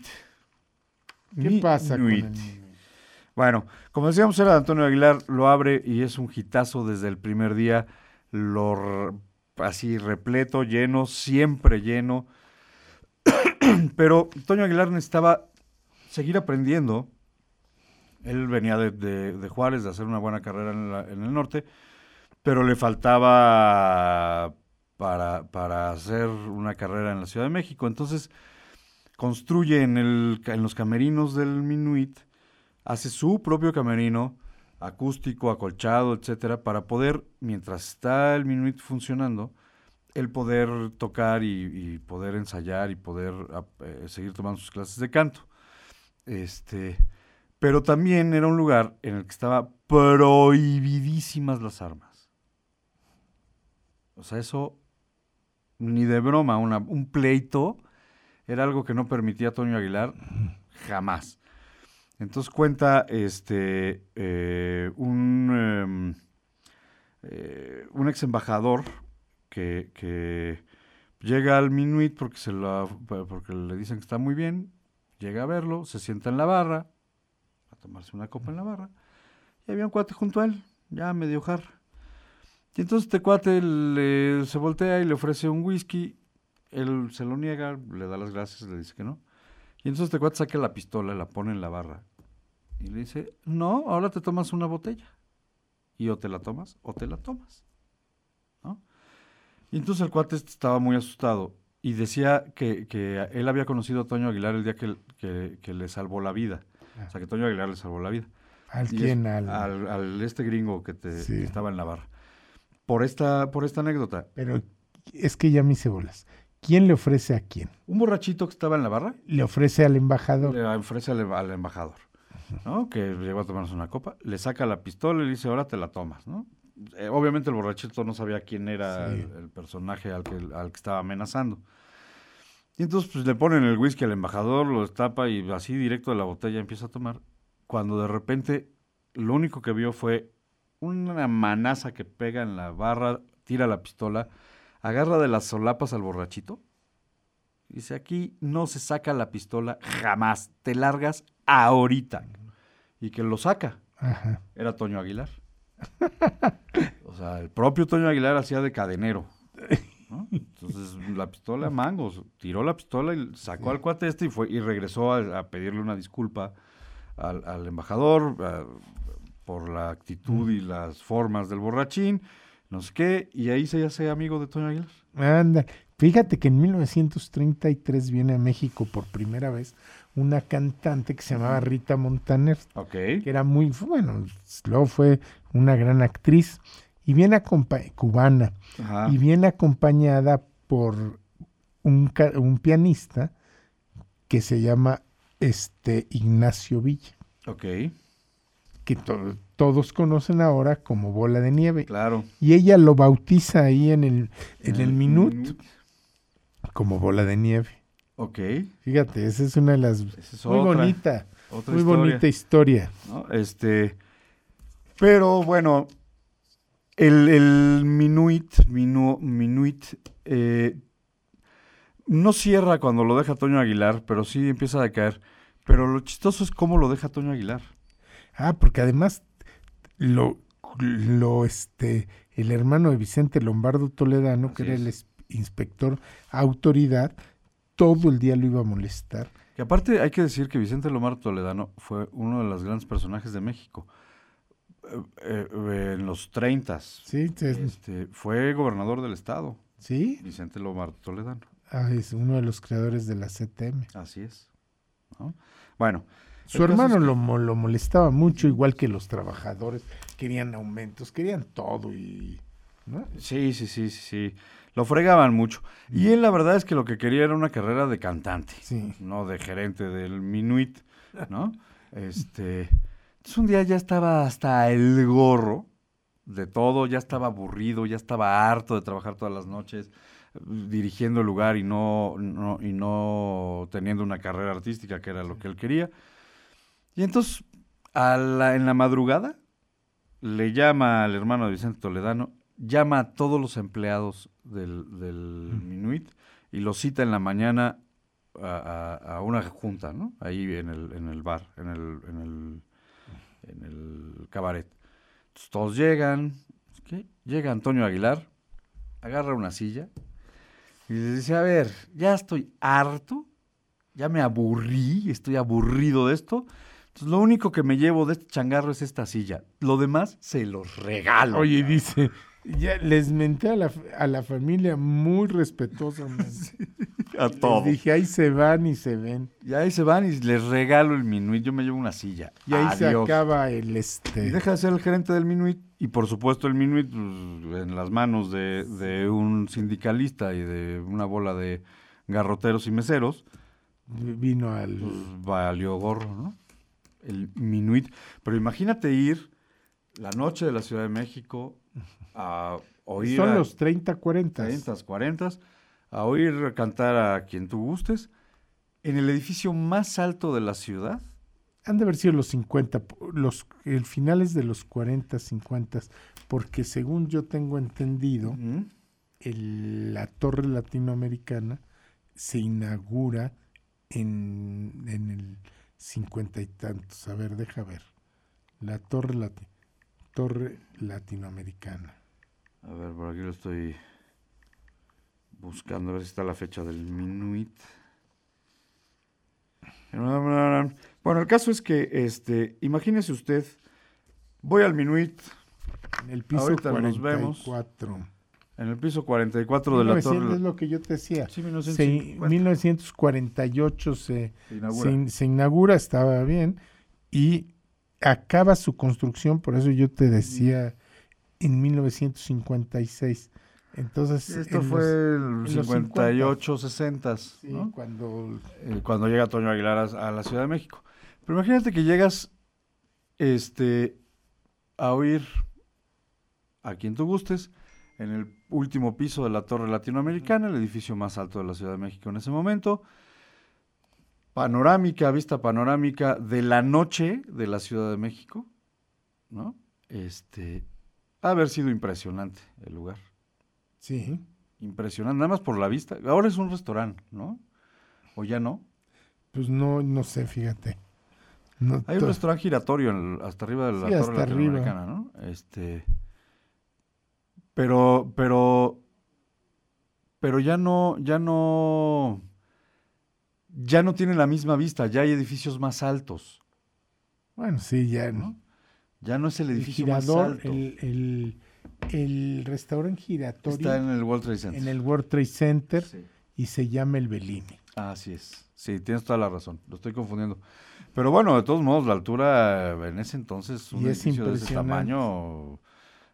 Speaker 4: ¿Qué pasa con el?
Speaker 5: Bueno, como decíamos, era de Antonio Aguilar, lo abre y es un hitazo desde el primer día, lo así repleto, lleno, siempre lleno. Pero Antonio Aguilar necesitaba seguir aprendiendo. Él venía de, de- Juárez, de hacer una buena carrera en, el norte, pero le faltaba para, para hacer una carrera en la Ciudad de México. Entonces construye en, el, en los camerinos del Minuit, hace su propio camerino, acústico, acolchado, etcétera, para poder, mientras está el Minuit funcionando, el poder tocar y, poder ensayar y poder eh, seguir tomando sus clases de canto. Este, pero también era un lugar en el que estaba prohibidísimas las armas. O sea, eso ni de broma, un pleito era algo que no permitía Toño Aguilar jamás. Entonces cuenta este eh, un, em, eh, un ex embajador que, que llega al Minuit porque, se la, porque le dicen que está muy bien, llega a verlo, se sienta en la barra, a tomarse una copa en la barra, y había un cuate junto a él, ya medio jarra. Y entonces este cuate le- se voltea y le ofrece un whisky, él se lo niega, le da las gracias, le dice que no. Y entonces este cuate saca la pistola, la pone en la barra y le dice, no, ahora te tomas una botella. Y o te la tomas o te la tomas. Y entonces el cuate este estaba muy asustado y decía que, que él había conocido a Toño Aguilar el día que- que le salvó la vida. O sea, que Toño Aguilar le salvó la vida.
Speaker 4: ¿Al
Speaker 5: Y
Speaker 4: quién?
Speaker 5: es-
Speaker 4: Al-
Speaker 5: al, al este gringo que, te,
Speaker 4: Sí.
Speaker 5: que estaba en la barra. Por esta, por esta anécdota.
Speaker 4: Pero es que ya me hice bolas. ¿Quién le ofrece a quién?
Speaker 5: Un borrachito que estaba en la barra
Speaker 4: Le ofrece al embajador.
Speaker 5: le ofrece al, al embajador, ¿no? Que llegó a tomarnos una copa, le saca la pistola y le dice, ahora te la tomas, ¿no? Eh, obviamente el borrachito no sabía quién era
Speaker 4: Sí.
Speaker 5: el, el personaje al que, al que estaba amenazando. Y entonces pues, le ponen el whisky al embajador, lo destapa y así directo de la botella empieza a tomar. Cuando de repente lo único que vio fue una manaza que pega en la barra, tira la pistola, agarra de las solapas al borrachito. Dice, aquí no se saca la pistola jamás, te largas ahorita. Y que lo saca.
Speaker 4: Ajá.
Speaker 5: Era Toño Aguilar. O sea, el propio Toño Aguilar hacía de cadenero. ¿no? Entonces, la pistola, mangos, tiró la pistola y sacó al cuate este y fue y regresó a, a pedirle una disculpa al, al embajador a- por la actitud y las formas del borrachín, no sé qué, y ahí se hace amigo de Toño Aguilar.
Speaker 4: Anda, fíjate que en 1933 viene a México por primera vez una cantante que se llamaba Rita Montaner,
Speaker 5: Ok.
Speaker 4: que era muy, bueno, luego fue una gran actriz, y viene cubana,
Speaker 5: Ajá.
Speaker 4: y viene acompañada por un, un pianista que se llama este Ignacio Villa,
Speaker 5: Ok,
Speaker 4: que to- todos conocen ahora como Bola de Nieve.
Speaker 5: claro.
Speaker 4: Y ella lo bautiza ahí en el, en el Minut
Speaker 5: Minut.
Speaker 4: como Bola de Nieve.
Speaker 5: Ok.
Speaker 4: Fíjate, esa es una de las
Speaker 5: es
Speaker 4: muy
Speaker 5: otra-
Speaker 4: bonita,
Speaker 5: otra
Speaker 4: muy
Speaker 5: historia.
Speaker 4: bonita historia.
Speaker 5: ¿no? Este, pero bueno, el, el Minuit, Minu- Minuit, eh, no cierra cuando lo deja Toño Aguilar, pero sí empieza a decaer. Pero lo chistoso es cómo lo deja Toño Aguilar.
Speaker 4: Ah, porque además lo, lo este, el hermano de Vicente Lombardo Toledano, que era el
Speaker 5: es.
Speaker 4: inspector autoridad, todo el día lo iba a molestar.
Speaker 5: Que aparte hay que decir que Vicente Lomar Toledano fue uno de los grandes personajes de México. Eh, eh, en los 30
Speaker 4: Sí,
Speaker 5: este, fue gobernador del estado,
Speaker 4: sí.
Speaker 5: Vicente Lomar Toledano.
Speaker 4: Ah, es uno de los creadores de la CTM.
Speaker 5: Así es. ¿no? Bueno.
Speaker 4: Su hermano
Speaker 5: es que-
Speaker 4: lo, lo molestaba mucho, igual que los trabajadores. Querían aumentos, querían todo y... ¿no?
Speaker 5: Sí, sí, sí, sí, sí. Lo fregaban mucho. Y él la verdad es que lo que quería era una carrera de cantante,
Speaker 4: Sí.
Speaker 5: no de gerente del Minuit, ¿no? Este, entonces un día ya estaba hasta el gorro de todo, ya estaba aburrido, ya estaba harto de trabajar todas las noches eh, dirigiendo el lugar y no, no- y no teniendo una carrera artística que era lo que él quería. Y entonces a la- en la madrugada le llama al hermano de Vicente Toledano, llama a todos los empleados del, del Minuit y los cita en la mañana a, a- a una junta, ¿no? Ahí en el, en el bar, en el, en el, en el cabaret. Entonces, todos llegan, llega Antonio Aguilar, agarra una silla y les dice, a ver, ya estoy harto, ya me aburrí, estoy aburrido de esto. Entonces, lo único que me llevo de este changarro es esta silla. Lo demás se los regalo.
Speaker 4: Oye, dice, ya les menté a la, a la familia muy respetuosamente.
Speaker 5: a
Speaker 4: Les
Speaker 5: todo.
Speaker 4: dije, ahí se van y se ven.
Speaker 5: Y ahí se van y les regalo el Minuit. Yo me llevo una silla.
Speaker 4: Y ahí se acaba el
Speaker 5: Y
Speaker 4: este.
Speaker 5: deja de ser el gerente del Minuit. Y por supuesto, el Minuit pues, en las manos de, de un sindicalista y de una bola de garroteros y meseros,
Speaker 4: Vino al.
Speaker 5: pues valió gorro, ¿no? El Minuit. Pero imagínate ir la noche de la Ciudad de México a oír.
Speaker 4: Son
Speaker 5: a-
Speaker 4: los 30, 40.
Speaker 5: 30, 40, a oír cantar a quien tú gustes, en el edificio más alto de la ciudad.
Speaker 4: Han de haber sido los 50, los, el finales de los 40, 50, porque según yo tengo entendido, el- la torre latinoamericana se inaugura en, en el 50 y tantos. A ver, deja ver. La torre, lati- torre latinoamericana.
Speaker 5: A ver, por aquí lo estoy buscando, a ver si está la fecha del Minuit. Bueno, el caso es que, este, imagínese usted, voy al Minuit,
Speaker 4: En el piso
Speaker 5: Ahorita nos vemos.
Speaker 4: 44.
Speaker 5: En el piso 44 de la
Speaker 4: 1900
Speaker 5: torre.
Speaker 4: es lo que yo te decía.
Speaker 5: Sí,
Speaker 4: Se-
Speaker 5: 1950.
Speaker 4: 1948 se,
Speaker 5: Se inaugura.
Speaker 4: se in- se inaugura, estaba bien, y acaba su construcción, por eso yo te decía, en 1956. Entonces,
Speaker 5: Esto
Speaker 4: en
Speaker 5: fue
Speaker 4: los-
Speaker 5: el
Speaker 4: en los
Speaker 5: 58, 60,
Speaker 4: Sí,
Speaker 5: ¿no?
Speaker 4: cuando
Speaker 5: Eh, cuando llega Toño Aguilar a, a la Ciudad de México. Pero imagínate que llegas este, a oír a quien tú gustes en el último piso de la Torre Latinoamericana, el edificio más alto de la Ciudad de México en ese momento. Panorámica, vista panorámica de la noche de la Ciudad de México, ¿no? Este, ha haber sido impresionante el lugar.
Speaker 4: Sí.
Speaker 5: Impresionante, nada más por la vista. Ahora es un restaurante, ¿no? ¿O ya no?
Speaker 4: Pues no, no sé, fíjate. No
Speaker 5: Hay un restaurante giratorio en el- hasta arriba de la
Speaker 4: Sí,
Speaker 5: torre
Speaker 4: hasta arriba.
Speaker 5: latinoamericana, ¿no? Este, pero, pero, pero ya no, ya no, ya no tiene la misma vista. Ya hay edificios más altos,
Speaker 4: Bueno, sí, ya
Speaker 5: ¿no? Ya no es el
Speaker 4: El
Speaker 5: edificio más
Speaker 4: girador,
Speaker 5: alto.
Speaker 4: el, el, el restaurante giratorio
Speaker 5: Está en el World Trade Center.
Speaker 4: en el World Trade Center
Speaker 5: Sí.
Speaker 4: y se llama el Bellini.
Speaker 5: Así es. Sí, tienes toda la razón. Lo estoy confundiendo. Pero bueno, de todos modos, la altura en ese entonces, un
Speaker 4: es
Speaker 5: edificio de ese tamaño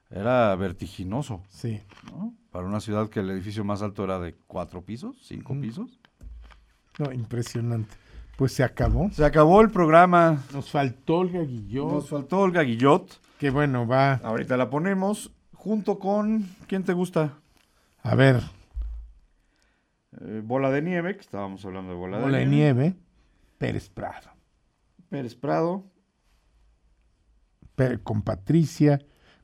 Speaker 5: era vertiginoso.
Speaker 4: Sí.
Speaker 5: ¿no? Para una ciudad que el edificio más alto era de cuatro pisos, cinco pisos.
Speaker 4: No, impresionante. Pues se acabó.
Speaker 5: Se acabó el programa.
Speaker 4: Nos faltó Olga Guillot,
Speaker 5: Nos faltó Olga Guillot.
Speaker 4: que bueno, va
Speaker 5: Ahorita la ponemos junto con. ¿Quién te gusta?
Speaker 4: a ver,
Speaker 5: Eh, Bola de Nieve, que estábamos hablando de Bola,
Speaker 4: Bola de Nieve, Pérez Prado,
Speaker 5: Pérez Prado.
Speaker 4: Con Patricia,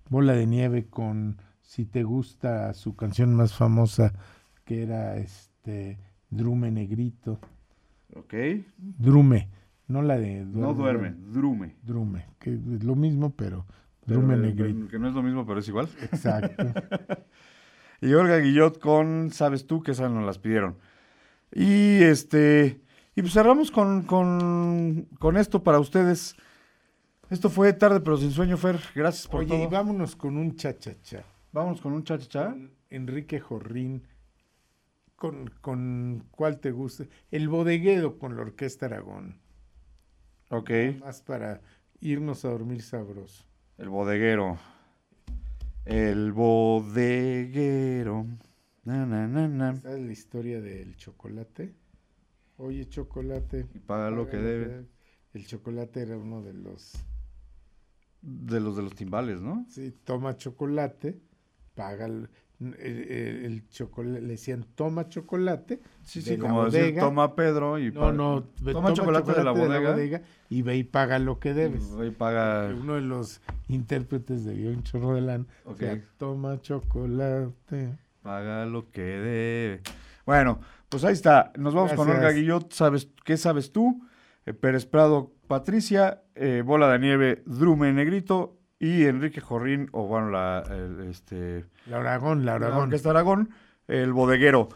Speaker 4: Bola de Nieve con, si te gusta, su canción más famosa, que era este Drume Negrito.
Speaker 5: Ok.
Speaker 4: Drume, no la de
Speaker 5: No duerme, drume.
Speaker 4: Drume, que es lo mismo, pero
Speaker 5: Pero,
Speaker 4: Drume Negrito.
Speaker 5: Que no es lo mismo, pero es igual.
Speaker 4: Exacto.
Speaker 5: Y Olga Guillot con Sabes tú que esas nos las pidieron. Y este. Y pues cerramos con, con, con esto para ustedes. Esto fue tarde pero sin sueño, Fer. Gracias por
Speaker 4: Oye,
Speaker 5: todo.
Speaker 4: y vámonos con un cha-cha-cha.
Speaker 5: Vámonos con un cha-cha-cha.
Speaker 4: Enrique Jorrín, con, con cuál te gusta. El bodeguedo con la Orquesta Aragón.
Speaker 5: Ok.
Speaker 4: Más para irnos a dormir sabroso.
Speaker 5: El bodeguero. El bodeguero. Na, na, na, na.
Speaker 4: ¿Sabes la historia del chocolate? Oye, chocolate.
Speaker 5: Y paga lo que debe.
Speaker 4: El chocolate era uno de los...
Speaker 5: De los de los timbales, ¿no?
Speaker 4: Sí, toma chocolate, paga el, el, chocolate, le decían toma chocolate.
Speaker 5: Sí,
Speaker 4: de
Speaker 5: sí,
Speaker 4: la
Speaker 5: como decir, toma Pedro y
Speaker 4: No, no,
Speaker 5: toma, chocolate, de la bodega.
Speaker 4: y ve y paga lo que debes.
Speaker 5: Y paga.
Speaker 4: Uno de los intérpretes de un chorro de lana. o
Speaker 5: Ok.
Speaker 4: sea, toma chocolate.
Speaker 5: Paga lo que debe. Bueno, pues ahí está. Nos vamos con. Olga Guillot. ¿Sabes, ¿Qué sabes tú? Eh, Pérez Prado, Patricia, eh, Bola de Nieve, Drume Negrito y Enrique Jorrín, o bueno, la, el, este,
Speaker 4: La Aragón, la
Speaker 5: la
Speaker 4: Aragón.
Speaker 5: Orquesta Aragón, el bodeguero.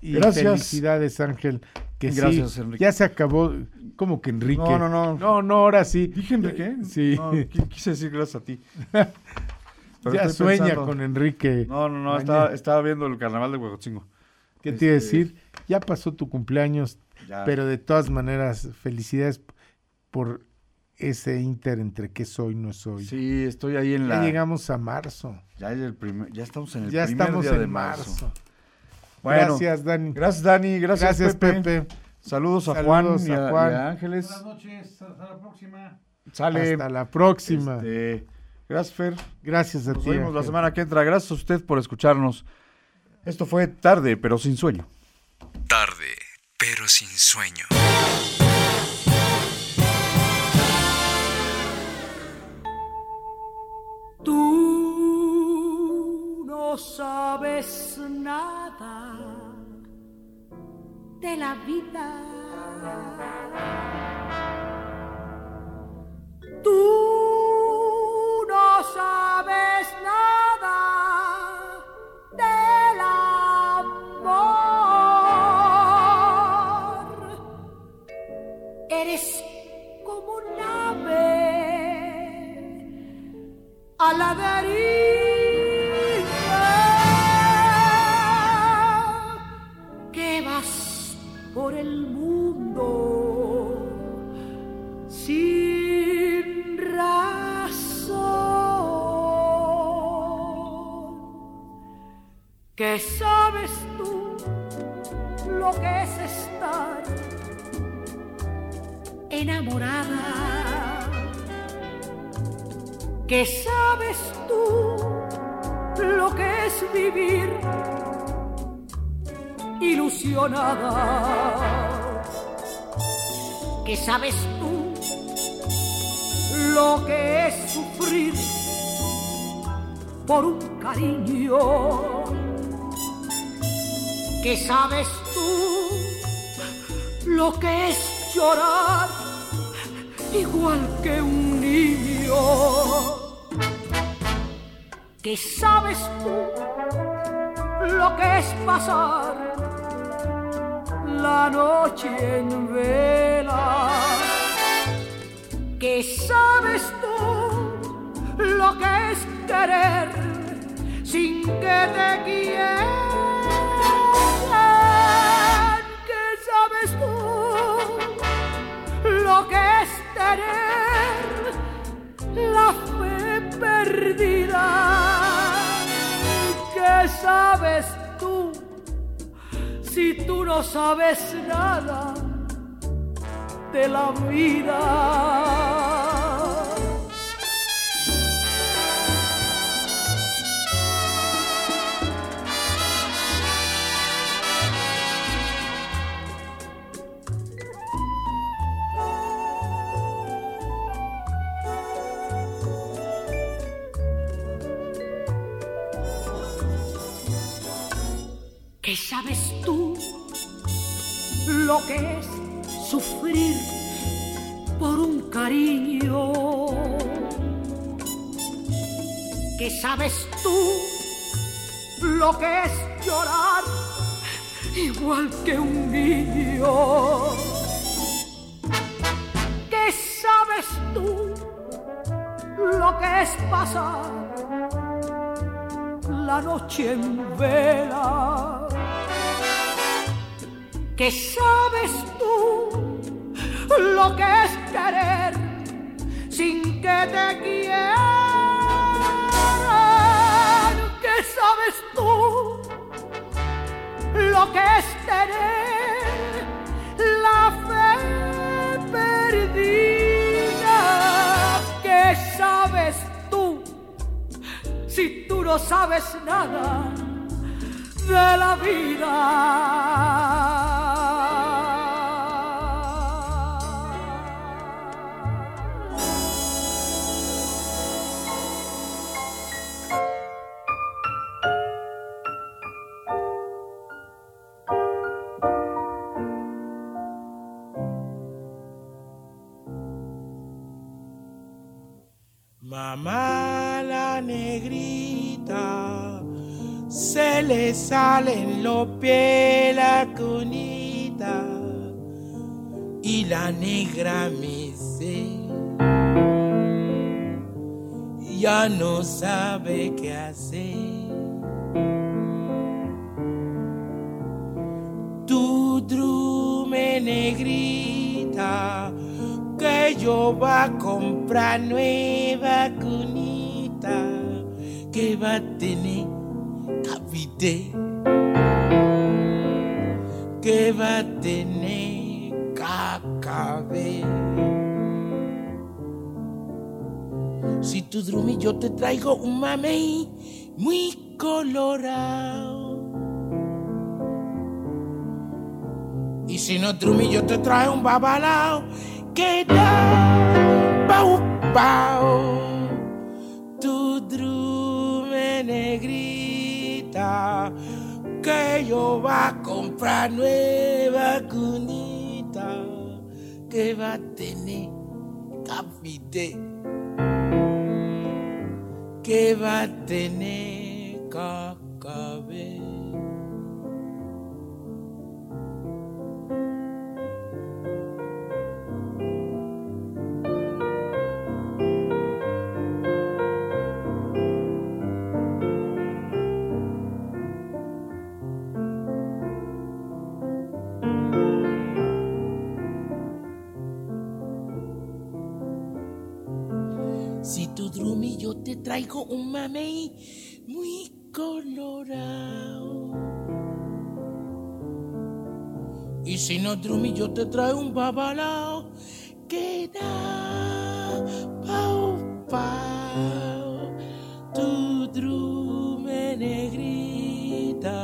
Speaker 4: Y
Speaker 5: Gracias.
Speaker 4: felicidades, Ángel. Que
Speaker 5: Gracias,
Speaker 4: sí,
Speaker 5: Enrique.
Speaker 4: ya se acabó. como que Enrique?
Speaker 5: No, no, no.
Speaker 4: No, no, ahora sí.
Speaker 5: ¿Dije Enrique?
Speaker 4: Sí.
Speaker 5: No, qui- quise decir gracias a ti. Pero
Speaker 4: ya sueña
Speaker 5: pensando-
Speaker 4: con Enrique.
Speaker 5: No, no, no, estaba, estaba viendo el carnaval de Huejotzingo.
Speaker 4: ¿Qué te iba a
Speaker 5: Este,
Speaker 4: decir? Ya pasó tu cumpleaños,
Speaker 5: Ya.
Speaker 4: pero de todas maneras, felicidades por ese inter entre qué soy, no soy.
Speaker 5: Sí, estoy ahí en
Speaker 4: ya
Speaker 5: la...
Speaker 4: llegamos a marzo.
Speaker 5: Ya, es el primer- ya estamos en el
Speaker 4: Ya
Speaker 5: primer
Speaker 4: estamos
Speaker 5: día
Speaker 4: en
Speaker 5: de
Speaker 4: marzo.
Speaker 5: marzo. Bueno,
Speaker 4: Gracias, Dani.
Speaker 5: Gracias, Dani. Gracias,
Speaker 4: Gracias,
Speaker 5: Pepe.
Speaker 4: Pepe.
Speaker 5: Saludos a
Speaker 4: Saludos
Speaker 5: Juan,
Speaker 4: a
Speaker 5: y, a,
Speaker 4: Juan.
Speaker 5: y a Ángeles.
Speaker 19: Buenas noches, hasta la próxima.
Speaker 5: Sale.
Speaker 4: Hasta la próxima.
Speaker 5: Este, gracias, Fer.
Speaker 4: Gracias a
Speaker 5: Nos
Speaker 4: ti.
Speaker 5: vemos la semana que entra. Gracias a usted por escucharnos. Esto fue tarde, pero sin sueño.
Speaker 6: Tarde, pero sin sueño.
Speaker 14: Sabes nada de la vida. Tú no sabes nada del amor. Eres como un ave a la deriva.
Speaker 7: ¿Qué sabes tú lo que es estar enamorada? ¿Qué sabes tú lo que es vivir ilusionada? ¿Qué sabes tú lo que es sufrir por un cariño? ¿Qué sabes tú lo que es llorar igual que un niño? ¿Qué sabes tú lo que es pasar la noche en vela? ¿Qué sabes tú lo que es querer sin que te quieran? ¿Qué sabes tú lo que es tener la fe perdida? ¿Qué sabes tú si tú no sabes nada de la vida? Sabes tú lo que es sufrir por un cariño? ¿Qué sabes tú lo que es llorar igual que un niño? ¿Qué sabes tú lo que es pasar la noche en vela? ¿Qué sabes tú lo que es querer sin que te quieran? ¿Qué sabes tú lo que es tener la fe perdida? ¿Qué sabes tú si tú no sabes nada de la vida?
Speaker 20: Mamá la negrita, se le salen los pies la cunita y la negra me dice, ya no sabe qué hacer. Tu drume negrita, que yo va a comprar nueva cunita que va a tener cavite que va a tener cacabe. Si tu drumi yo te traigo un mamey muy colorado. Y si no drumi yo te traigo un babalao que da pau pau. Tu drume negrita que yo va a comprar nueva cunita que va a tener café que va a tener Rumi, yo te traigo un mamey muy colorado. Y si no, Drumi, yo te traigo un babalao que da pau pau. Tu drume negrita,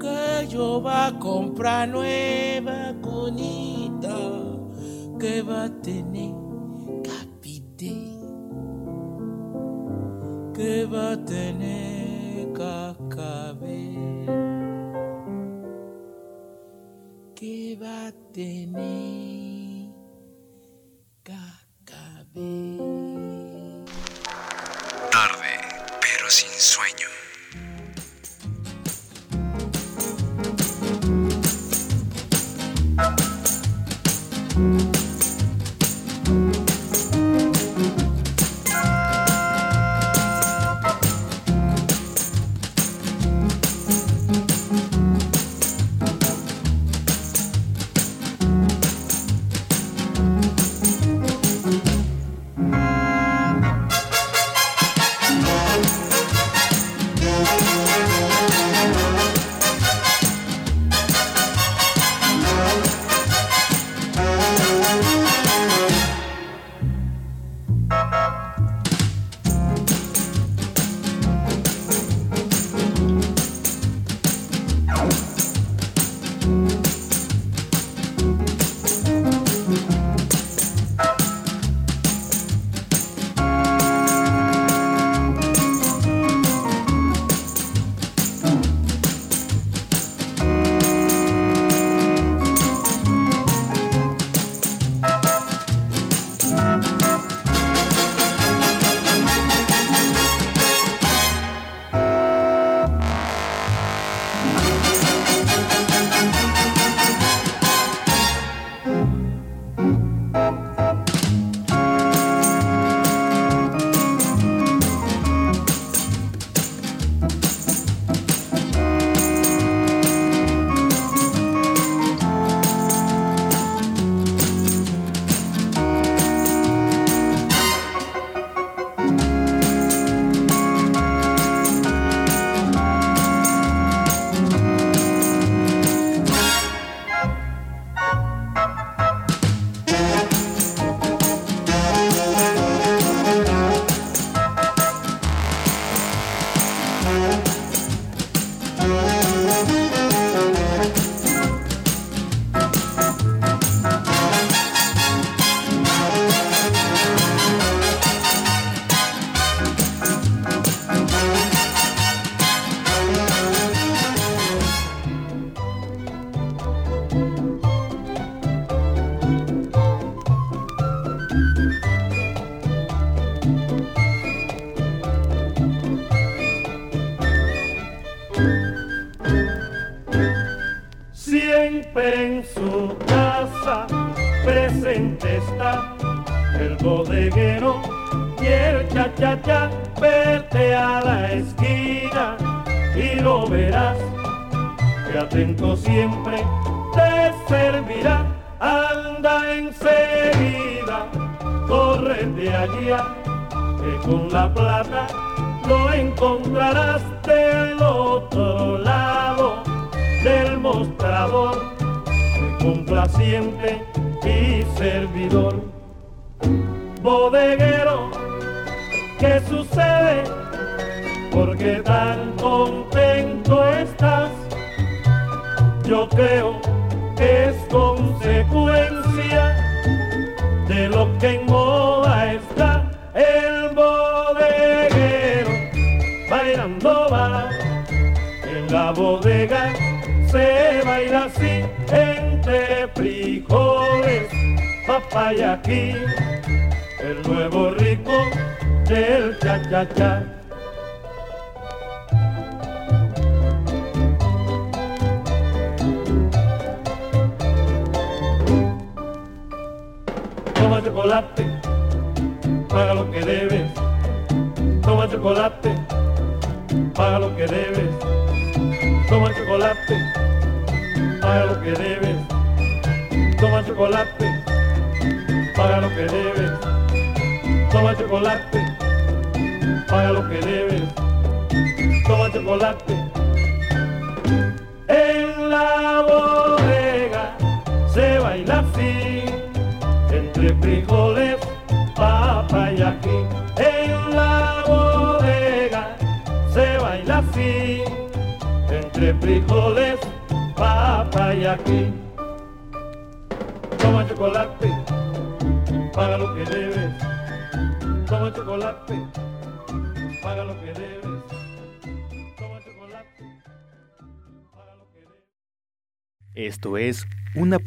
Speaker 20: que yo va a comprar nueva conita, que va a tener que va a tener cacabé, que va a tener cacabé.
Speaker 21: Tarde, pero sin sueño.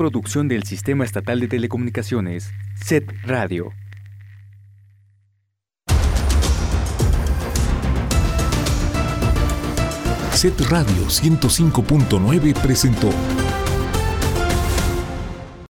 Speaker 21: producción del Sistema Estatal de Telecomunicaciones, SET Radio.
Speaker 22: SET Radio 105.9 presentó